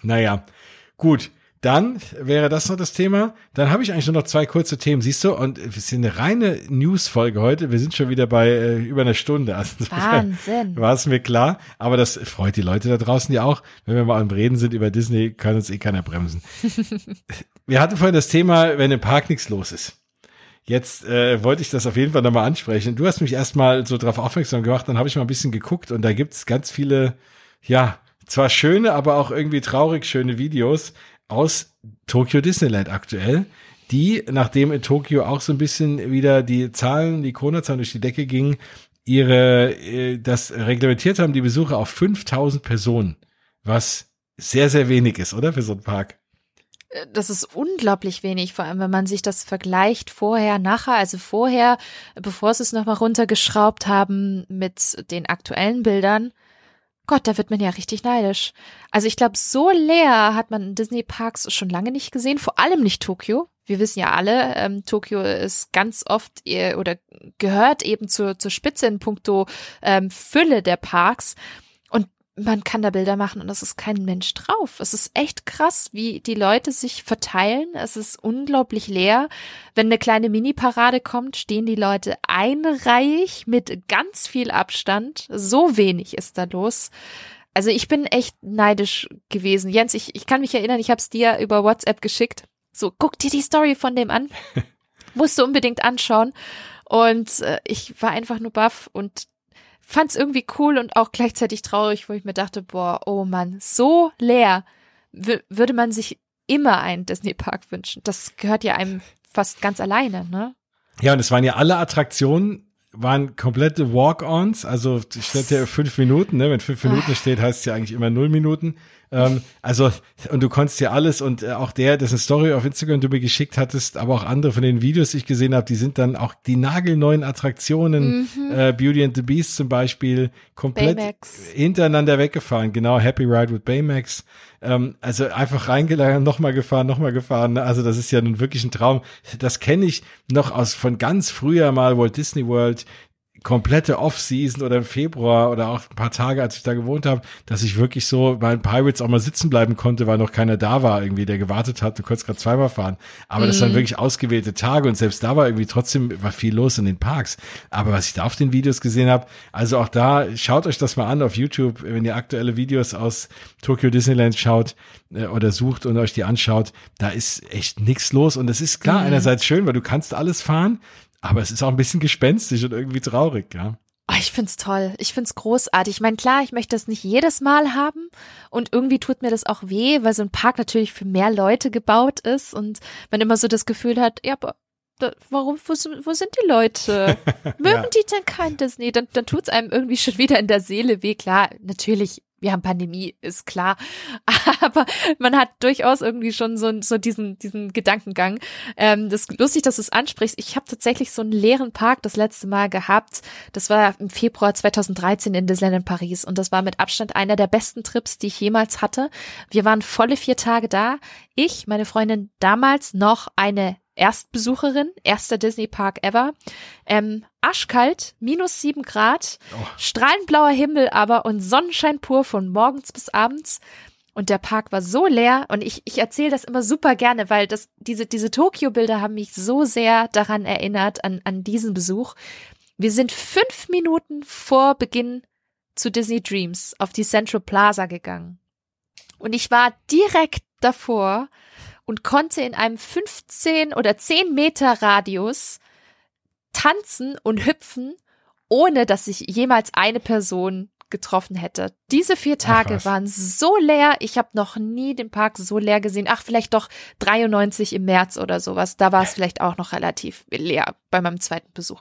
Naja, gut. Dann wäre das noch das Thema. Dann habe ich eigentlich nur noch zwei kurze Themen, siehst du? Und wir sind eine reine News-Folge heute. Wir sind schon wieder bei äh, über einer Stunde. Also, Wahnsinn. War es mir klar. Aber das freut die Leute da draußen ja auch. Wenn wir mal am Reden sind über Disney, kann uns eh keiner bremsen. wir hatten vorhin das Thema, wenn im Park nichts los ist. Jetzt äh, wollte ich das auf jeden Fall nochmal ansprechen. Du hast mich erstmal so darauf aufmerksam gemacht, dann habe ich mal ein bisschen geguckt und da gibt's ganz viele, ja, zwar schöne, aber auch irgendwie traurig schöne Videos aus Tokyo Disneyland aktuell, die, nachdem in Tokio auch so ein bisschen wieder die Zahlen, die Corona-Zahlen durch die Decke gingen, ihre, äh, das reglementiert haben, die Besucher auf 5000 Personen, was sehr, sehr wenig ist, oder? Für so einen Park. Äh, das ist unglaublich wenig, vor allem wenn man sich das vergleicht vorher, nachher, also vorher, bevor sie es nochmal runtergeschraubt haben mit den aktuellen Bildern, Gott, da wird man ja richtig neidisch. Also ich glaube, so leer hat man Disney-Parks schon lange nicht gesehen, vor allem nicht Tokio. Wir wissen ja alle, ähm, Tokio ist ganz oft äh, oder gehört eben zur, zur Spitze in puncto ähm, Fülle der Parks man kann da Bilder machen und es ist kein Mensch drauf. Es ist echt krass, wie die Leute sich verteilen. Es ist unglaublich leer. Wenn eine kleine Mini-Parade kommt, stehen die Leute einreihig mit ganz viel Abstand. So wenig ist da los. Also ich bin echt neidisch gewesen. Jens, ich, ich kann mich erinnern, ich habe es dir über WhatsApp geschickt. So, guck dir die Story von dem an. Musst du unbedingt anschauen. Und äh, ich war einfach nur baff und fand es irgendwie cool und auch gleichzeitig traurig, wo ich mir dachte, boah, oh Mann, so leer würde man sich immer einen Disney Park wünschen. Das gehört ja einem fast ganz alleine, ne? Ja, und es waren ja alle Attraktionen waren komplette Walk-ons, also steht ja fünf Minuten, ne? Wenn fünf Minuten steht, heißt es ja eigentlich immer null Minuten. Ähm, also, und du konntest ja alles und äh, auch der, dessen Story auf Instagram du mir geschickt hattest, aber auch andere von den Videos, die ich gesehen habe, die sind dann auch die nagelneuen Attraktionen, mhm. äh, Beauty and the Beast zum Beispiel, komplett Baymax. hintereinander weggefahren. Genau, Happy Ride with Baymax. Ähm, also einfach reingelagert, nochmal gefahren, nochmal gefahren. Also das ist ja nun wirklich ein Traum. Das kenne ich noch aus von ganz früher mal Walt Disney World komplette Off-Season oder im Februar oder auch ein paar Tage, als ich da gewohnt habe, dass ich wirklich so bei den Pirates auch mal sitzen bleiben konnte, weil noch keiner da war, irgendwie, der gewartet hat. Du konntest gerade zweimal fahren. Aber mhm. das waren wirklich ausgewählte Tage und selbst da war irgendwie trotzdem war viel los in den Parks. Aber was ich da auf den Videos gesehen habe, also auch da, schaut euch das mal an auf YouTube, wenn ihr aktuelle Videos aus Tokyo Disneyland schaut äh, oder sucht und euch die anschaut, da ist echt nichts los. Und es ist klar, mhm. einerseits schön, weil du kannst alles fahren, aber es ist auch ein bisschen gespenstisch und irgendwie traurig, ja. Oh, ich find's toll. Ich find's großartig. Ich meine, klar, ich möchte das nicht jedes Mal haben und irgendwie tut mir das auch weh, weil so ein Park natürlich für mehr Leute gebaut ist und man immer so das Gefühl hat, ja, aber warum, wo, wo sind die Leute? Mögen ja. die denn kein Disney? Dann, dann tut's einem irgendwie schon wieder in der Seele weh. Klar, natürlich wir haben Pandemie, ist klar. Aber man hat durchaus irgendwie schon so, so diesen, diesen Gedankengang. Ähm, das ist lustig, dass du es ansprichst. Ich habe tatsächlich so einen leeren Park das letzte Mal gehabt. Das war im Februar 2013 in Disneyland in Paris. Und das war mit Abstand einer der besten Trips, die ich jemals hatte. Wir waren volle vier Tage da. Ich, meine Freundin damals noch eine Erstbesucherin, erster Disney Park ever. Ähm, aschkalt, minus sieben Grad, oh. strahlend blauer Himmel aber und Sonnenschein pur von morgens bis abends. Und der Park war so leer und ich, ich erzähle das immer super gerne, weil das, diese, diese Tokio-Bilder haben mich so sehr daran erinnert, an, an diesen Besuch. Wir sind fünf Minuten vor Beginn zu Disney Dreams auf die Central Plaza gegangen. Und ich war direkt davor und konnte in einem 15 oder 10 Meter Radius tanzen und hüpfen, ohne dass ich jemals eine Person getroffen hätte. Diese vier Tage Ach, waren so leer. Ich habe noch nie den Park so leer gesehen. Ach, vielleicht doch 93 im März oder sowas. Da war es vielleicht auch noch relativ leer bei meinem zweiten Besuch.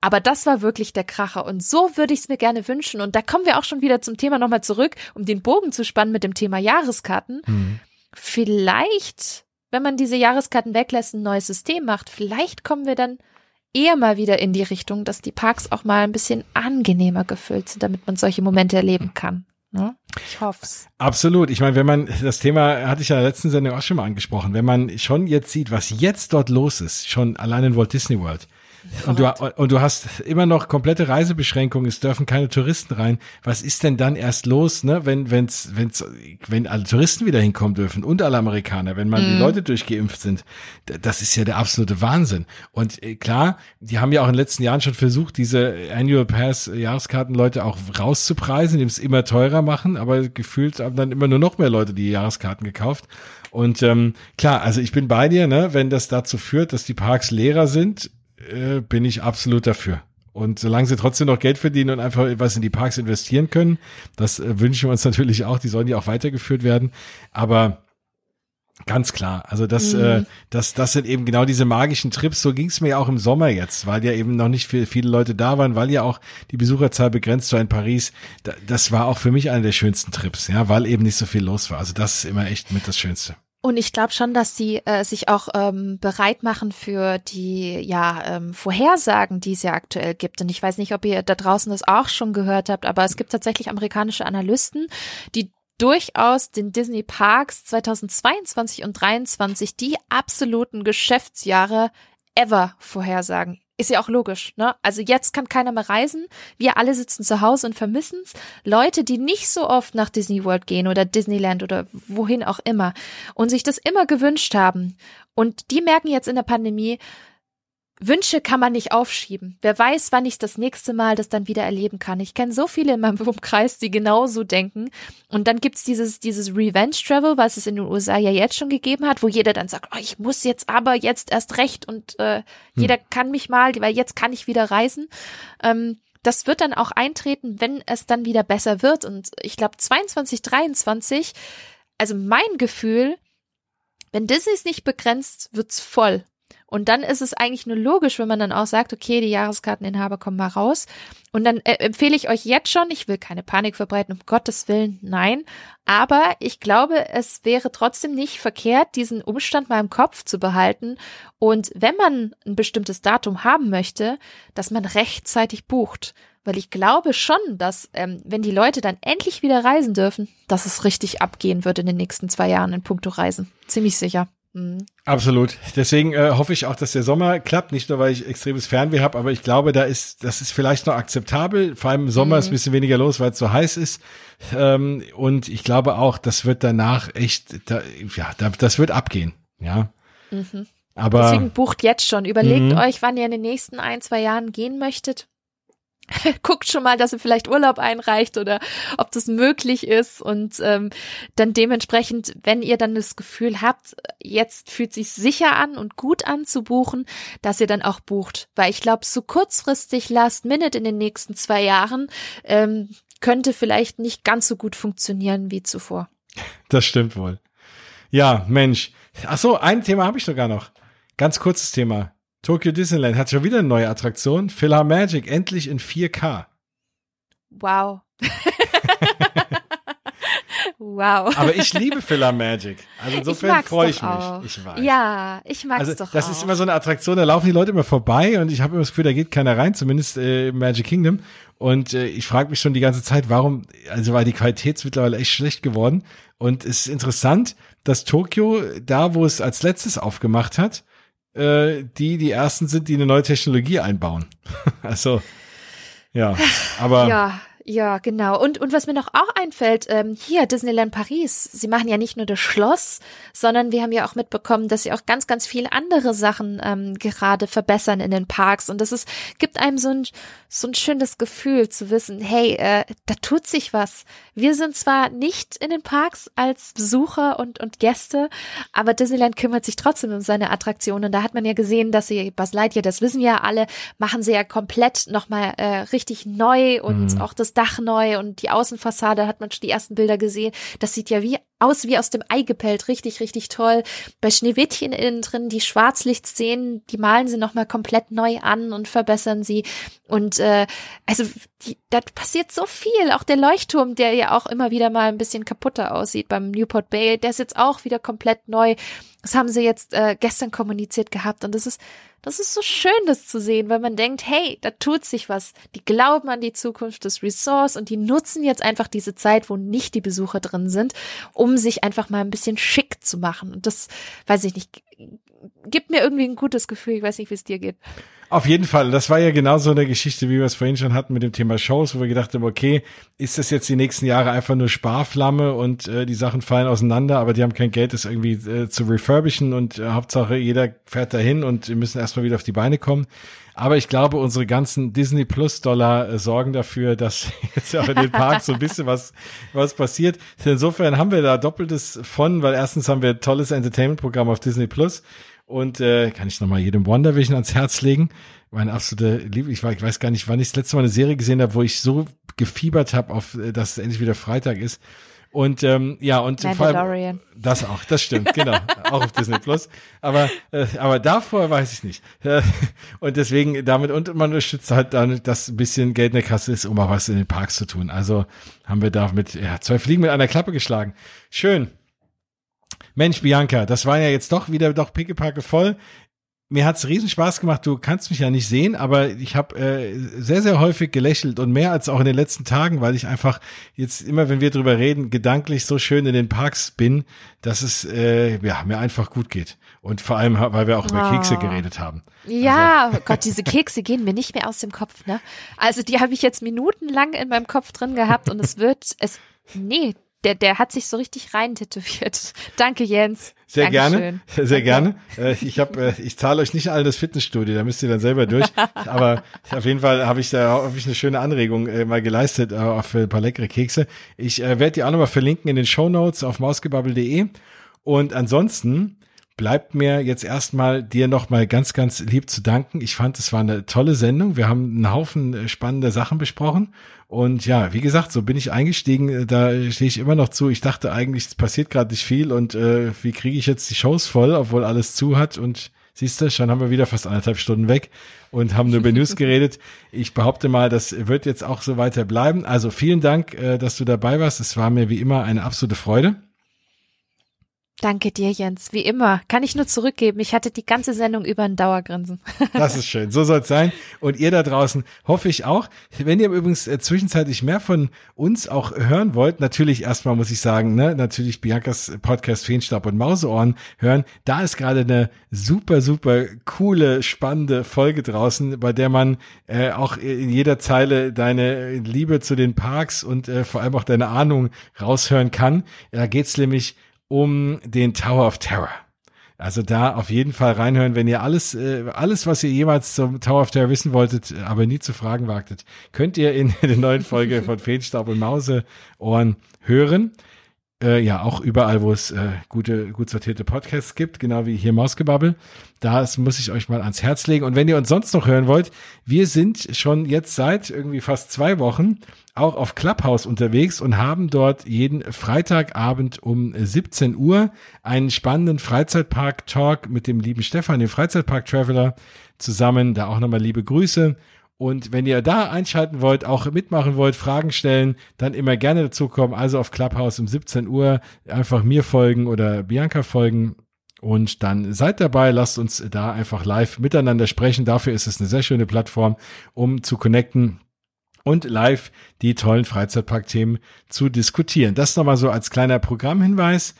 Aber das war wirklich der Kracher. Und so würde ich es mir gerne wünschen. Und da kommen wir auch schon wieder zum Thema nochmal zurück, um den Bogen zu spannen mit dem Thema Jahreskarten. Mhm. Vielleicht, wenn man diese Jahreskarten weglässt, ein neues System macht, vielleicht kommen wir dann eher mal wieder in die Richtung, dass die Parks auch mal ein bisschen angenehmer gefüllt sind, damit man solche Momente erleben kann. Ne? Ich hoff's. Absolut. Ich meine, wenn man, das Thema hatte ich ja in der letzten Sendung auch schon mal angesprochen, wenn man schon jetzt sieht, was jetzt dort los ist, schon allein in Walt Disney World, und du, und du hast immer noch komplette Reisebeschränkungen, es dürfen keine Touristen rein. Was ist denn dann erst los, ne, wenn, wenn's, wenn's, wenn alle Touristen wieder hinkommen dürfen und alle Amerikaner, wenn man mm. die mhm. Leute durchgeimpft sind? Das ist ja der absolute Wahnsinn. Und äh, klar, die haben ja auch in den letzten Jahren schon versucht, diese Annual Pass Jahreskartenleute auch rauszupreisen, indem es immer teurer machen, aber gefühlt haben dann immer nur noch mehr Leute die Jahreskarten gekauft. Und ähm, klar, also ich bin bei dir, ne, wenn das dazu führt, dass die Parks leerer sind, äh, bin ich absolut dafür. Und solange sie trotzdem noch Geld verdienen und einfach was in die Parks investieren können, das äh, wünschen wir uns natürlich auch. Die sollen ja auch weitergeführt werden. Aber Ganz klar. Also das, mhm. äh, das, das sind eben genau diese magischen Trips. So ging es mir ja auch im Sommer jetzt, weil ja eben noch nicht viel, viele Leute da waren, weil ja auch die Besucherzahl begrenzt war in Paris. Da, das war auch für mich einer der schönsten Trips, ja, weil eben nicht so viel los war. Also das ist immer echt mit das Schönste. Und ich glaube schon, dass sie äh, sich auch ähm, bereit machen für die ja ähm, Vorhersagen, die es ja aktuell gibt. Und ich weiß nicht, ob ihr da draußen das auch schon gehört habt, aber es gibt tatsächlich amerikanische Analysten, die durchaus den Disney Parks 2022 und 2023 die absoluten Geschäftsjahre ever vorhersagen. Ist ja auch logisch, ne? Also jetzt kann keiner mehr reisen. Wir alle sitzen zu Hause und vermissen's. Leute, die nicht so oft nach Disney World gehen oder Disneyland oder wohin auch immer und sich das immer gewünscht haben. Und die merken jetzt in der Pandemie, Wünsche kann man nicht aufschieben. Wer weiß, wann ich das nächste Mal das dann wieder erleben kann. Ich kenne so viele in meinem Umkreis, die genauso denken. Und dann gibt's dieses, dieses Revenge Travel, was es in den USA ja jetzt schon gegeben hat, wo jeder dann sagt, oh, ich muss jetzt aber jetzt erst recht und äh, hm. jeder kann mich mal, weil jetzt kann ich wieder reisen. Ähm, das wird dann auch eintreten, wenn es dann wieder besser wird. Und ich glaube, 22, 23, also mein Gefühl, wenn Disney ist nicht begrenzt, wird's voll. Und dann ist es eigentlich nur logisch, wenn man dann auch sagt, okay, die Jahreskarteninhaber kommen mal raus. Und dann äh, empfehle ich euch jetzt schon, ich will keine Panik verbreiten, um Gottes Willen, nein. Aber ich glaube, es wäre trotzdem nicht verkehrt, diesen Umstand mal im Kopf zu behalten. Und wenn man ein bestimmtes Datum haben möchte, dass man rechtzeitig bucht. Weil ich glaube schon, dass, ähm, wenn die Leute dann endlich wieder reisen dürfen, dass es richtig abgehen wird in den nächsten zwei Jahren in puncto Reisen. Ziemlich sicher. Mhm. Absolut. Deswegen äh, hoffe ich auch, dass der Sommer klappt. Nicht nur, weil ich extremes Fernweh habe, aber ich glaube, da ist, das ist vielleicht noch akzeptabel. Vor allem im Sommer mhm. ist ein bisschen weniger los, weil es so heiß ist. Ähm, und ich glaube auch, das wird danach echt, da, ja, da, das wird abgehen. Ja. Mhm. Aber deswegen bucht jetzt schon. Überlegt mhm. euch, wann ihr in den nächsten ein, zwei Jahren gehen möchtet. guckt schon mal, dass ihr vielleicht Urlaub einreicht oder ob das möglich ist und ähm, dann dementsprechend, wenn ihr dann das Gefühl habt, jetzt fühlt sich sicher an und gut an zu buchen, dass ihr dann auch bucht, weil ich glaube, so kurzfristig Last Minute in den nächsten zwei Jahren ähm, könnte vielleicht nicht ganz so gut funktionieren wie zuvor. Das stimmt wohl. Ja, Mensch. Ach so, ein Thema habe ich sogar noch. Ganz kurzes Thema. Tokyo Disneyland hat schon wieder eine neue Attraktion. Philhar Magic, endlich in 4K. Wow. wow. Aber ich liebe Philhar Magic. Also insofern freue ich mich. Auch. Ich weiß. Ja, ich mag es also, doch Das auch. ist immer so eine Attraktion, da laufen die Leute immer vorbei und ich habe immer das Gefühl, da geht keiner rein, zumindest äh, im Magic Kingdom. Und äh, ich frage mich schon die ganze Zeit, warum, also weil die Qualität ist mittlerweile echt schlecht geworden. Und es ist interessant, dass Tokio, da wo es als letztes aufgemacht hat, äh, die die ersten sind, die eine neue Technologie einbauen. also ja, aber ja, Ja, genau. Und, und was mir noch auch einfällt, ähm, hier Disneyland Paris, sie machen ja nicht nur das Schloss, sondern wir haben ja auch mitbekommen, dass sie auch ganz, ganz viele andere Sachen ähm, gerade verbessern in den Parks. Und das ist, gibt einem so ein, so ein schönes Gefühl zu wissen, hey, äh, da tut sich was. Wir sind zwar nicht in den Parks als Besucher und, und Gäste, aber Disneyland kümmert sich trotzdem um seine Attraktionen. Da hat man ja gesehen, dass sie Buzz Lightyear, das wissen ja alle, machen sie ja komplett nochmal äh, richtig neu und mhm. auch das Dach neu und die Außenfassade hat man schon die ersten Bilder gesehen. Das sieht ja wie aus wie aus dem Ei gepellt, richtig, richtig toll. Bei Schneewittchen innen drin, die Schwarzlichtszenen, die malen sie nochmal komplett neu an und verbessern sie. Und äh, also da passiert so viel. Auch der Leuchtturm, der ja auch immer wieder mal ein bisschen kaputter aussieht beim Newport Bay, der ist jetzt auch wieder komplett neu. Das haben sie jetzt äh, gestern kommuniziert gehabt und das ist das ist so schön, das zu sehen, weil man denkt, hey, da tut sich was. Die glauben an die Zukunft des Resorts und die nutzen jetzt einfach diese Zeit, wo nicht die Besucher drin sind, um sich einfach mal ein bisschen schick zu machen. Und das, weiß ich nicht, gibt mir irgendwie ein gutes Gefühl. Ich weiß nicht, wie es dir geht. Auf jeden Fall. Das war ja genau so eine Geschichte, wie wir es vorhin schon hatten mit dem Thema Shows, wo wir gedacht haben, okay, ist das jetzt die nächsten Jahre einfach nur Sparflamme und äh, die Sachen fallen auseinander, aber die haben kein Geld, das irgendwie äh, zu refurbischen und äh, Hauptsache jeder fährt dahin und wir müssen erstmal wieder auf die Beine kommen. Aber ich glaube, unsere ganzen Disney Plus Dollar äh, sorgen dafür, dass jetzt auch in den Parks so ein bisschen was, was passiert. Insofern haben wir da doppeltes von, weil erstens haben wir ein tolles Entertainment-Programm auf Disney Plus und äh, kann ich nochmal jedem Wonder Vision ans Herz legen. Meine absolute Liebe. Ich, ich weiß gar nicht, wann ich das letzte Mal eine Serie gesehen habe, wo ich so gefiebert habe, auf äh, dass es endlich wieder Freitag ist. Und ähm, ja, und vor allem, das auch, das stimmt, genau, auch auf Disney Plus. Aber äh, aber davor weiß ich nicht. und deswegen damit und man unterstützt halt dann, dass ein bisschen Geld in der Kasse ist, um auch was in den Parks zu tun. Also haben wir damit ja zwei Fliegen mit einer Klappe geschlagen. Schön. Mensch, Bianca, das war ja jetzt doch wieder doch pickepacke voll. Mir hat's riesen Spaß gemacht. Du kannst mich ja nicht sehen, aber ich habe äh, sehr, sehr häufig gelächelt und mehr als auch in den letzten Tagen, weil ich einfach jetzt immer, wenn wir drüber reden, gedanklich so schön in den Parks bin, dass es äh, ja mir einfach gut geht. Und vor allem, weil wir auch über oh. Kekse geredet haben. Ja, also. Gott, diese Kekse gehen mir nicht mehr aus dem Kopf. Ne? Also die habe ich jetzt minutenlang in meinem Kopf drin gehabt und es wird es nee, der, der hat sich so richtig rein tätowiert. Danke, Jens. Sehr Dankeschön. gerne, sehr gerne. Äh, ich habe, äh, ich zahle euch nicht all das Fitnessstudio, da müsst ihr dann selber durch. Aber auf jeden Fall habe ich da hab ich eine schöne Anregung äh, mal geleistet äh, für ein paar leckere Kekse. Ich äh, werde die auch nochmal verlinken in den Show Notes auf mausgebabbel.de. Und ansonsten bleibt mir jetzt erstmal dir nochmal ganz, ganz lieb zu danken. Ich fand, es war eine tolle Sendung. Wir haben einen Haufen äh, spannender Sachen besprochen. Und ja, wie gesagt, so bin ich eingestiegen. Da stehe ich immer noch zu. Ich dachte eigentlich, es passiert gerade nicht viel. Und äh, wie kriege ich jetzt die Shows voll, obwohl alles zu hat? Und siehst du, schon haben wir wieder fast anderthalb Stunden weg und haben nur über News geredet. Ich behaupte mal, das wird jetzt auch so weiter bleiben. Also vielen Dank, äh, dass du dabei warst. Es war mir wie immer eine absolute Freude. Danke dir, Jens. Wie immer. Kann ich nur zurückgeben. Ich hatte die ganze Sendung über ein Dauergrinsen. Das ist schön. So soll es sein. Und ihr da draußen hoffe ich auch. Wenn ihr übrigens äh, zwischenzeitlich mehr von uns auch hören wollt, natürlich erstmal muss ich sagen, ne, natürlich Biancas Podcast Feenstab und Mauseohren hören. Da ist gerade eine super, super coole, spannende Folge draußen, bei der man äh, auch in jeder Zeile deine Liebe zu den Parks und äh, vor allem auch deine Ahnung raushören kann. Da geht's nämlich um den Tower of Terror. Also da auf jeden Fall reinhören, wenn ihr alles, äh, alles, was ihr jemals zum Tower of Terror wissen wolltet, aber nie zu fragen wagtet, könnt ihr in der neuen Folge von Feenstaub und Mauseohren hören. Äh, ja, auch überall, wo es äh, gute, gut sortierte Podcasts gibt, genau wie hier Mausgebabbel. Da muss ich euch mal ans Herz legen. Und wenn ihr uns sonst noch hören wollt, wir sind schon jetzt seit irgendwie fast zwei Wochen auch auf Clubhouse unterwegs und haben dort jeden Freitagabend um 17 Uhr einen spannenden Freizeitpark-Talk mit dem lieben Stefan, dem Freizeitpark-Traveler, zusammen. Da auch nochmal liebe Grüße. Und wenn ihr da einschalten wollt, auch mitmachen wollt, Fragen stellen, dann immer gerne dazu kommen. Also auf Clubhouse um 17 Uhr einfach mir folgen oder Bianca folgen. Und dann seid dabei, lasst uns da einfach live miteinander sprechen. Dafür ist es eine sehr schöne Plattform, um zu connecten und live die tollen Freizeitparkthemen zu diskutieren. Das nochmal so als kleiner Programmhinweis.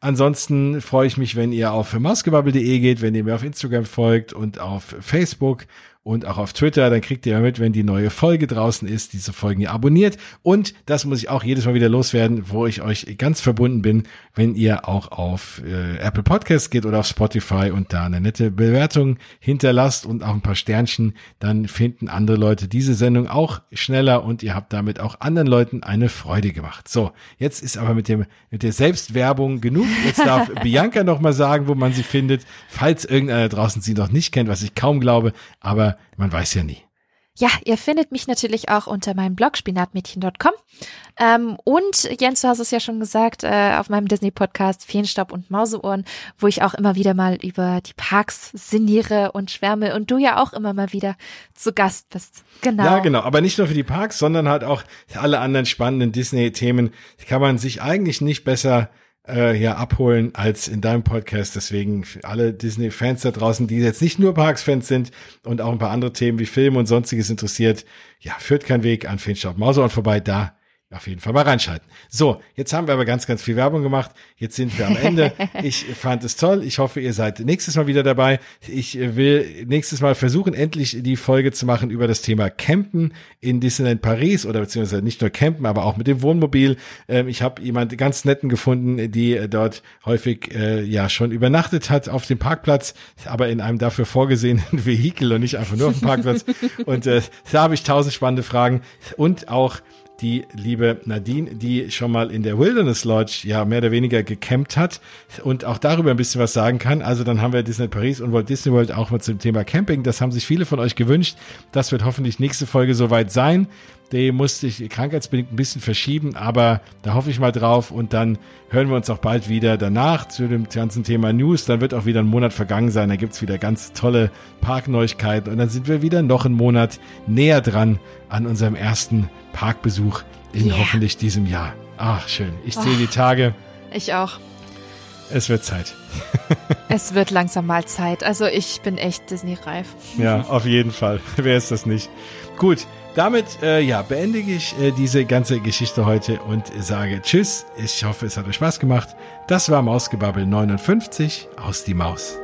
Ansonsten freue ich mich, wenn ihr auf mausgebabbel.de geht, wenn ihr mir auf Instagram folgt und auf Facebook und auch auf Twitter. Dann kriegt ihr mit, wenn die neue Folge draußen ist, diese Folgen ihr abonniert. Und das muss ich auch jedes Mal wieder loswerden, wo ich euch ganz verbunden bin, wenn ihr auch auf äh, Apple Podcasts geht oder auf Spotify und da eine nette Bewertung hinterlasst und auch ein paar Sternchen, dann finden andere Leute diese Sendung auch schneller und ihr habt damit auch anderen Leuten eine Freude gemacht. So, jetzt ist aber mit dem mit der Selbstwerbung genug. Jetzt darf Bianca noch mal sagen, wo man sie findet, falls irgendeiner draußen sie noch nicht kennt, was ich kaum glaube, aber man weiß ja nie. Ja, ihr findet mich natürlich auch unter meinem Blog spinatmädchen.com. Ähm, und Jens, du hast es ja schon gesagt, äh, auf meinem Disney-Podcast Feenstaub und Mauseohren, wo ich auch immer wieder mal über die Parks sinniere und schwärme und du ja auch immer mal wieder zu Gast bist. Genau. Ja, genau. Aber nicht nur für die Parks, sondern halt auch alle anderen spannenden Disney-Themen kann man sich eigentlich nicht besser äh, ja abholen als in deinem Podcast. Deswegen für alle Disney-Fans da draußen, die jetzt nicht nur Parks-Fans sind und auch ein paar andere Themen wie Film und sonstiges interessiert, ja, führt kein Weg an Feenstaub Mauseohren vorbei. Da auf jeden Fall mal reinschalten. So, jetzt haben wir aber ganz, ganz viel Werbung gemacht. Jetzt sind wir am Ende. Ich fand es toll. Ich hoffe, ihr seid nächstes Mal wieder dabei. Ich will nächstes Mal versuchen, endlich die Folge zu machen über das Thema Campen in Disneyland Paris oder beziehungsweise nicht nur Campen, aber auch mit dem Wohnmobil. Ähm, ich habe jemand ganz netten gefunden, die dort häufig äh, ja schon übernachtet hat auf dem Parkplatz, aber in einem dafür vorgesehenen Vehikel und nicht einfach nur auf dem Parkplatz. Und äh, da habe ich tausend spannende Fragen und auch die liebe Nadine, die schon mal in der Wilderness Lodge ja mehr oder weniger gecampt hat und auch darüber ein bisschen was sagen kann. Also dann haben wir Disney Paris und Walt Disney World auch mal zum Thema Camping. Das haben sich viele von euch gewünscht. Das wird hoffentlich nächste Folge soweit sein. Die musste ich krankheitsbedingt ein bisschen verschieben, aber da hoffe ich mal drauf und dann hören wir uns auch bald wieder danach zu dem ganzen Thema News. Dann wird auch wieder ein Monat vergangen sein, da gibt's wieder ganz tolle Parkneuigkeiten und dann sind wir wieder noch einen Monat näher dran an unserem ersten Parkbesuch in yeah. hoffentlich diesem Jahr. Ach, schön. Ich oh, die Tage. Ich auch. Es wird Zeit. es wird langsam mal Zeit. Also ich bin echt Disney-reif. Ja, auf jeden Fall. Wer ist das nicht? Gut, damit äh, ja, beende ich äh, diese ganze Geschichte heute und sage Tschüss. Ich hoffe, es hat euch Spaß gemacht. Das war Mausgebabbel 59 aus die Maus.